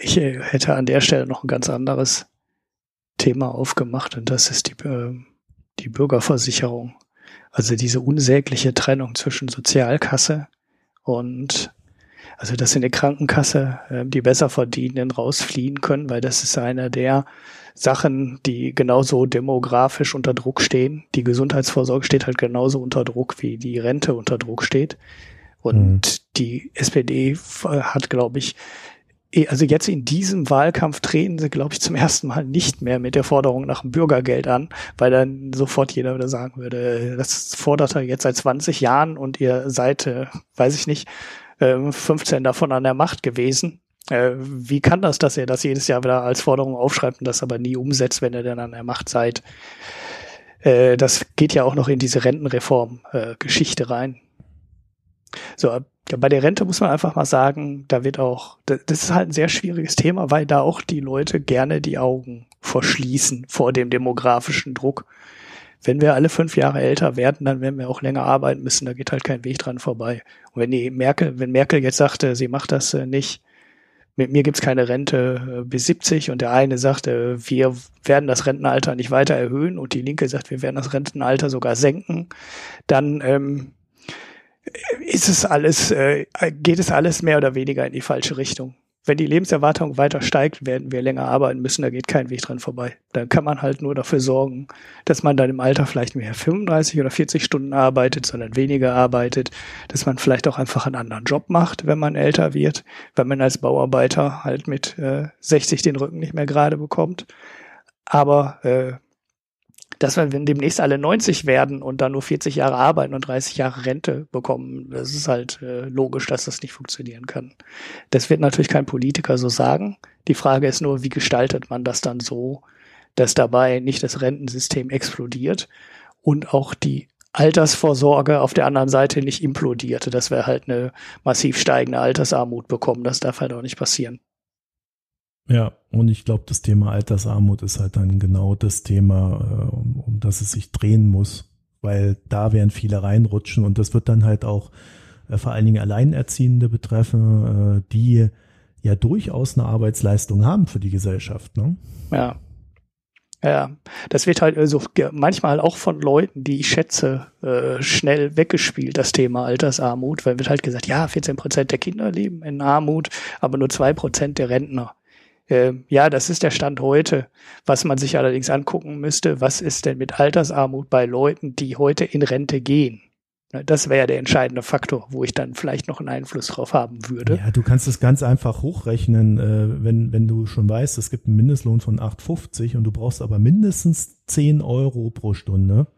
ich hätte an der Stelle noch ein ganz anderes Thema aufgemacht und das ist die, äh, die Bürgerversicherung. Also diese unsägliche Trennung zwischen Sozialkasse und also dass in der Krankenkasse äh, die Besserverdienenden rausfliehen können, weil das ist einer der Sachen, die genauso demografisch unter Druck stehen. Die Gesundheitsvorsorge steht halt genauso unter Druck, wie die Rente unter Druck steht. Und mhm. die SPD hat, glaube ich, eh, also jetzt in diesem Wahlkampf treten sie, glaube ich, zum ersten Mal nicht mehr mit der Forderung nach dem Bürgergeld an, weil dann sofort jeder wieder sagen würde, das fordert er jetzt seit 20 Jahren und ihr seid, äh, weiß ich nicht, 15 äh, davon an der Macht gewesen. Äh, wie kann das, dass ihr das jedes Jahr wieder als Forderung aufschreibt und das aber nie umsetzt, wenn ihr dann an der Macht seid? Äh, das geht ja auch noch in diese Rentenreform-Geschichte rein. So, bei der Rente muss man einfach mal sagen, da wird auch, das ist halt ein sehr schwieriges Thema, weil da auch die Leute gerne die Augen verschließen vor dem demografischen Druck. Wenn wir alle fünf Jahre älter werden, dann werden wir auch länger arbeiten müssen, da geht halt kein Weg dran vorbei. Und wenn die Merkel, wenn Merkel jetzt sagte, sie macht das nicht, mit mir gibt's keine Rente äh, bis 70 und der eine sagt, äh, wir werden das Rentenalter nicht weiter erhöhen und die Linke sagt, wir werden das Rentenalter sogar senken, dann ähm, ist es alles, äh, geht es alles mehr oder weniger in die falsche Richtung wenn die Lebenserwartung weiter steigt, werden wir länger arbeiten müssen, da geht kein Weg dran vorbei. Dann kann man halt nur dafür sorgen, dass man dann im Alter vielleicht mehr 35 oder 40 Stunden arbeitet, sondern weniger arbeitet, dass man vielleicht auch einfach einen anderen Job macht, wenn man älter wird, wenn man als Bauarbeiter halt mit äh, 60 den Rücken nicht mehr gerade bekommt. Aber äh, dass wir demnächst alle 90 werden und dann nur 40 Jahre arbeiten und 30 Jahre Rente bekommen, das ist halt äh, logisch, dass das nicht funktionieren kann. Das wird natürlich kein Politiker so sagen. Die Frage ist nur, wie gestaltet man das dann so, dass dabei nicht das Rentensystem explodiert und auch die Altersvorsorge auf der anderen Seite nicht implodiert, dass wir halt eine massiv steigende Altersarmut bekommen. Das darf halt auch nicht passieren. Ja, und ich glaube, das Thema Altersarmut ist halt dann genau das Thema, äh, um, das es sich drehen muss, weil da werden viele reinrutschen und das wird dann halt auch äh, vor allen Dingen Alleinerziehende betreffen, äh, die ja durchaus eine Arbeitsleistung haben für die Gesellschaft. Ne? Ja. Ja, das wird halt also manchmal auch von Leuten, die ich schätze, äh, schnell weggespielt, das Thema Altersarmut, weil wird halt gesagt, ja, 14 Prozent der Kinder leben in Armut, aber nur zwei Prozent der Rentner. Äh, ja, das ist der Stand heute. Was man sich allerdings angucken müsste, was ist denn mit Altersarmut bei Leuten, die heute in Rente gehen? Das wäre der entscheidende Faktor, wo ich dann vielleicht noch einen Einfluss drauf haben würde. Ja, du kannst es ganz einfach hochrechnen, äh, wenn, wenn du schon weißt, es gibt einen Mindestlohn von 8,50 und du brauchst aber mindestens 10 Euro pro Stunde,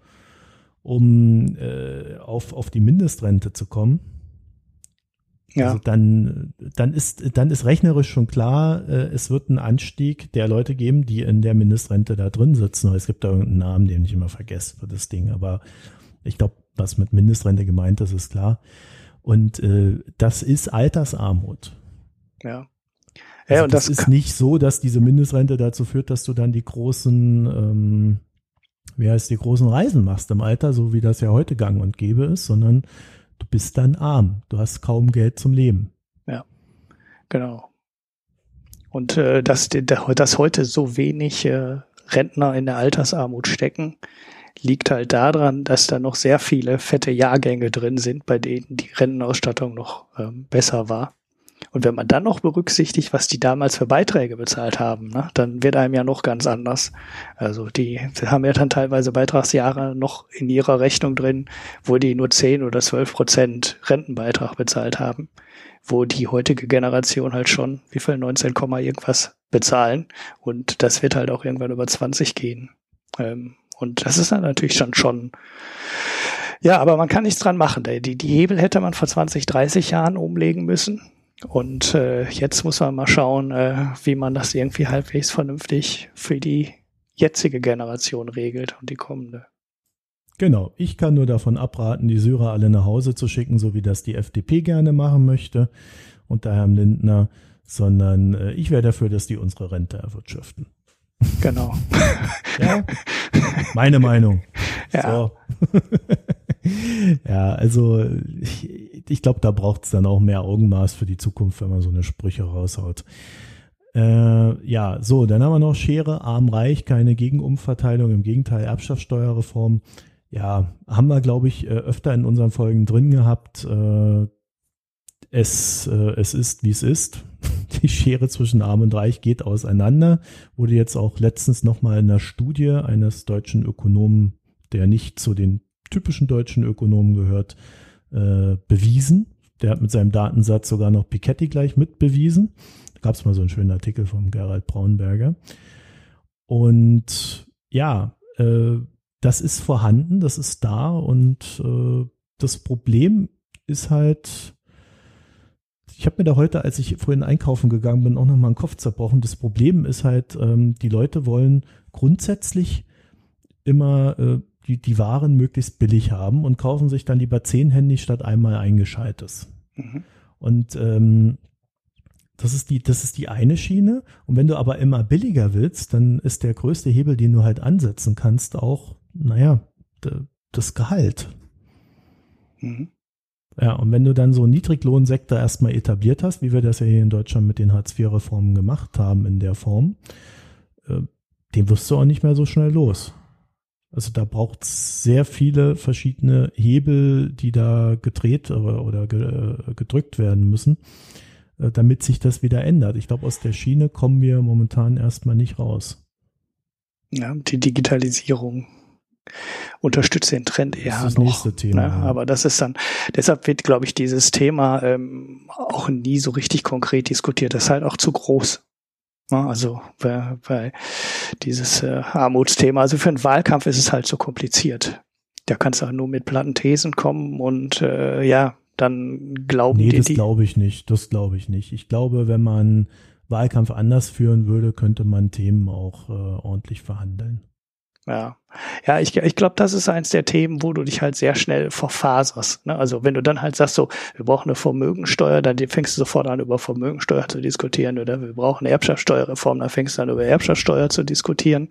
um äh, auf, auf die Mindestrente zu kommen ja. Also dann, dann ist, dann ist rechnerisch schon klar, äh, es wird einen Anstieg der Leute geben, die in der Mindestrente da drin sitzen. Es gibt da irgendeinen Namen, den ich immer vergesse für das Ding. Aber ich glaube, was mit Mindestrente gemeint ist, ist klar. Und äh, das ist Altersarmut. Ja. Ja, also und das, das ist nicht so, dass diese Mindestrente dazu führt, dass du dann die großen, ähm, wie heißt die großen Reisen machst im Alter, so wie das ja heute gang und gäbe ist, sondern du bist dann arm. Du hast kaum Geld zum Leben. Ja, genau. Und äh, dass, dass heute so wenig äh, Rentner in der Altersarmut stecken, liegt halt daran, dass da noch sehr viele fette Jahrgänge drin sind, bei denen die Rentenausstattung noch ähm, besser war. Und wenn man dann noch berücksichtigt, was die damals für Beiträge bezahlt haben, ne, dann wird einem ja noch ganz anders. Also die haben ja dann teilweise Beitragsjahre noch in ihrer Rechnung drin, wo die nur 10 oder 12 Prozent Rentenbeitrag bezahlt haben, wo die heutige Generation halt schon, wie viel, 19, irgendwas bezahlen. Und das wird halt auch irgendwann über 20 gehen. Ähm, und das ist dann natürlich schon schon, ja, aber man kann nichts dran machen. Die, die Hebel hätte man vor 20, 30 Jahren umlegen müssen. Und äh, jetzt muss man mal schauen, äh, wie man das irgendwie halbwegs vernünftig für die jetzige Generation regelt und die kommende. Genau, ich kann nur davon abraten, die Syrer alle nach Hause zu schicken, so wie das die FDP gerne machen möchte unter Herrn Lindner, sondern äh, ich wäre dafür, dass die unsere Rente erwirtschaften. Genau. ja, meine Meinung. Ja. So. [LAUGHS] ja, also ich, ich glaube, da braucht es dann auch mehr Augenmaß für die Zukunft, wenn man so eine Sprüche raushaut. Äh, ja, so, dann haben wir noch Schere, arm, reich, keine Gegenumverteilung, im Gegenteil, Erbschaftssteuerreform. Ja, haben wir, glaube ich, äh, öfter in unseren Folgen drin gehabt. Äh, es, äh, es ist, wie es ist. [LAUGHS] Die Schere zwischen arm und reich geht auseinander. Wurde jetzt auch letztens nochmal in einer Studie eines deutschen Ökonomen, der nicht zu den typischen deutschen Ökonomen gehört, äh, bewiesen. Der hat mit seinem Datensatz sogar noch Piketty gleich mitbewiesen. Da gab es mal so einen schönen Artikel vom Gerald Braunberger. Und ja, äh, das ist vorhanden, das ist da und äh, das Problem ist halt, ich habe mir da heute, als ich vorhin einkaufen gegangen bin, auch nochmal einen Kopf zerbrochen. Das Problem ist halt, ähm, die Leute wollen grundsätzlich immer äh, die, die Waren möglichst billig haben und kaufen sich dann lieber zehn Handy statt einmal ein gescheites. Mhm. Und ähm, das ist die, das ist die eine Schiene. Und wenn du aber immer billiger willst, dann ist der größte Hebel, den du halt ansetzen kannst, auch, naja, das Gehalt. Mhm. Ja, und wenn du dann so einen Niedriglohnsektor erstmal etabliert hast, wie wir das ja hier in Deutschland mit den Hartz-IV-Reformen gemacht haben in der Form, äh, den wirst du auch nicht mehr so schnell los. Also da braucht es sehr viele verschiedene Hebel, die da gedreht oder, äh, gedrückt werden müssen, äh, damit sich das wieder ändert. Ich glaube, aus der Schiene kommen wir momentan erstmal nicht raus. Ja, die Digitalisierung unterstützt den Trend eher das, das noch. Nächste Thema, ne? ja. Aber das ist dann, deshalb wird, glaube ich, dieses Thema ähm, auch nie so richtig konkret diskutiert. Das ist halt auch zu groß. Ne? Also bei, bei dieses äh, Armutsthema, also für einen Wahlkampf ist es halt so kompliziert. Da kannst du auch nur mit platten Thesen kommen und äh, ja, dann glauben nee, die. das glaube ich nicht. Das glaube ich nicht. Ich glaube, wenn man Wahlkampf anders führen würde, könnte man Themen auch äh, ordentlich verhandeln. Ja, ja, ich, ich glaube, das ist eins der Themen, wo du dich halt sehr schnell verfaserst. Ne? Also wenn du dann halt sagst, so, wir brauchen eine Vermögensteuer, dann fängst du sofort an, über Vermögensteuer zu diskutieren, oder wir brauchen eine Erbschaftssteuerreform, dann fängst du an, über Erbschaftssteuer zu diskutieren.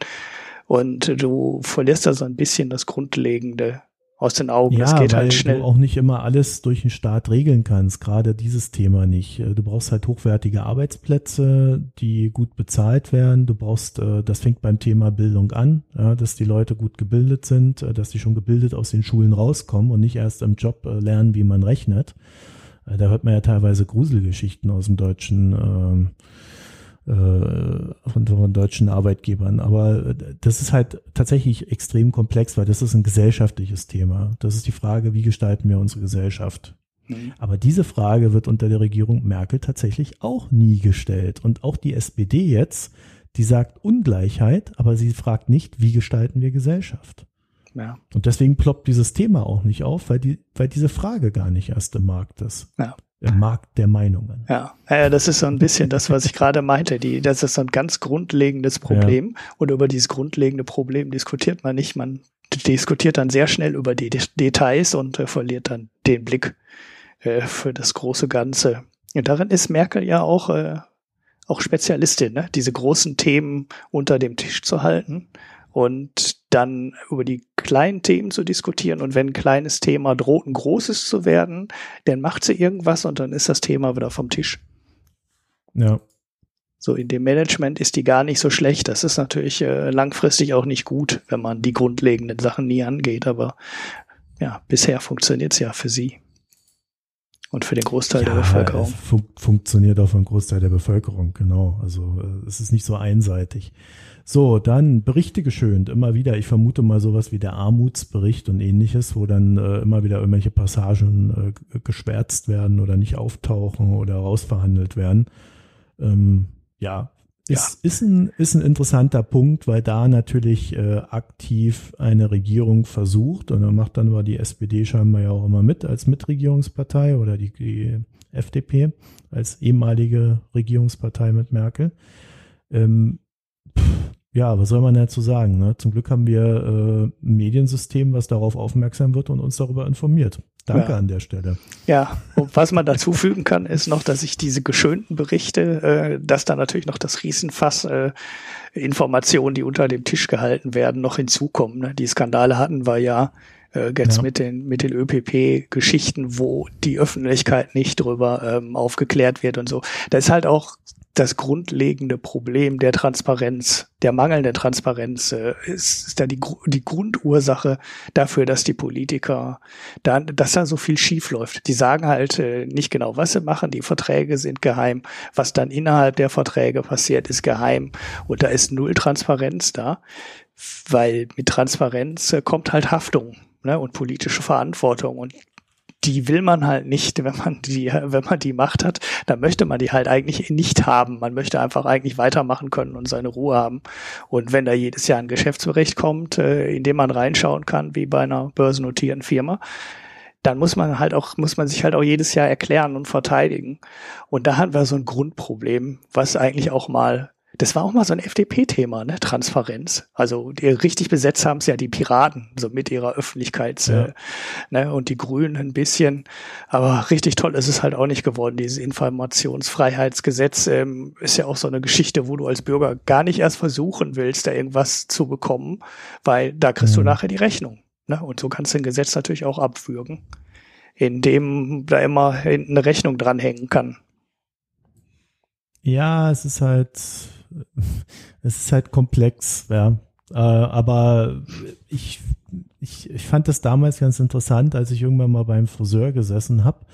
Und du verlierst da so ein bisschen das Grundlegende aus den Augen. Ja, das geht halt schnell. Du auch nicht immer alles durch den Staat regeln kannst, gerade dieses Thema nicht. Äh, du brauchst halt hochwertige Arbeitsplätze, die gut bezahlt werden. Du brauchst, äh, das fängt beim Thema Bildung an, dass die Leute gut gebildet sind, äh, dass die schon gebildet aus den Schulen rauskommen und nicht erst im Job lernen, wie man rechnet. Da hört man ja teilweise Gruselgeschichten aus dem deutschen ähm, äh, von, von deutschen Arbeitgebern. Aber äh, das ist halt tatsächlich extrem komplex, weil das ist ein gesellschaftliches Thema. Das ist die Frage, wie gestalten wir unsere Gesellschaft? Mhm. Aber diese Frage wird unter der Regierung Merkel tatsächlich auch nie gestellt. Und auch die SPD jetzt, die sagt Ungleichheit, aber sie fragt nicht, wie gestalten wir Gesellschaft? Ja. Und deswegen ploppt dieses Thema auch nicht auf, weil, die, weil diese Frage gar nicht erst im Markt ist. Ja. Markt der Meinungen. Ja, ja, das ist so ein bisschen das, was ich gerade meinte. Die, das ist so ein ganz grundlegendes Problem. Ja. Und über dieses grundlegende Problem diskutiert man nicht. Man diskutiert dann sehr schnell über die Details und äh, verliert dann den Blick äh, für das große Ganze. Und darin ist Merkel ja auch äh, auch Spezialistin, ne? diese großen Themen unter dem Tisch zu halten und dann über die kleinen Themen zu diskutieren. Und wenn ein kleines Thema droht, ein großes zu werden, dann macht sie irgendwas und dann ist das Thema wieder vom Tisch. Ja. So in dem Management ist die gar nicht so schlecht. Das ist natürlich äh, langfristig auch nicht gut, wenn man die grundlegenden Sachen nie angeht. Aber ja, bisher funktioniert es ja für sie und für den Großteil ja, der Bevölkerung. Fun funktioniert auch für den Großteil der Bevölkerung, genau. Also äh, es ist nicht so einseitig. So, dann Berichte geschönt, immer wieder. Ich vermute mal sowas wie der Armutsbericht und ähnliches, wo dann äh, immer wieder irgendwelche Passagen äh, geschwärzt werden oder nicht auftauchen oder rausverhandelt werden. Ähm, ja, ist, ja. ist, ein, ist ein interessanter Punkt, weil da natürlich äh, aktiv eine Regierung versucht, und da macht dann aber die SPD scheinbar ja auch immer mit als Mitregierungspartei oder die, die FDP als ehemalige Regierungspartei mit Merkel. Ähm, pff, ja, was soll man dazu sagen? Ne? Zum Glück haben wir äh, ein Mediensystem, was darauf aufmerksam wird und uns darüber informiert. Danke ja. an der Stelle. Ja, und was man dazu fügen kann, ist noch, dass ich diese geschönten Berichte, äh, dass da natürlich noch das Riesenfass äh, Informationen, die unter dem Tisch gehalten werden, noch hinzukommen. Ne? Die Skandale hatten wir ja äh, jetzt ja. mit den mit den ÖPP-Geschichten, wo die Öffentlichkeit nicht drüber ähm, aufgeklärt wird und so. Da ist halt auch das grundlegende Problem der Transparenz, der mangelnden Transparenz, äh, ist, ist da die, die Grundursache dafür, dass die Politiker dann, dass da so viel schief läuft. Die sagen halt äh, nicht genau, was sie machen. Die Verträge sind geheim. Was dann innerhalb der Verträge passiert, ist geheim. Und da ist null Transparenz da, weil mit Transparenz äh, kommt halt Haftung ne, und politische Verantwortung. Und die will man halt nicht, wenn man die, wenn man die Macht hat, dann möchte man die halt eigentlich nicht haben. Man möchte einfach eigentlich weitermachen können und seine Ruhe haben. Und wenn da jedes Jahr ein Geschäftsbericht kommt, äh, in dem man reinschauen kann, wie bei einer börsennotierten Firma, dann muss man halt auch, muss man sich halt auch jedes Jahr erklären und verteidigen. Und da haben wir so ein Grundproblem, was eigentlich auch mal das war auch mal so ein FDP-Thema, ne? Transparenz. Also die richtig besetzt haben es ja die Piraten, so mit ihrer Öffentlichkeits, ja. äh, ne? Und die Grünen ein bisschen. Aber richtig toll ist es halt auch nicht geworden. Dieses Informationsfreiheitsgesetz ähm, ist ja auch so eine Geschichte, wo du als Bürger gar nicht erst versuchen willst, da irgendwas zu bekommen, weil da kriegst mhm. du nachher die Rechnung. Ne? Und so kannst du ein Gesetz natürlich auch abwürgen, indem da immer eine Rechnung dranhängen kann. Ja, es ist halt [LAUGHS] es ist halt komplex, ja. Äh, aber ich, ich, ich fand das damals ganz interessant, als ich irgendwann mal beim Friseur gesessen habe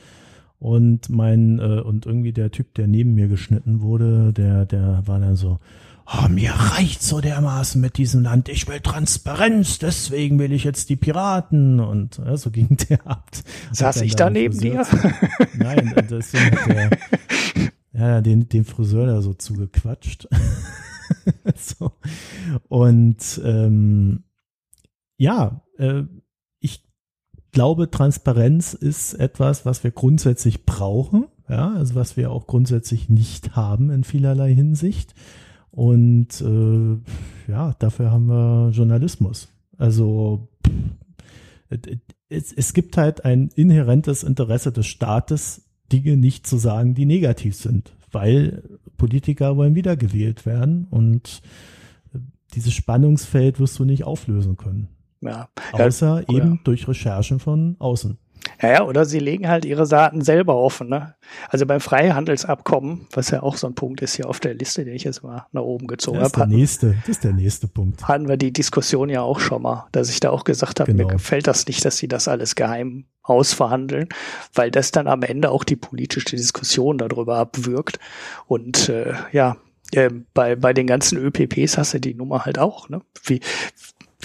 und mein äh, und irgendwie der Typ, der neben mir geschnitten wurde, der der war dann so, oh, mir reicht so dermaßen mit diesem Land, ich will Transparenz, deswegen will ich jetzt die Piraten und ja, so ging [LAUGHS] der ab. Saß ich da neben dir? Nein, deswegen hat der [LAUGHS] ja, den, den Friseur da so zugequatscht. [LAUGHS] so. Und ähm, ja, äh, ich glaube, Transparenz ist etwas, was wir grundsätzlich brauchen, ja, also was wir auch grundsätzlich nicht haben in vielerlei Hinsicht. Und äh, ja, dafür haben wir Journalismus. Also es, es gibt halt ein inhärentes Interesse des Staates, Dinge nicht zu sagen, die negativ sind, weil Politiker wollen wiedergewählt werden und dieses Spannungsfeld wirst du nicht auflösen können. Ja. Außer ja, eben durch Recherchen von außen. Ja, ja, oder sie legen halt ihre Saaten selber offen. Ne? Also beim Freihandelsabkommen, was ja auch so ein Punkt ist hier auf der Liste, den ich jetzt mal nach oben gezogen habe. Das ist der nächste, das ist der nächste Punkt. Hatten wir die Diskussion ja auch schon mal, dass ich da auch gesagt habe, genau. mir gefällt das nicht, dass sie das alles geheim ausverhandeln, weil das dann am Ende auch die politische Diskussion darüber abwirkt. Und äh, ja, äh, bei, bei den ganzen ÖPPs hast du die Nummer halt auch. Ne? Wie,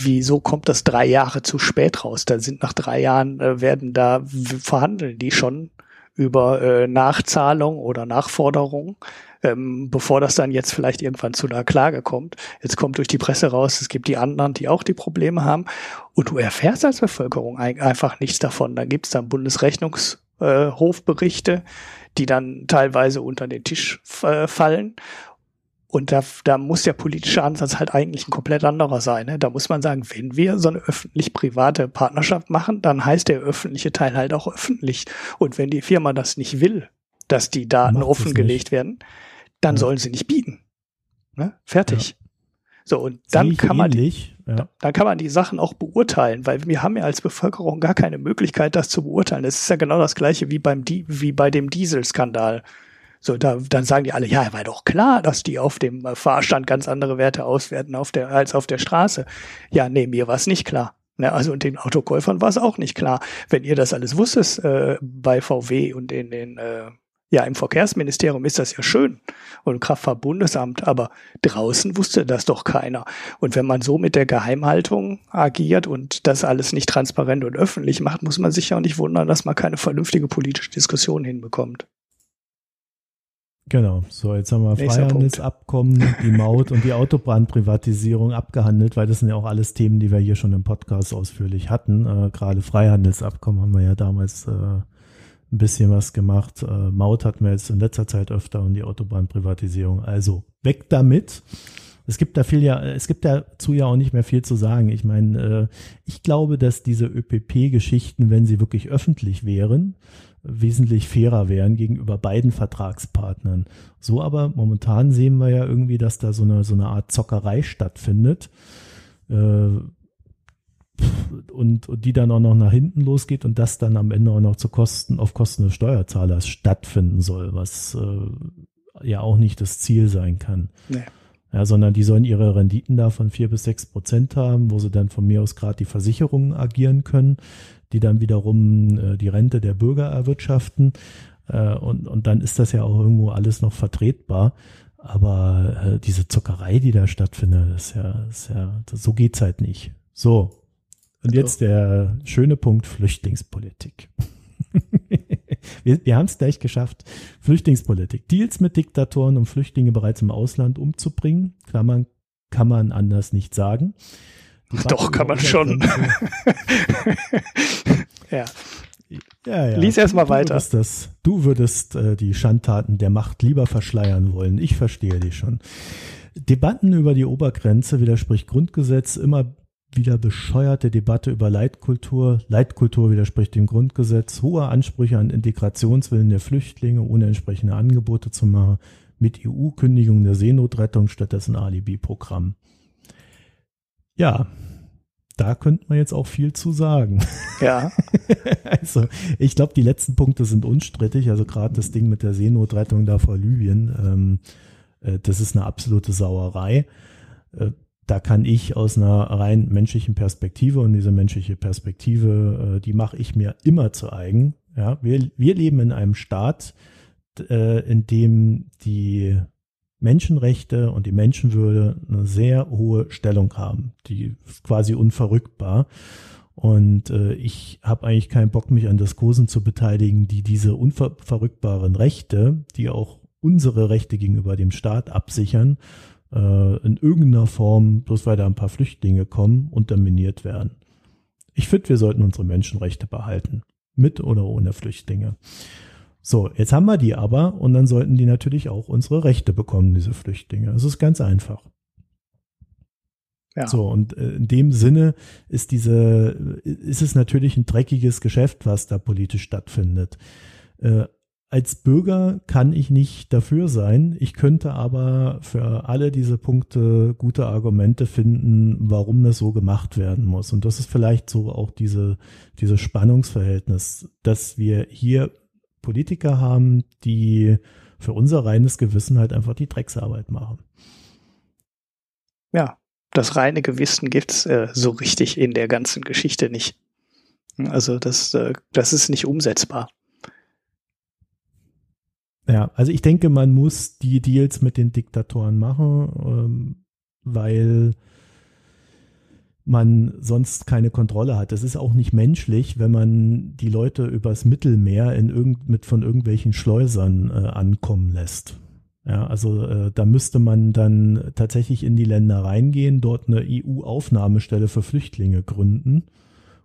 wieso kommt das drei Jahre zu spät raus? Da sind nach drei Jahren äh, werden da verhandeln die schon über äh, Nachzahlung oder Nachforderung, ähm, bevor das dann jetzt vielleicht irgendwann zu einer Klage kommt. Jetzt kommt durch die Presse raus, es gibt die anderen, die auch die Probleme haben. Und du erfährst als Bevölkerung einfach nichts davon. Da gibt es dann Bundesrechnungshofberichte, äh, die dann teilweise unter den Tisch äh, fallen. Und da, da muss der politische Ansatz halt eigentlich ein komplett anderer sein. Ne? Da muss man sagen, wenn wir so eine öffentlich-private Partnerschaft machen, dann heißt der öffentliche Teil halt auch öffentlich. Und wenn die Firma das nicht will, dass die Daten offengelegt werden, dann ja. sollen sie nicht bieten. Ne? Fertig. Ja. So, und dann kann man, ähnlich, ja. dann kann man die Sachen auch beurteilen, weil wir haben ja als Bevölkerung gar keine Möglichkeit, das zu beurteilen. Das ist ja genau das Gleiche wie beim, wie bei dem Dieselskandal. So, da, dann sagen die alle, ja, war doch klar, dass die auf dem Fahrstand ganz andere Werte auswerten auf der, als auf der Straße. Ja, nee, mir war es nicht klar. Ne, also und den Autokäufern war es auch nicht klar. Wenn ihr das alles wusstet äh, bei VW und in den äh, ja, im Verkehrsministerium ist das ja schön und Kraftfahrtbundesamt, aber draußen wusste das doch keiner. Und wenn man so mit der Geheimhaltung agiert und das alles nicht transparent und öffentlich macht, muss man sich ja auch nicht wundern, dass man keine vernünftige politische Diskussion hinbekommt. Genau, so jetzt haben wir Nächster Freihandelsabkommen, Punkt. die Maut und die Autobahnprivatisierung abgehandelt, weil das sind ja auch alles Themen, die wir hier schon im Podcast ausführlich hatten. Äh, gerade Freihandelsabkommen haben wir ja damals äh, ein bisschen was gemacht. Äh, Maut hatten wir jetzt in letzter Zeit öfter und die Autobahnprivatisierung. Also weg damit. Es gibt da viel ja, es gibt dazu ja auch nicht mehr viel zu sagen. Ich meine, äh, ich glaube, dass diese ÖPP-Geschichten, wenn sie wirklich öffentlich wären, wesentlich fairer wären gegenüber beiden Vertragspartnern. So aber momentan sehen wir ja irgendwie, dass da so eine, so eine Art Zockerei stattfindet. Äh, und, und die dann auch noch nach hinten losgeht und das dann am Ende auch noch zu Kosten, auf Kosten des Steuerzahlers stattfinden soll, was äh, ja auch nicht das Ziel sein kann. Nee. Ja, sondern die sollen ihre Renditen da von vier bis sechs Prozent haben, wo sie dann von mir aus gerade die Versicherungen agieren können, die dann wiederum äh, die Rente der Bürger erwirtschaften. Äh, und, und dann ist das ja auch irgendwo alles noch vertretbar. Aber äh, diese Zuckerei, die da stattfindet, ist ja, ist ja, so geht's halt nicht. So, und jetzt der schöne Punkt Flüchtlingspolitik. [LAUGHS] wir wir haben es gleich geschafft. Flüchtlingspolitik. Deals mit Diktatoren, um Flüchtlinge bereits im Ausland umzubringen. Klammern kann man anders nicht sagen. Doch, kann man schon. [LAUGHS] ja. Ja, ja. Lies erst mal weiter. Würdest das, du würdest äh, die Schandtaten der Macht lieber verschleiern wollen. Ich verstehe dich schon. Debatten über die Obergrenze widerspricht Grundgesetz immer wieder bescheuerte Debatte über Leitkultur. Leitkultur widerspricht dem Grundgesetz. Hohe Ansprüche an Integrationswillen der Flüchtlinge, ohne entsprechende Angebote zu machen. Mit EU-Kündigung der Seenotrettung stattdessen Alibi-Programm. Ja, da könnte man jetzt auch viel zu sagen. Ja. [LAUGHS] also, ich glaube, die letzten Punkte sind unstrittig. Also gerade das Ding mit der Seenotrettung da vor Libyen, ähm, äh, das ist eine absolute Sauerei. Äh, da kann ich aus einer rein menschlichen Perspektive und diese menschliche Perspektive, äh, die mache ich mir immer zu eigen. Ja, wir, wir leben in einem Staat, äh, in dem die Menschenrechte und die Menschenwürde eine sehr hohe Stellung haben. Die ist quasi unverrückbar. Und äh, ich habe eigentlich keinen Bock, mich an Diskursen zu beteiligen, die diese unverrückbaren Rechte, die auch unsere Rechte gegenüber dem Staat absichern, äh, in irgendeiner Form, bloß weil da ein paar Flüchtlinge kommen, unterminiert werden. Ich finde, wir sollten unsere Menschenrechte behalten. Mit oder ohne Flüchtlinge. So, jetzt haben wir die aber und dann sollten die natürlich auch unsere Rechte bekommen, diese Flüchtlinge. Das ist ganz einfach. Ja. So, und äh, in dem Sinne ist diese, ist es natürlich ein dreckiges Geschäft, was da politisch stattfindet. Äh, als Bürger kann ich nicht dafür sein. Ich könnte aber für alle diese Punkte gute Argumente finden, warum das so gemacht werden muss. Und das ist vielleicht so auch diese, dieses Spannungsverhältnis, dass wir hier Politiker haben, die für unser reines Gewissen halt einfach die Drecksarbeit machen. Ja, das reine Gewissen gibt's äh, so richtig in der ganzen Geschichte nicht. Also das, äh, das ist nicht umsetzbar. Ja, also ich denke, man muss die Deals mit den Diktatoren machen, ähm, weil man sonst keine Kontrolle hat. Das ist auch nicht menschlich, wenn man die Leute übers Mittelmeer in irgend, mit von irgendwelchen Schleusern äh, ankommen lässt. Ja, also äh, da müsste man dann tatsächlich in die Länder reingehen, dort eine EU-Aufnahmestelle für Flüchtlinge gründen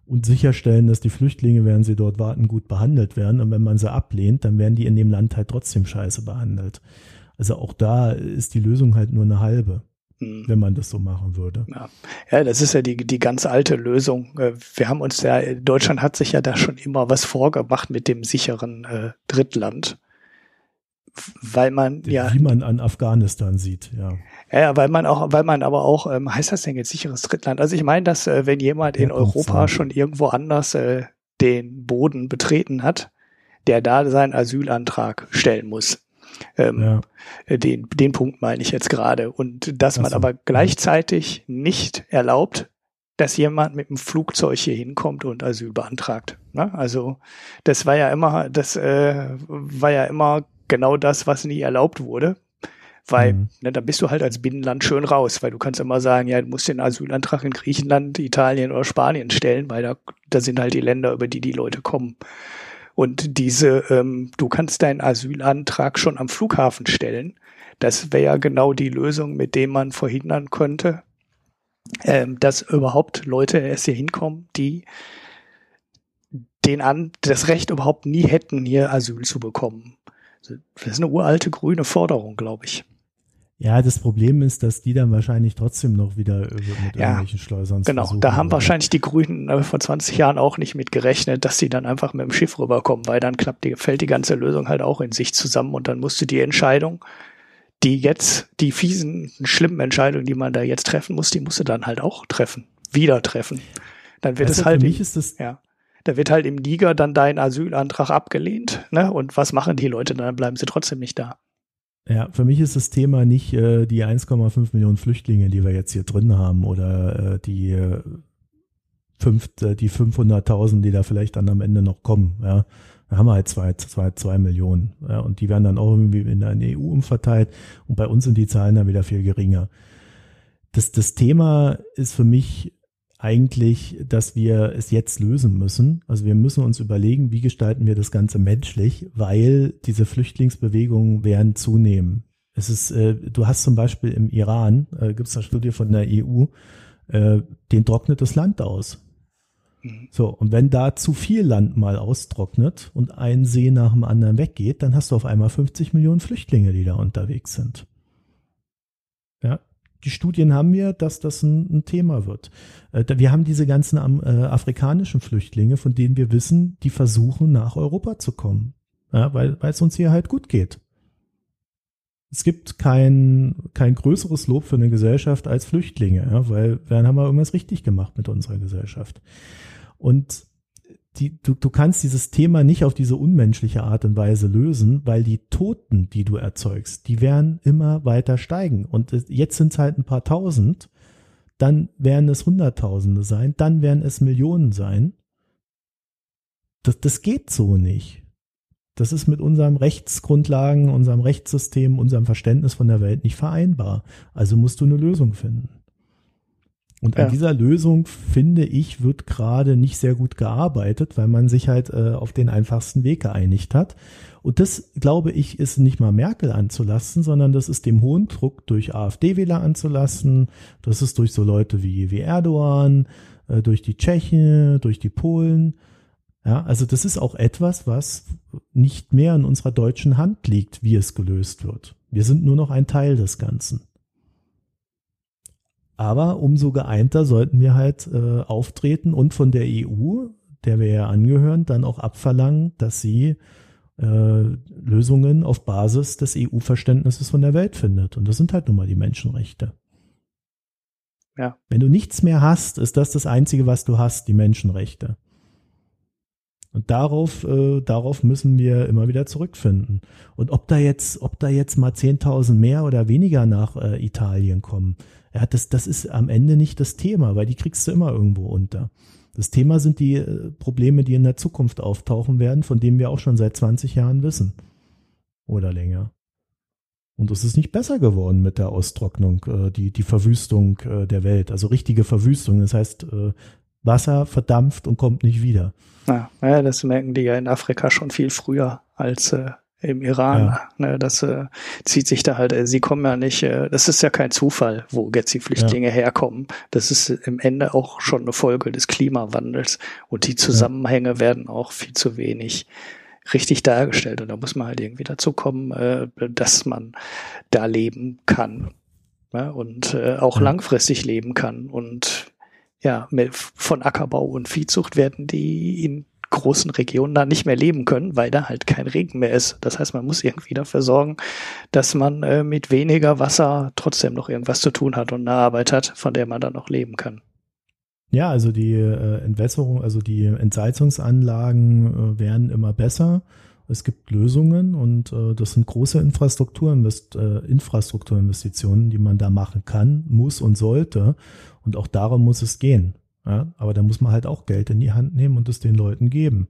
und sicherstellen, dass die Flüchtlinge, während sie dort warten, gut behandelt werden. Und wenn man sie ablehnt, dann werden die in dem Land halt trotzdem scheiße behandelt. Also auch da ist die Lösung halt nur eine halbe. Wenn man das so machen würde. Ja. ja, das ist ja die, die ganz alte Lösung. Äh, wir haben uns ja, Deutschland hat sich ja da schon immer was vorgemacht mit dem sicheren äh, Drittland. weil man ja. Wie man an Afghanistan sieht, ja. Ja, weil man auch, weil man aber auch, ähm, heißt das denn jetzt sicheres Drittland? Also ich meine, dass äh, wenn jemand in Europa schon irgendwo anders äh, den Boden betreten hat, der da seinen Asylantrag stellen muss. Ähm, ja. Den, den Punkt meine ich jetzt gerade. Und dass man so. aber gleichzeitig nicht erlaubt, dass jemand mit dem Flugzeug hier hinkommt und Asyl beantragt. Ne? Also das war ja immer, das äh, war ja immer genau das, was nie erlaubt wurde. Weil, mhm. ne, da bist du halt als Binnenland schön raus, weil du kannst immer sagen, ja, du musst den Asylantrag in Griechenland, Italien oder Spanien stellen, weil da, da sind halt die Länder, über die die Leute kommen. Und diese, ähm, du kannst deinen Asylantrag schon am Flughafen stellen. Das wäre ja genau die Lösung, mit dem man verhindern könnte, ähm, dass überhaupt Leute erst hier hinkommen, die den an das Recht überhaupt nie hätten, hier Asyl zu bekommen. Das ist eine uralte grüne Forderung, glaube ich. Ja, das Problem ist, dass die dann wahrscheinlich trotzdem noch wieder mit ja, irgendwelchen Schleusern Genau, versuchen, da haben wahrscheinlich die Grünen äh, vor 20 Jahren auch nicht mit gerechnet, dass sie dann einfach mit dem Schiff rüberkommen, weil dann klappt die, fällt die ganze Lösung halt auch in sich zusammen und dann musste die Entscheidung, die jetzt, die fiesen, schlimmen Entscheidungen, die man da jetzt treffen muss, die musste dann halt auch treffen, wieder treffen. Dann wird also es halt, für mich ist das, ja, da wird halt im Niger dann dein Asylantrag abgelehnt, ne? Und was machen die Leute? Dann bleiben sie trotzdem nicht da. Ja, für mich ist das Thema nicht äh, die 1,5 Millionen Flüchtlinge, die wir jetzt hier drin haben, oder äh, die, äh, fünf, äh, die 500.000, die da vielleicht dann am Ende noch kommen. Ja, da haben wir halt zwei, zwei, zwei Millionen. Ja, und die werden dann auch irgendwie in der EU umverteilt. Und bei uns sind die Zahlen dann wieder viel geringer. Das, das Thema ist für mich eigentlich, dass wir es jetzt lösen müssen. Also wir müssen uns überlegen, wie gestalten wir das Ganze menschlich, weil diese Flüchtlingsbewegungen werden zunehmen. Es ist, äh, du hast zum Beispiel im Iran, äh, gibt es eine Studie von der EU, äh, den trocknet das Land aus. Mhm. So, und wenn da zu viel Land mal austrocknet und ein See nach dem anderen weggeht, dann hast du auf einmal 50 Millionen Flüchtlinge, die da unterwegs sind. Ja, die Studien haben wir, dass das ein, ein Thema wird. Äh, wir haben diese ganzen äh, afrikanischen Flüchtlinge, von denen wir wissen, die versuchen nach Europa zu kommen, ja, weil, weil es uns hier halt gut geht. Es gibt kein, kein größeres Lob für eine Gesellschaft als Flüchtlinge, ja, weil dann haben wir irgendwas richtig gemacht mit unserer Gesellschaft. Und die, du, du kannst dieses Thema nicht auf diese unmenschliche Art und Weise lösen, weil die Toten, die du erzeugst, die werden immer weiter steigen. Und jetzt sind es halt ein paar tausend, dann werden es Hunderttausende sein, dann werden es Millionen sein. Das, das geht so nicht. Das ist mit unserem Rechtsgrundlagen, unserem Rechtssystem, unserem Verständnis von der Welt nicht vereinbar. Also musst du eine Lösung finden. Und ja. an dieser Lösung, finde ich, wird gerade nicht sehr gut gearbeitet, weil man sich halt äh, auf den einfachsten Weg geeinigt hat. Und das, glaube ich, ist nicht mal Merkel anzulassen, sondern das ist dem hohen Druck durch AfD-Wähler anzulassen. Das ist durch so Leute wie, wie Erdogan, äh, durch die Tschechen, durch die Polen. Ja, also das ist auch etwas, was nicht mehr in unserer deutschen Hand liegt, wie es gelöst wird. Wir sind nur noch ein Teil des Ganzen. Aber umso geeinter sollten wir halt äh, auftreten und von der EU, der wir ja angehören, dann auch abverlangen, dass sie äh, Lösungen auf Basis des EU-Verständnisses von der Welt findet. Und das sind halt nun mal die Menschenrechte. Ja. Wenn du nichts mehr hast, ist das das Einzige, was du hast, die Menschenrechte. Und darauf, äh, darauf müssen wir immer wieder zurückfinden. Und ob da jetzt, ob da jetzt mal 10.000 mehr oder weniger nach äh, Italien kommen, ja, das, das ist am Ende nicht das Thema, weil die kriegst du immer irgendwo unter. Das Thema sind die äh, Probleme, die in der Zukunft auftauchen werden, von denen wir auch schon seit 20 Jahren wissen. Oder länger. Und es ist nicht besser geworden mit der Austrocknung, äh, die, die Verwüstung äh, der Welt. Also richtige Verwüstung. Das heißt, Wasser verdampft und kommt nicht wieder. Ja, das merken die ja in Afrika schon viel früher als im Iran. Ja. Ne, das äh, zieht sich da halt, äh, sie kommen ja nicht, äh, das ist ja kein Zufall, wo jetzt die Flüchtlinge ja. herkommen. Das ist im Ende auch schon eine Folge des Klimawandels und die Zusammenhänge ja. werden auch viel zu wenig richtig dargestellt. Und da muss man halt irgendwie dazu kommen, äh, dass man da leben kann ja, und äh, auch langfristig leben kann. Und ja, von Ackerbau und Viehzucht werden die in großen Regionen da nicht mehr leben können, weil da halt kein Regen mehr ist. Das heißt, man muss irgendwie dafür sorgen, dass man äh, mit weniger Wasser trotzdem noch irgendwas zu tun hat und eine Arbeit hat, von der man dann noch leben kann. Ja, also die äh, Entwässerung, also die Entsalzungsanlagen äh, werden immer besser. Es gibt Lösungen und äh, das sind große Infrastrukturinvest äh, Infrastrukturinvestitionen, die man da machen kann, muss und sollte. Und auch darum muss es gehen. Ja? Aber da muss man halt auch Geld in die Hand nehmen und es den Leuten geben.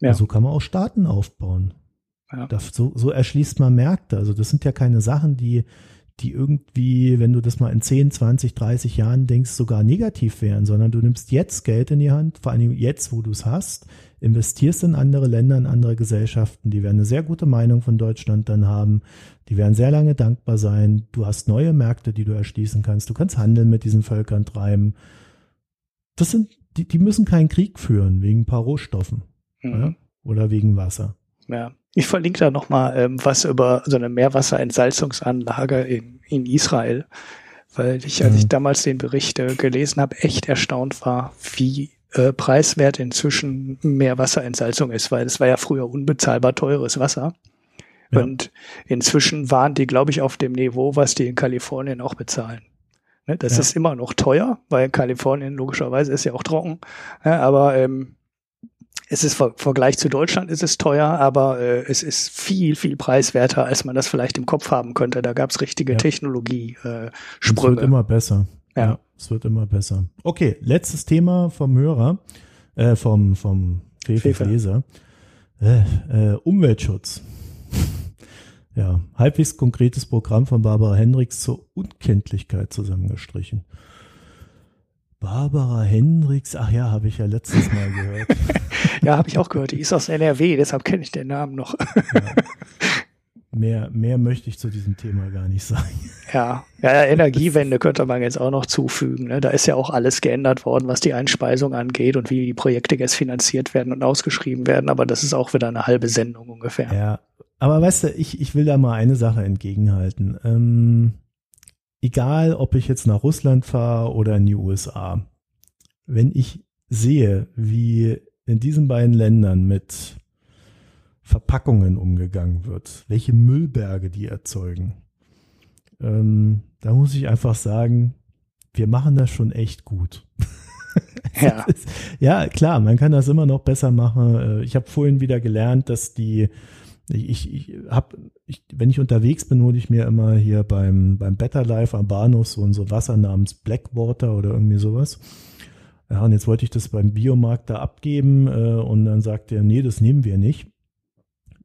Ja. so kann man auch Staaten aufbauen. Ja. Das, so, so erschließt man Märkte. Also das sind ja keine Sachen, die die irgendwie, wenn du das mal in 10, 20, 30 Jahren denkst, sogar negativ wären, sondern du nimmst jetzt Geld in die Hand, vor allem jetzt, wo du es hast, investierst in andere Länder, in andere Gesellschaften, die werden eine sehr gute Meinung von Deutschland dann haben, die werden sehr lange dankbar sein, du hast neue Märkte, die du erschließen kannst, du kannst Handeln mit diesen Völkern treiben. Das sind, die, die müssen keinen Krieg führen wegen ein paar Rohstoffen mhm. ja? oder wegen Wasser. Ja, ich verlinke da nochmal ähm, was über so eine Meerwasserentsalzungsanlage in, in Israel, weil ich, als mhm. ich damals den Bericht äh, gelesen habe, echt erstaunt war, wie äh, preiswert inzwischen Meerwasserentsalzung ist, weil es war ja früher unbezahlbar teures Wasser. Ja. Und inzwischen waren die, glaube ich, auf dem Niveau, was die in Kalifornien auch bezahlen. Ne, das ja. ist immer noch teuer, weil Kalifornien logischerweise ist ja auch trocken. Aber ähm, es ist im Vergleich zu Deutschland ist es teuer, aber äh, es ist viel, viel preiswerter, als man das vielleicht im Kopf haben könnte. Da gab es richtige ja. Technologie-Sprünge. Äh, es wird immer besser. Ja. ja. Es wird immer besser. Okay, letztes Thema vom Hörer, äh, vom, vom Fefe Leser. Äh, äh, Umweltschutz. Ja, halbwegs konkretes Programm von Barbara Hendricks zur Unkenntlichkeit zusammengestrichen. Barbara Hendricks, ach ja, habe ich ja letztes Mal [LAUGHS] gehört. ja, habe ich auch gehört. Die ist aus NRW, deshalb kenne ich den Namen noch. ja. Mehr, mehr möchte ich zu diesem Thema gar nicht sagen. Ja, ja Energiewende könnte man jetzt auch noch zufügen. Ne? Da ist ja auch alles geändert worden, was die Einspeisung angeht und wie die Projekte jetzt finanziert werden und ausgeschrieben werden. Aber das ist auch wieder eine halbe Sendung ungefähr. Ja, aber weißt du, ich, ich will da mal eine Sache entgegenhalten. Ähm, egal ob ich jetzt nach Russland fahre oder in die USA, wenn ich sehe, wie in diesen beiden Ländern mit Verpackungen umgegangen wird, welche Müllberge die erzeugen, ähm, da muss ich einfach sagen, wir machen das schon echt gut. [LAUGHS] Ja. ja, klar, man kann das immer noch besser machen. Äh, ich habe vorhin wieder gelernt, dass die ich, ich habe, ich, wenn ich unterwegs bin, hole ich mir immer hier beim, beim Better Life am Bahnhof so, so Wasser namens Blackwater oder irgendwie sowas. Ja, und jetzt wollte ich das beim Biomarkt da abgeben äh, und dann sagt er, nee, das nehmen wir nicht,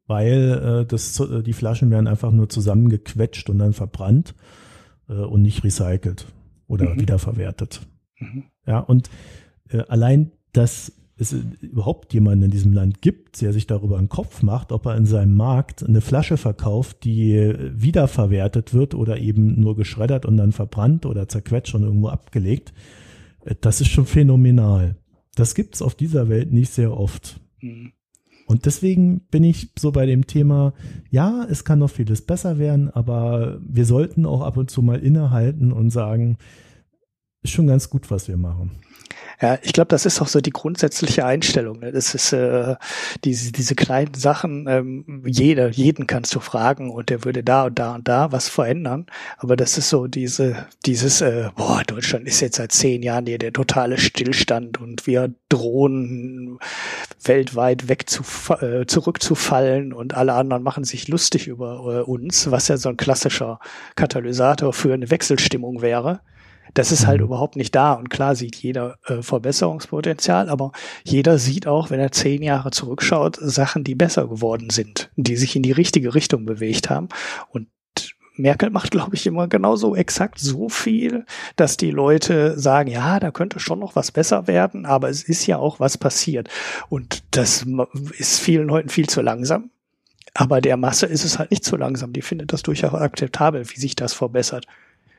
weil äh, das, äh, die Flaschen werden einfach nur zusammengequetscht und dann verbrannt äh, und nicht recycelt oder mhm. wiederverwertet. Mhm. Ja, und äh, allein das es überhaupt jemanden in diesem Land gibt, der sich darüber einen Kopf macht, ob er in seinem Markt eine Flasche verkauft, die wiederverwertet wird oder eben nur geschreddert und dann verbrannt oder zerquetscht und irgendwo abgelegt, äh, das ist schon phänomenal. Das gibt's auf dieser Welt nicht sehr oft. Mhm. Und deswegen bin ich so bei dem Thema, ja, es kann noch vieles besser werden, aber wir sollten auch ab und zu mal innehalten und sagen, ist schon ganz gut, was wir machen. Ja, ich glaube, das ist auch so die grundsätzliche Einstellung. Ne? Das ist äh, diese, diese kleinen Sachen, ähm, jeder, jeden kannst du fragen und der würde da und da und da was verändern. Aber das ist so diese, dieses, äh, boah, Deutschland ist jetzt seit zehn Jahren hier der totale Stillstand und wir drohen weltweit weg zu, äh, zurückzufallen und alle anderen machen sich lustig über äh, uns, was ja so ein klassischer Katalysator für eine Wechselstimmung wäre. Das ist halt mhm. überhaupt nicht da. Und klar sieht jeder äh, Verbesserungspotenzial, aber jeder sieht auch, wenn er zehn Jahre zurückschaut, Sachen, die besser geworden sind, die sich in die richtige Richtung bewegt haben. Und Merkel macht, glaube ich, immer genauso exakt so viel, dass die Leute sagen, ja, da könnte schon noch was besser werden, aber es ist ja auch was passiert. Und das ist vielen Leuten viel zu langsam. Aber der Masse ist es halt nicht zu langsam. Die findet das durchaus akzeptabel, wie sich das verbessert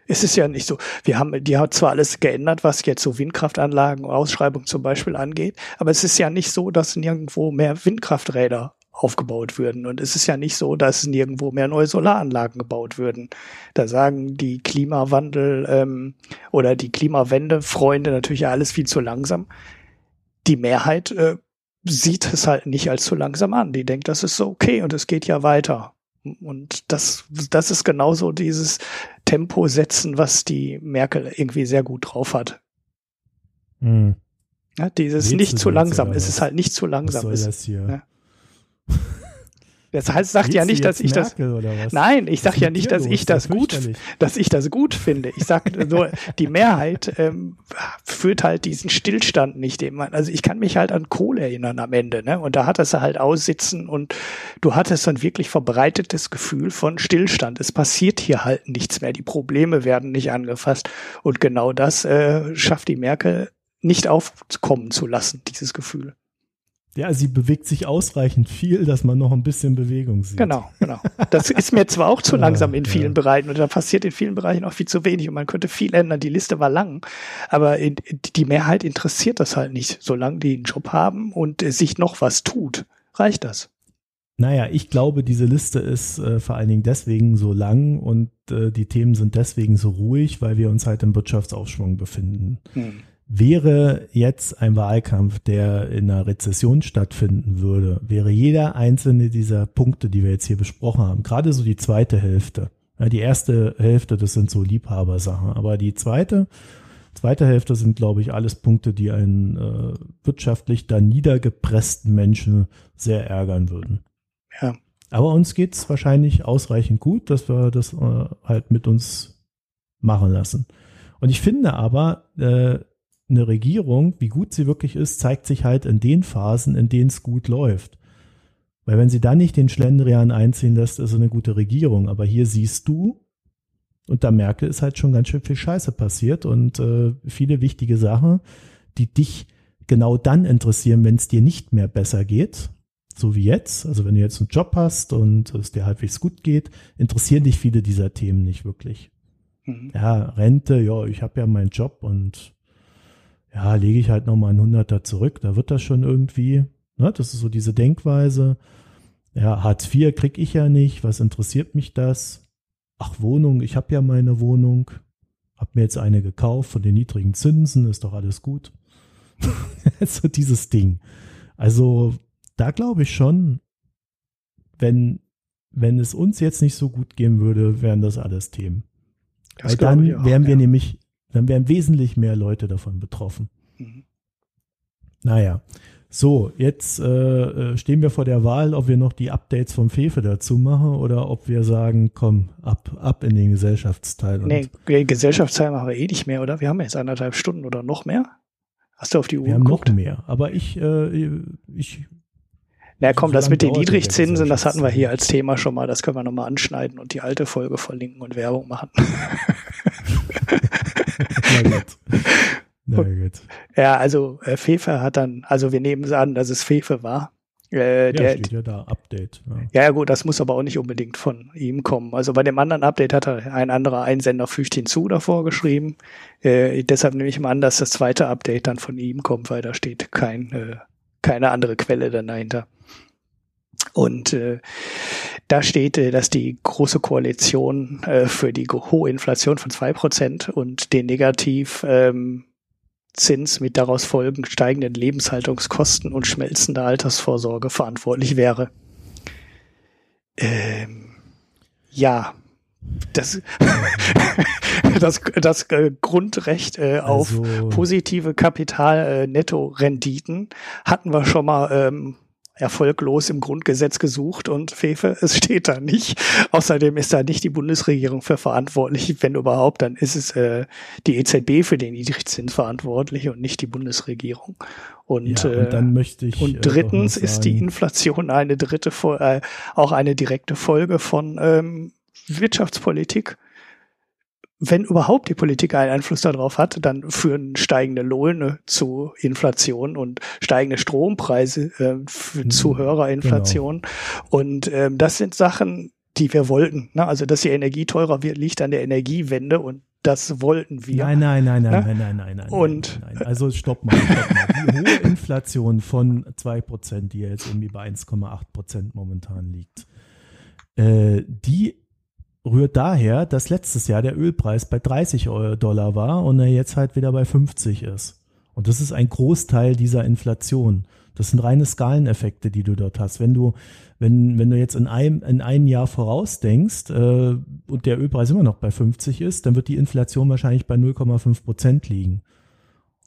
es ist ja nicht so, wir haben, die hat zwar alles geändert, was jetzt so Windkraftanlagen, Ausschreibung zum Beispiel angeht, aber es ist ja nicht so, dass nirgendwo mehr Windkrafträder aufgebaut würden. Und es ist ja nicht so, dass nirgendwo mehr neue Solaranlagen gebaut würden. Da sagen die Klimawandel ähm, oder die Klimawende Freunde natürlich alles viel zu langsam die Mehrheit äh, sieht es halt nicht als zu langsam an. Die denkt, das ist so okay und es geht ja weiter. Und das, das ist genauso dieses Tempo setzen, was die Merkel irgendwie sehr gut drauf hat. Hm. Ja, dieses nicht zu langsam. Es ist halt nicht zu langsam. Was soll das hier? Ja. Das heißt, sagt ja nicht, dass ich das. Nein, ich sage ja nicht, dass ich das gut, dass ich das gut finde. Ich sage nur, die Mehrheit ähm, führt halt diesen Stillstand nicht. Immer. Also ich kann mich halt an Kohle erinnern am Ende, ne? Und da hattest du halt aussitzen und du hattest ein wirklich verbreitetes Gefühl von Stillstand. Es passiert hier halt nichts mehr. Die Probleme werden nicht angefasst. Und genau das äh, schafft die Merkel nicht aufkommen zu lassen, dieses Gefühl. Ja, sie bewegt sich ausreichend viel, dass man noch ein bisschen Bewegung sieht. Genau, genau. Das ist mir zwar auch zu [LAUGHS] langsam in vielen ja. Bereichen und da passiert in vielen Bereichen auch viel zu wenig und man könnte viel ändern. Die Liste war lang, aber in, die Mehrheit interessiert das halt nicht. Solange die einen Job haben und sich noch was tut, reicht das. Naja, ich glaube, diese Liste ist äh, vor allen Dingen deswegen so lang und äh, die Themen sind deswegen so ruhig, weil wir uns halt im Wirtschaftsaufschwung befinden. Hm. Wäre jetzt ein Wahlkampf, der in einer Rezession stattfinden würde, wäre jeder einzelne dieser Punkte, die wir jetzt hier besprochen haben, gerade so die zweite Hälfte. Ja, die erste Hälfte, das sind so Liebhabersachen, aber die zweite, zweite Hälfte sind, glaube ich, alles Punkte, die einen äh, wirtschaftlich da niedergepressten Menschen sehr ärgern würden. Ja. Aber uns geht's wahrscheinlich ausreichend gut, dass wir das äh, halt mit uns machen lassen. Und ich finde aber, äh, eine Regierung, wie gut sie wirklich ist, zeigt sich halt in den Phasen, in denen es gut läuft. Weil wenn sie dann nicht den Schlendrian einziehen lässt, ist sie eine gute Regierung. Aber hier siehst du, und da Merkel ist halt schon ganz schön viel Scheiße passiert und äh, viele wichtige Sachen, die dich genau dann interessieren, wenn es dir nicht mehr besser geht, so wie jetzt. Also wenn du jetzt einen Job hast und es dir halbwegs gut geht, interessieren dich viele dieser Themen nicht wirklich. Mhm. Ja, Rente, ja, ich habe ja meinen Job und ja, lege ich halt nochmal ein Hunderter zurück, da wird das schon irgendwie, ne, das ist so diese Denkweise. Ja, Hartz IV krieg ich ja nicht, was interessiert mich das? Ach, Wohnung, ich habe ja meine Wohnung, hab mir jetzt eine gekauft von den niedrigen Zinsen, ist doch alles gut. [LAUGHS] so dieses Ding. Also, da glaube ich schon, wenn, wenn es uns jetzt nicht so gut gehen würde, wären das alles Themen. Das Weil dann auch, wären wir ja. nämlich dann wären wesentlich mehr Leute davon betroffen. Mhm. Naja, so, jetzt äh, äh, stehen wir vor der Wahl, ob wir noch die Updates vom Fefe dazu machen oder ob wir sagen, komm, ab, ab in den Gesellschaftsteil. Nee, Gesellschaftsteil machen wir eh nicht mehr, oder? Wir haben jetzt anderthalb Stunden oder noch mehr. Hast du auf die Uhr Wir haben geguckt? noch mehr, aber ich, äh, ich na komm, das mit den Niedrigzinsen, das hatten wir hier als Thema schon mal, das können wir nochmal anschneiden und die alte Folge verlinken und Werbung machen. [LAUGHS] Na gut. Na gut. Ja, also äh, Fefe hat dann, also wir nehmen es an, dass es Fefe war. Äh, ja, der, steht ja da, Update. Ja. ja, gut, das muss aber auch nicht unbedingt von ihm kommen. Also bei dem anderen Update hat er ein anderer Einsender fügt hinzu davor geschrieben. Äh, deshalb nehme ich mal an, dass das zweite Update dann von ihm kommt, weil da steht kein, äh, keine andere Quelle dann dahinter. Und äh, da steht, äh, dass die große Koalition äh, für die hohe Inflation von zwei Prozent und den Negativ ähm, Zins mit daraus folgend steigenden Lebenshaltungskosten und schmelzender Altersvorsorge verantwortlich wäre. Ähm, ja, das, [LAUGHS] das, das äh, Grundrecht äh, auf also. positive Kapital-Netto-Renditen äh, hatten wir schon mal ähm, erfolglos im Grundgesetz gesucht und Fefe, es steht da nicht. Außerdem ist da nicht die Bundesregierung für verantwortlich. Wenn überhaupt, dann ist es äh, die EZB für den Niedrigzins verantwortlich und nicht die Bundesregierung. Und, ja, und dann möchte ich. Und äh, drittens äh, ist die Inflation eine dritte, äh, auch eine direkte Folge von ähm, Wirtschaftspolitik wenn überhaupt die Politik einen Einfluss darauf hat, dann führen steigende Löhne zu Inflation und steigende Strompreise äh, mhm, zu höherer Inflation. Genau. Und ähm, das sind Sachen, die wir wollten. Ne? Also, dass die Energie teurer wird, liegt an der Energiewende und das wollten wir. Nein, nein, nein, nein, nein, nein, nein, nein. Und nein, nein. also stopp mal, stopp mal. Die [LAUGHS] hohe Inflation von zwei Prozent, die jetzt irgendwie bei 1,8 Prozent momentan liegt, äh, die rührt daher, dass letztes Jahr der Ölpreis bei 30 Dollar war und er jetzt halt wieder bei 50 ist. Und das ist ein Großteil dieser Inflation. Das sind reine Skaleneffekte, die du dort hast. Wenn du, wenn, wenn du jetzt in einem, in einem Jahr vorausdenkst äh, und der Ölpreis immer noch bei 50 ist, dann wird die Inflation wahrscheinlich bei 0,5 Prozent liegen.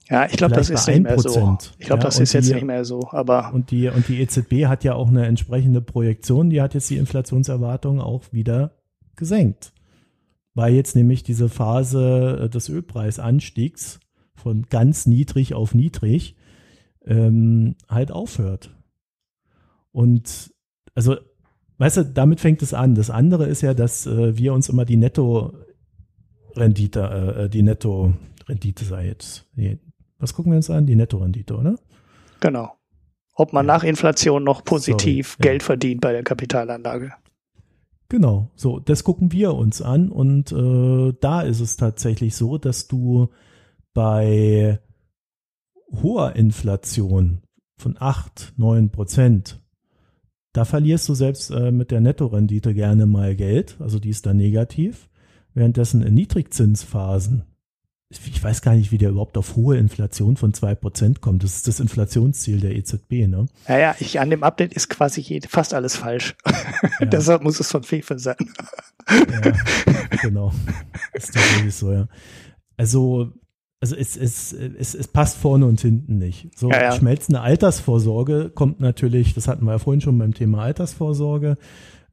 Ja, ich glaube, das ist nicht mehr so. Ich glaube, ja, das ist jetzt die, nicht mehr so. Aber und die und die EZB hat ja auch eine entsprechende Projektion. Die hat jetzt die Inflationserwartung auch wieder gesenkt, weil jetzt nämlich diese Phase des Ölpreisanstiegs von ganz niedrig auf niedrig ähm, halt aufhört. Und also, weißt du, damit fängt es an. Das andere ist ja, dass äh, wir uns immer die Netto-Rendite, äh, die Netto-Rendite sei jetzt. Was gucken wir uns an? Die Netto-Rendite, oder? Genau. Ob man ja. nach Inflation noch positiv Sorry, Geld ja. verdient bei der Kapitalanlage. Genau, so, das gucken wir uns an und äh, da ist es tatsächlich so, dass du bei hoher Inflation von 8, 9 Prozent, da verlierst du selbst äh, mit der Nettorendite gerne mal Geld, also die ist da negativ. Währenddessen in Niedrigzinsphasen, ich weiß gar nicht, wie der überhaupt auf hohe Inflation von 2% kommt. Das ist das Inflationsziel der EZB, ne? Ja, ja, ich, an dem Update ist quasi fast alles falsch. Ja. [LAUGHS] Deshalb muss es von Fefe sein. ja, genau. Ist tatsächlich so, ja. Also also es, es, es, es passt vorne und hinten nicht. So ja, ja. schmelzende Altersvorsorge kommt natürlich, das hatten wir ja vorhin schon beim Thema Altersvorsorge,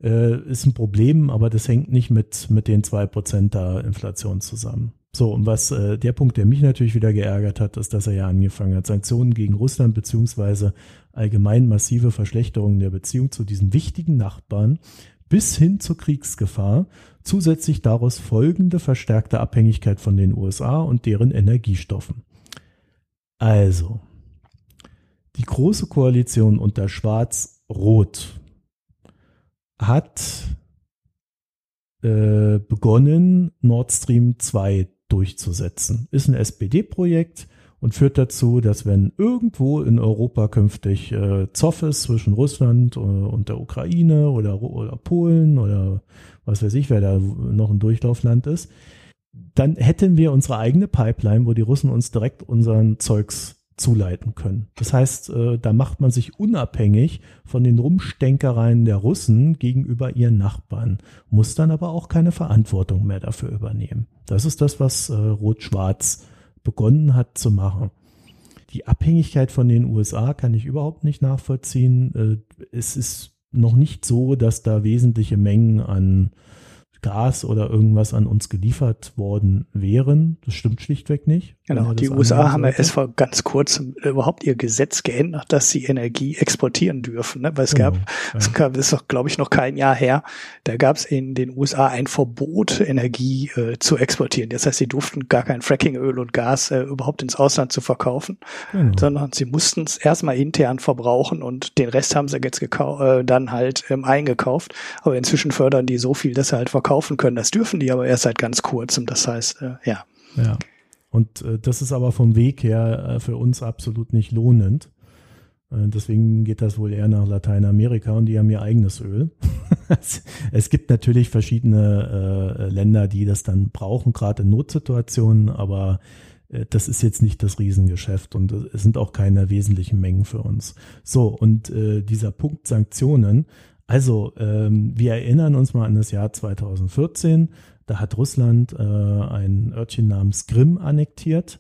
äh, ist ein Problem, aber das hängt nicht mit, mit den zwei Prozent der Inflation zusammen. So, und was äh, der Punkt, der mich natürlich wieder geärgert hat, ist, dass er ja angefangen hat, Sanktionen gegen Russland beziehungsweise allgemein massive Verschlechterungen der Beziehung zu diesen wichtigen Nachbarn bis hin zur Kriegsgefahr, zusätzlich daraus folgende verstärkte Abhängigkeit von den USA und deren Energiestoffen. Also, die Große Koalition unter Schwarz-Rot hat äh, begonnen, Nord Stream 2 durchzusetzen. Ist ein SPD-Projekt, und führt dazu, dass wenn irgendwo in Europa künftig äh, Zoff ist zwischen Russland äh, und der Ukraine oder, oder Polen oder was weiß ich, wer da noch ein Durchlaufland ist, dann hätten wir unsere eigene Pipeline, wo die Russen uns direkt unseren Zeugs zuleiten können. Das heißt, äh, da macht man sich unabhängig von den Rumstänkereien der Russen gegenüber ihren Nachbarn, muss dann aber auch keine Verantwortung mehr dafür übernehmen. Das ist das, was äh, Rot-Schwarz begonnen hat zu machen. Die Abhängigkeit von den USA kann ich überhaupt nicht nachvollziehen. Äh, es ist noch nicht so, dass da wesentliche Mengen an Gas oder irgendwas an uns geliefert worden wären. Das stimmt schlichtweg nicht. Genau, die USA haben ja erst vor ganz kurzem überhaupt ihr Gesetz geändert, dass sie Energie exportieren dürfen. Ne? Weil es genau, gab, ja. es gab, ist doch, glaube ich, noch kein Jahr her, da gab es in den USA ein Verbot, Energie äh, zu exportieren. Das heißt, sie durften gar kein Frackingöl und Gas äh, überhaupt ins Ausland zu verkaufen, genau. sondern sie mussten es erstmal intern verbrauchen und den Rest haben sie jetzt äh, dann halt ähm, eingekauft. Aber inzwischen fördern die so viel, dass sie halt verkaufen verkaufen können. Das dürfen die aber erst seit ganz kurzem. Das heißt, äh, ja. Ja. Und äh, das ist aber vom Weg her äh, für uns absolut nicht lohnend. Äh, deswegen geht das wohl eher nach Lateinamerika und die haben ihr eigenes Öl. [LAUGHS] es gibt natürlich verschiedene äh, Länder, die das dann brauchen, gerade in Notsituationen, aber äh, das ist jetzt nicht das Riesengeschäft und es sind auch keine wesentlichen Mengen für uns. So, und äh, dieser Punkt Sanktionen, also, ähm, wir erinnern uns mal an das Jahr 2014. Da hat Russland äh, ein Örtchen namens Krim annektiert.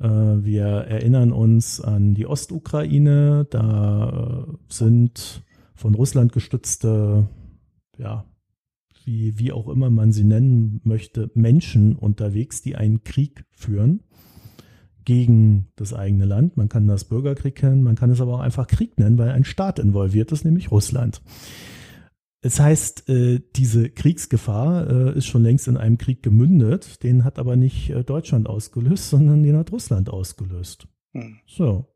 Äh, wir erinnern uns an die Ostukraine. Da äh, sind von Russland gestützte, ja, wie, wie auch immer man sie nennen möchte, Menschen unterwegs, die einen Krieg führen gegen das eigene Land. Man kann das Bürgerkrieg nennen, man kann es aber auch einfach Krieg nennen, weil ein Staat involviert ist, nämlich Russland. Es heißt, äh, diese Kriegsgefahr äh, ist schon längst in einem Krieg gemündet. Den hat aber nicht äh, Deutschland ausgelöst, sondern den hat Russland ausgelöst. Hm. So.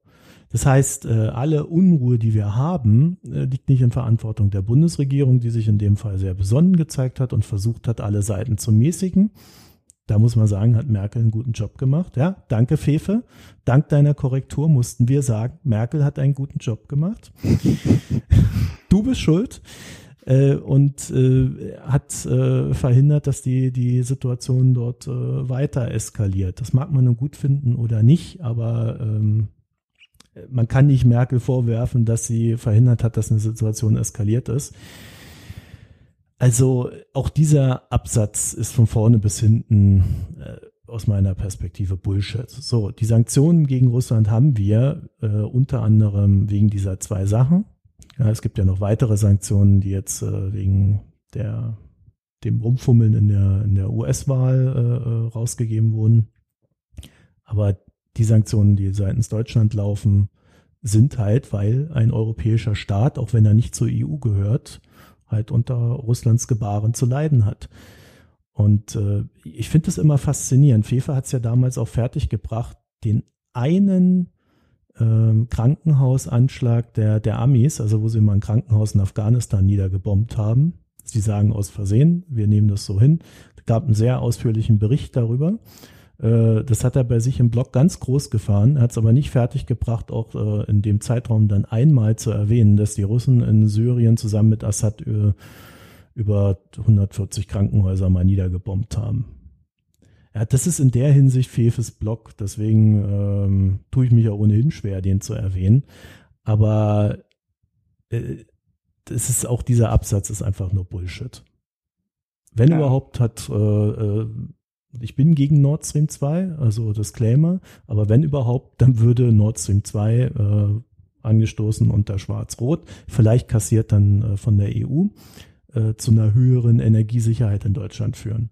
Das heißt, alle Unruhe, die wir haben, liegt nicht in Verantwortung der Bundesregierung, die sich in dem Fall sehr besonnen gezeigt hat und versucht hat, alle Seiten zu mäßigen, da muss man sagen, hat Merkel einen guten Job gemacht. Ja, danke Fefe. Dank deiner Korrektur mussten wir sagen, Merkel hat einen guten Job gemacht. [LAUGHS] du bist schuld. Äh, und äh, hat äh, verhindert, dass die, die Situation dort äh, weiter eskaliert. Das mag man nun gut finden oder nicht, aber ähm, man kann nicht Merkel vorwerfen, dass sie verhindert hat, dass eine Situation eskaliert ist. Also auch dieser Absatz ist von vorne bis hinten äh, aus meiner Perspektive Bullshit. So, die Sanktionen gegen Russland haben wir äh, unter anderem wegen dieser zwei Sachen. Ja, es gibt ja noch weitere Sanktionen, die jetzt äh, wegen der dem Rumfummeln in der, in der US-Wahl äh, äh, rausgegeben wurden. Aber die Sanktionen, die seitens Deutschland laufen, sind halt, weil ein europäischer Staat, auch wenn er nicht zur EU gehört, halt unter Russlands Gebaren zu leiden hat. Und äh, ich finde es immer faszinierend. FIFA hat es ja damals auch fertiggebracht, den einen ähm, Krankenhausanschlag der, der Amis, also wo sie mal ein Krankenhaus in Afghanistan niedergebombt haben. Sie sagen aus Versehen, wir nehmen das so hin. Es gab einen sehr ausführlichen Bericht darüber. Äh, das hat er bei sich im Blog ganz groß gefahren. Hat es aber nicht fertiggebracht, auch äh, in dem Zeitraum dann einmal zu erwähnen, dass die Russen in Syrien zusammen mit Assad äh, über 140 Krankenhäuser mal niedergebombt haben. Ja, das ist in der Hinsicht Fefes Blog, deswegen ähm, tue ich mich auch ohnehin schwer, den zu erwähnen. Aber äh, das ist auch dieser Absatz ist einfach nur Bullshit. Wenn ja. überhaupt hat, äh, äh, ich bin gegen Nord Stream 2, also Disclaimer, aber wenn überhaupt, dann würde Nord Stream 2 äh, angestoßen unter Schwarz-Rot, vielleicht kassiert dann äh, von der EU, äh, zu einer höheren Energiesicherheit in Deutschland führen.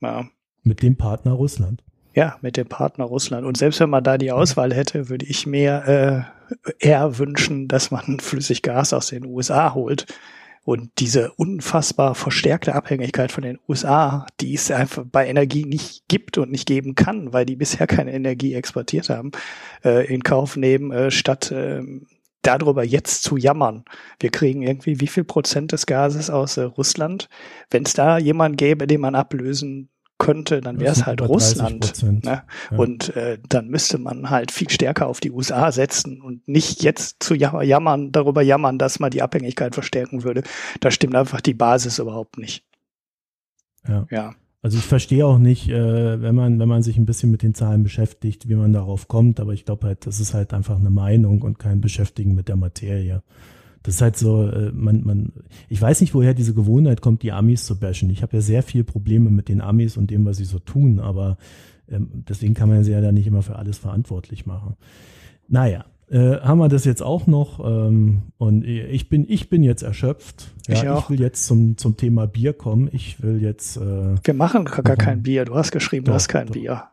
Ja. Mit dem Partner Russland. Ja, mit dem Partner Russland. Und selbst wenn man da die Auswahl hätte, würde ich mir äh, eher wünschen, dass man [LAUGHS] Flüssiggas aus den USA holt. Und diese unfassbar verstärkte Abhängigkeit von den USA, die es einfach bei Energie nicht gibt und nicht geben kann, weil die bisher keine Energie exportiert haben, äh, in Kauf nehmen, äh, statt äh, darüber jetzt zu jammern. Wir kriegen irgendwie wie viel Prozent des Gases aus äh, Russland. Wenn es da jemand gäbe, den man ablösen könnte, dann wäre es halt Russland. Ne? Ja. Und äh, dann müsste man halt viel stärker auf die USA setzen und nicht jetzt zu jammern, darüber jammern, dass man die Abhängigkeit verstärken würde. Da stimmt einfach die Basis überhaupt nicht. Ja. ja. Also ich verstehe auch nicht, äh, wenn man, wenn man sich ein bisschen mit den Zahlen beschäftigt, wie man darauf kommt, aber ich glaube halt, das ist halt einfach eine Meinung und kein Beschäftigen mit der Materie. Das ist halt so, äh, man, man, ich weiß nicht, woher diese Gewohnheit kommt, die Amis zu bashen. Ich habe ja sehr viel Probleme mit den Amis und dem, was sie so tun, aber ähm, deswegen kann man sie ja da nicht immer für alles verantwortlich machen. Naja, äh, haben wir das jetzt auch noch ähm, und ich bin ich bin jetzt erschöpft. Ja, ich, ich, will jetzt zum zum Thema Bier kommen. Ich will jetzt. Äh, wir machen gar, gar kein Bier. Du hast geschrieben, doch, du hast kein doch. Bier.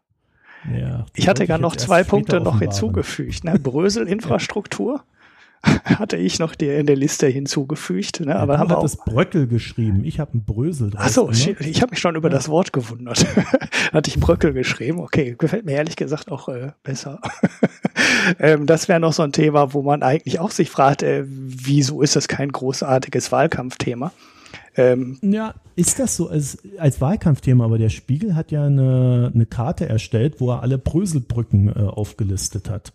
Ja, ich hatte gar noch zwei Punkte noch hinzugefügt. Ne? Brösel-Infrastruktur. [LAUGHS] [LAUGHS] hatte ich noch der in der Liste hinzugefügt. Ne? Ja, aber haben wir das Bröckel geschrieben. Ich habe ein Brösel drauf. Achso, ich habe mich schon über ja. das Wort gewundert. [LAUGHS] hatte ich Bröckel geschrieben. Okay, gefällt mir ehrlich gesagt auch äh, besser. [LAUGHS] ähm, das wäre noch so ein Thema, wo man eigentlich auch sich fragt, äh, wieso ist das kein großartiges Wahlkampfthema? Ähm, ja, ist das so als, als Wahlkampfthema? Aber der Spiegel hat ja eine, eine Karte erstellt, wo er alle Bröselbrücken äh, aufgelistet hat.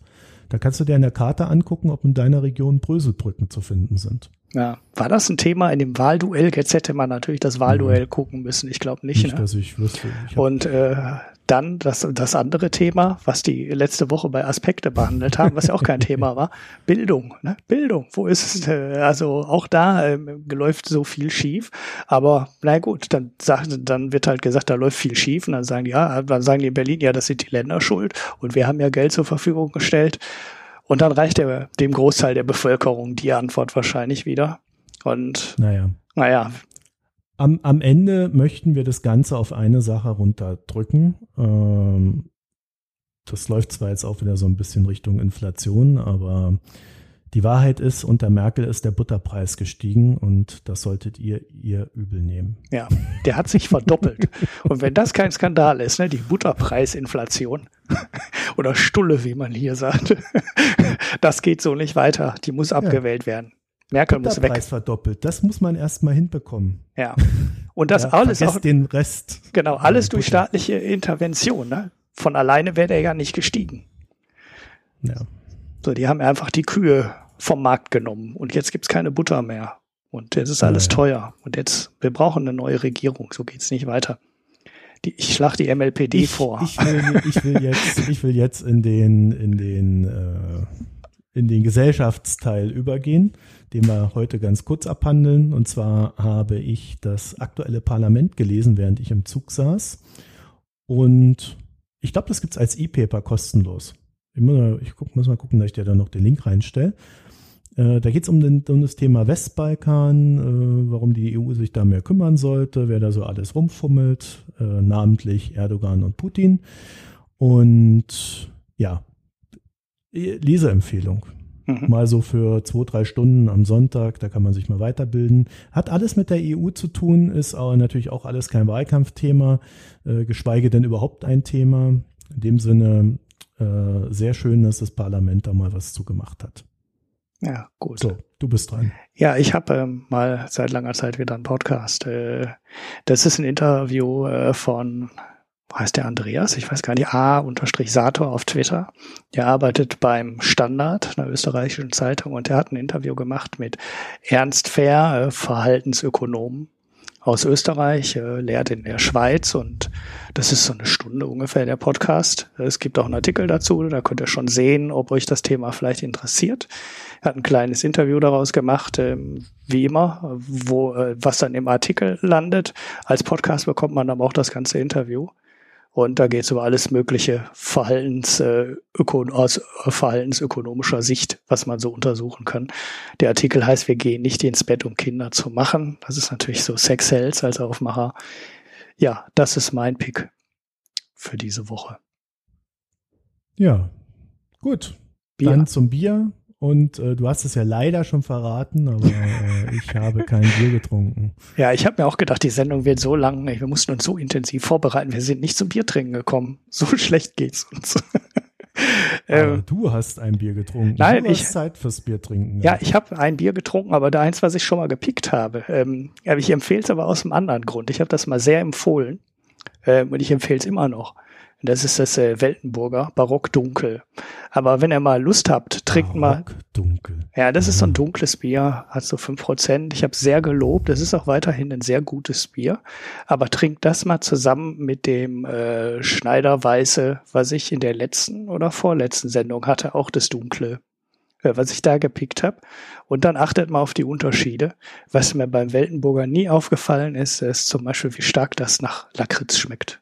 Da kannst du dir in der Karte angucken, ob in deiner Region Bröselbrücken zu finden sind. Ja, war das ein Thema in dem Wahlduell? Jetzt hätte man natürlich das Wahlduell mhm. gucken müssen. Ich glaube nicht. Nicht, ne? dass ich wüsste. Ich Und äh, dann das, das andere Thema, was die letzte Woche bei Aspekte behandelt haben, was ja auch kein Thema war, [LAUGHS] Bildung. Ne? Bildung, wo ist es? Äh, also auch da äh, läuft so viel schief. Aber na gut, dann, sagt, dann wird halt gesagt, da läuft viel schief. Und dann sagen die, ja, dann sagen die in Berlin, ja, das sind die Länder schuld. Und wir haben ja Geld zur Verfügung gestellt. Und dann reicht der, dem Großteil der Bevölkerung die Antwort wahrscheinlich wieder. Und naja, naja am, am Ende möchten wir das Ganze auf eine Sache runterdrücken. Ähm, das läuft zwar jetzt auch wieder so ein bisschen Richtung Inflation, aber die Wahrheit ist, unter Merkel ist der Butterpreis gestiegen und das solltet ihr ihr übel nehmen. Ja, der hat sich verdoppelt. und wenn das kein Skandal ist, ne, die Butterpreisinflation [LAUGHS] oder Stulle, wie man hier sagt, [LAUGHS] das geht so nicht weiter. Die muss abgewählt ja. werden. Merkel muss weg. Preis verdoppelt. Das muss man erstmal hinbekommen. Ja. Und das ja, alles auch. den Rest. Genau, alles durch staatliche Intervention. Ne? Von alleine wäre der ja nicht gestiegen. Ja. So, die haben einfach die Kühe vom Markt genommen und jetzt gibt's keine Butter mehr. Und jetzt ist alles Ja, ja. teuer. Und jetzt, wir brauchen eine neue Regierung. So geht's nicht weiter. Die, ich schlage die MLPD ich, vor. Ich will, ich will jetzt, ich will jetzt in den, in den, äh, in den Gesellschaftsteil übergehen, den wir heute ganz kurz abhandeln. Und zwar habe ich das aktuelle Parlament gelesen, während ich im Zug saß. Und ich glaube, das gibt's als E-Paper kostenlos. Ich muss, ich guck, muss mal gucken, dass ich dir da noch den Link reinstelle. Äh, da geht's um, den, um das Thema Westbalkan, äh, warum die EU sich da mehr kümmern sollte, wer da so alles rumfummelt, äh, namentlich Erdogan und Putin. Und ja, Leseempfehlung. Mhm. Mal so für zwei, drei Stunden am Sonntag, da kann man sich mal weiterbilden. Hat alles mit der EU zu tun, ist aber natürlich auch alles kein Wahlkampfthema, äh, geschweige denn überhaupt ein Thema. In dem Sinne äh, sehr schön, dass das Parlament da mal was zugemacht hat. Ja, gut. So, du bist dran. Ja, ich habe ähm, mal seit langer Zeit wieder einen Podcast. Äh, das ist ein Interview äh, von, heißt der Andreas? Ich weiß gar nicht, A-Sator auf Twitter. Der arbeitet beim Standard, einer österreichischen Zeitung, und der hat ein Interview gemacht mit Ernst Fehr, äh, Verhaltensökonom aus Österreich, äh, lehrt in der Schweiz und das ist so eine Stunde ungefähr der Podcast. Es gibt auch einen Artikel dazu, da könnt ihr schon sehen, ob euch das Thema vielleicht interessiert. Er hat ein kleines Interview daraus gemacht, ähm, wie immer, wo äh, was dann im Artikel landet. Als Podcast bekommt man aber auch das ganze Interview. Und da geht es über alles mögliche Verhaltens, äh, öko aus verhaltensökonomischer Sicht, was man so untersuchen kann. Der Artikel heißt, wir gehen nicht ins Bett, um Kinder zu machen. Das ist natürlich so Sex Hells als Aufmacher. Ja, das ist mein Pick für diese Woche. Ja, gut. Bier. Dann zum Bier. Und äh, du hast es ja leider schon verraten, aber äh, ich habe kein Bier getrunken. Ja, ich habe mir auch gedacht, die Sendung wird so lang. Wir mussten uns so intensiv vorbereiten. Wir sind nicht zum Biertrinken gekommen. So [LAUGHS] schlecht geht's uns. [LAUGHS] Aber ähm, du hast ein Bier getrunken. nein, du hast ich- Zeit fürs Bier trinken. ja, ich habe ein Bier getrunken, aber da eins, was ich schon mal gepickt habe. Ähm, ja, ich empfehle es aber aus einem anderen Grund. Ich habe das mal sehr empfohlen ähm, und ich empfehle es immer noch. Das ist das äh, Weltenburger Barock Dunkel. Aber wenn ihr mal Lust habt, trinkt mal Barock dunkel. Ja, das ist so ein Mhm. dunkles Bier, hat so fünf Prozent. Ich habe sehr gelobt. Es ist auch weiterhin ein sehr gutes Bier. Aber trinkt das mal zusammen mit dem äh, Schneider Weiße, was ich in der letzten oder vorletzten Sendung hatte, auch das Dunkle, äh, was ich da gepickt habe. Und dann achtet mal auf die Unterschiede. Was mir beim Weltenburger nie aufgefallen ist, ist zum Beispiel, wie stark das nach Lakritz schmeckt.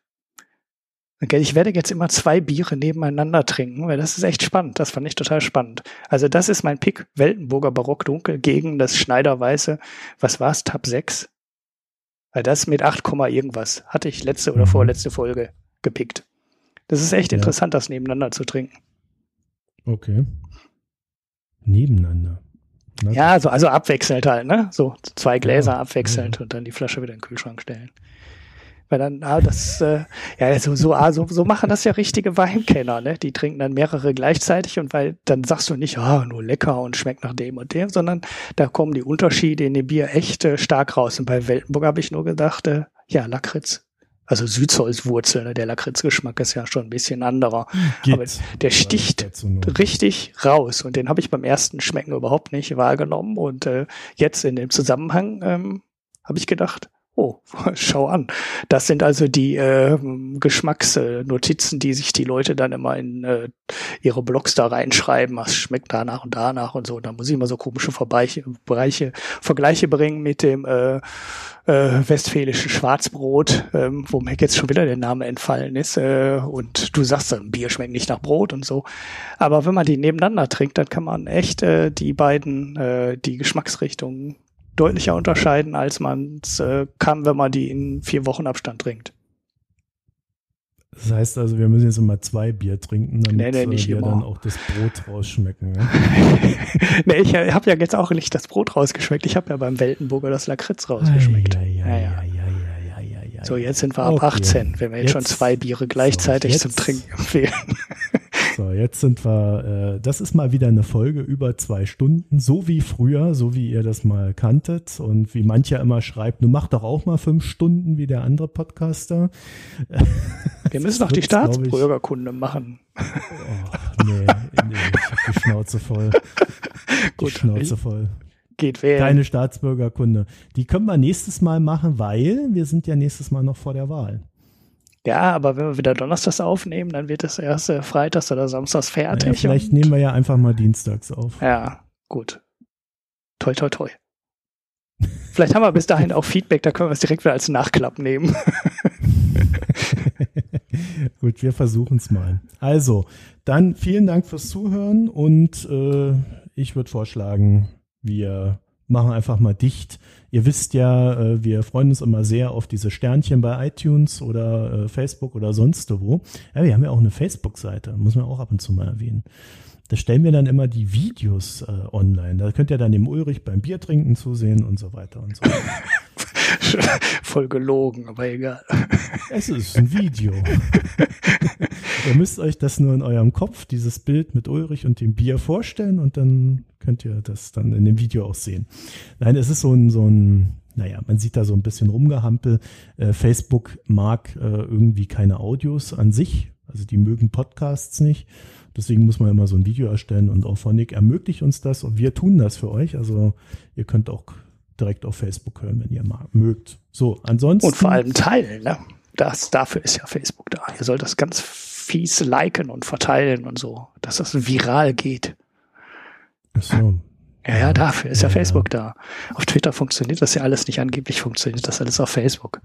Okay, Ich werde jetzt immer zwei Biere nebeneinander trinken, weil das ist echt spannend. Das fand ich total spannend. Also das ist mein Pick, Weltenburger Barock Dunkel gegen das Schneider Weiße. Was war's? Tab 6? Weil das mit 8, Komma irgendwas hatte ich letzte oder Mhm. vorletzte Folge gepickt. Das ist echt Ja. interessant, das nebeneinander zu trinken. Okay. Nebeneinander. Na Ja, so, also abwechselnd halt, ne? So zwei Gläser Ja, abwechselnd und dann die Flasche wieder in den Kühlschrank stellen. Weil dann, ah, das, äh, ja, so, so, ah, so, so machen das ja richtige Weinkenner, ne? Die trinken dann mehrere gleichzeitig und weil dann sagst du nicht, ah, nur lecker und schmeckt nach dem und dem, sondern da kommen die Unterschiede in dem Bier echt äh, stark raus. Und bei Weltenburg habe ich nur gedacht, äh, ja, Lakritz. Also Südholzwurzel, ne? Der Lakritzgeschmack ist ja schon ein bisschen anderer. Geht. aber der sticht richtig raus. Und den habe ich beim ersten Schmecken überhaupt nicht wahrgenommen. Und äh, jetzt in dem Zusammenhang ähm, habe ich gedacht, oh, [LAUGHS] schau an. Das sind also die äh, Geschmacksnotizen, die sich die Leute dann immer in äh, ihre Blogs da reinschreiben. Was schmeckt danach und danach und so. Da muss ich immer so komische Verbreiche, Bereiche, Vergleiche bringen mit dem äh, äh, westfälischen Schwarzbrot, ähm, wo mir jetzt schon wieder der Name entfallen ist. Äh, und du sagst dann, Bier schmeckt nicht nach Brot und so. Aber wenn man die nebeneinander trinkt, dann kann man echt äh, die beiden, äh, die Geschmacksrichtungen deutlicher unterscheiden, als man es äh, kann, wenn man die in vier Wochen Abstand trinkt. Das heißt also, wir müssen jetzt immer zwei Bier trinken, damit Nee, nee, nicht äh, wir immer. dann auch das Brot rausschmecken. Ja? [LAUGHS] nee, ich habe ja jetzt auch nicht das Brot rausgeschmeckt. Ich habe ja beim Weltenburger das Lakritz rausgeschmeckt. Ja, ja. So, jetzt sind wir ab Okay. 18, wenn wir jetzt, schon Jetzt- zwei Biere gleichzeitig so, zum Trinken empfehlen. [LAUGHS] So, jetzt sind wir, äh, das ist mal wieder eine Folge über zwei Stunden, so wie früher, so wie ihr das mal kanntet und wie mancher immer schreibt, du mach doch auch mal fünf Stunden wie der andere Podcaster. [LAUGHS] Wir müssen noch die. Staatsbürgerkunde machen. Oh, nee, nee, ich hab die Schnauze voll. [LAUGHS] Die Gut, Schnauze voll. Geht wählen. Keine Staatsbürgerkunde. Die können wir nächstes Mal machen, weil wir sind ja nächstes Mal noch vor der Wahl. Ja, aber wenn wir wieder Donnerstags aufnehmen, dann wird es erst äh, Freitags oder Samstags fertig. Ja, vielleicht nehmen wir ja einfach mal Dienstags auf. Ja, gut. Toi, toi, toi. Vielleicht haben wir bis dahin auch Feedback, da können wir es direkt wieder als Nachklapp nehmen. [LAUGHS] Gut, wir versuchen es mal. Also, dann vielen Dank fürs Zuhören und äh, ich würde vorschlagen, wir machen einfach mal dicht. Ihr wisst ja, äh, wir freuen uns immer sehr auf diese Sternchen bei iTunes oder äh, Facebook oder sonst wo. Ja, wir haben ja auch eine Facebook-Seite, muss man auch ab und zu mal erwähnen. Da stellen wir dann immer die Videos äh, online. Da könnt ihr dann dem Ulrich beim Bier trinken zusehen und so weiter und so. [LAUGHS] [LAUGHS] Voll gelogen, aber egal. Es ist ein Video. ihr müsst euch das nur in eurem Kopf, dieses Bild mit Ulrich und dem Bier vorstellen und dann könnt ihr das dann in dem Video auch sehen. Nein, es ist so ein, so ein, naja, man sieht da so ein bisschen rumgehampel. Äh, Facebook mag äh, irgendwie keine Audios an sich, also die mögen Podcasts nicht. Deswegen muss man immer so ein Video erstellen und Auphonic ermöglicht uns das und wir tun das für euch. Also ihr könnt auch direkt auf Facebook hören, wenn ihr mag, mögt. So, ansonsten. Und vor allem teilen, ne? Das, dafür ist ja Facebook da. Ihr sollt das ganz fies liken und verteilen und so, dass das viral geht. Ach so. Ja, ja, dafür ist ja, ja Facebook ja. da. Auf Twitter funktioniert das ja alles nicht. Angeblich funktioniert das alles auf Facebook.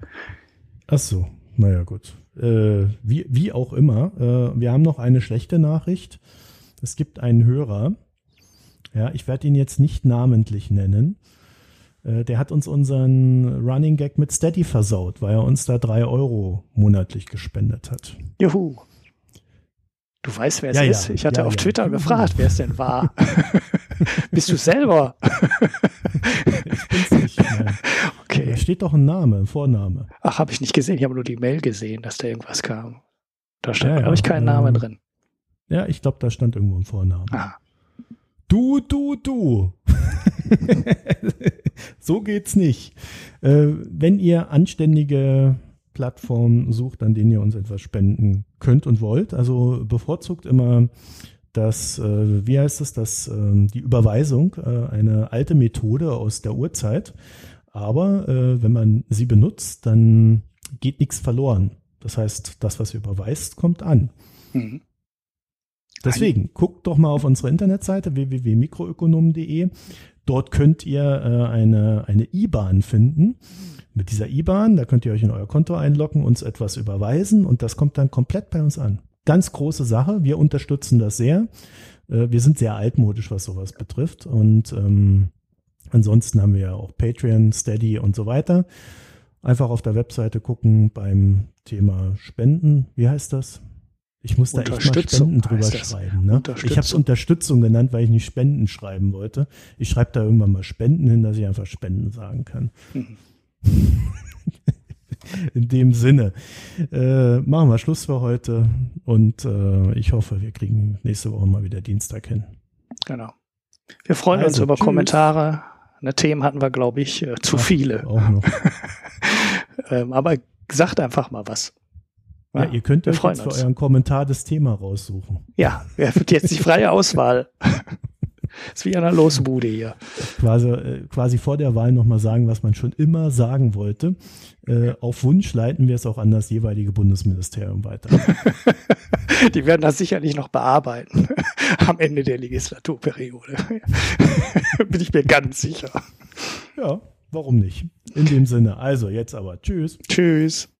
Ach so, naja, gut. Äh, wie, wie auch immer, äh, wir haben noch eine schlechte Nachricht. Es gibt einen Hörer, ja, ich werde ihn jetzt nicht namentlich nennen, der hat uns unseren Running Gag mit Steady versaut, weil er uns da drei Euro monatlich gespendet hat. Juhu. Du weißt, wer es ja, ist. Ja. Ich hatte ja, auf Twitter gefragt, wer es denn war. [LAUGHS] Bist du selber? ich bin's nicht. Nein. Okay. Da steht doch ein Name, ein Vorname. Ach, habe ich nicht gesehen. Ich habe nur die Mail gesehen, dass da irgendwas kam. Da stand, glaube ich, kein Name drin. Ja, ich glaube, da stand irgendwo ein Vorname. Ah. Du, du, du. [LAUGHS] so geht's nicht. Äh, wenn ihr anständige Plattformen sucht, an denen ihr uns etwas spenden könnt und wollt, also bevorzugt immer das, äh, wie heißt es, das, äh, die Überweisung, äh, eine alte Methode aus der Urzeit. Aber äh, wenn man sie benutzt, dann geht nichts verloren. Das heißt, das, was ihr überweist, kommt an. Mhm. Deswegen, guckt doch mal auf unsere Internetseite www.mikroökonomen.de. Dort könnt ihr äh, eine, eine IBAN finden. Mit dieser IBAN, da könnt ihr euch in euer Konto einloggen, uns etwas überweisen und das kommt dann komplett bei uns an. Ganz große Sache. Wir unterstützen das sehr. Äh, wir sind sehr altmodisch, was sowas betrifft. Und ähm, ansonsten haben wir ja auch Patreon, Steady und so weiter. Einfach auf der Webseite gucken beim Thema Spenden. Wie heißt das? Ich muss da echt mal Spenden drüber schreiben. Ne? Ich habe es Unterstützung genannt, weil ich nicht Spenden schreiben wollte. Ich schreibe da irgendwann mal Spenden hin, dass ich einfach Spenden sagen kann. Mhm. [LAUGHS] In dem Sinne. Äh, machen wir Schluss für heute und äh, ich hoffe, wir kriegen nächste Woche mal wieder Dienstag hin. Genau. Wir freuen also, uns über tschüss. Kommentare. Ne, Themen hatten wir, glaube ich, äh, zu Ach, viele. Auch noch. [LAUGHS] ähm, aber sagt einfach mal was. Ja, ihr könnt euch jetzt für euren Kommentar das Thema raussuchen. Ja, wer wird jetzt die freie Auswahl? [LAUGHS] ist wie an einer Losbude hier. Quasi, äh, quasi vor der Wahl nochmal sagen, was man schon immer sagen wollte. Äh, auf Wunsch leiten wir es auch an das jeweilige Bundesministerium weiter. [LAUGHS] Die werden das sicherlich noch bearbeiten [LAUGHS] am Ende der Legislaturperiode. Bin ich mir ganz sicher. Ja, warum nicht? In dem Sinne. Also jetzt aber. Tschüss. Tschüss.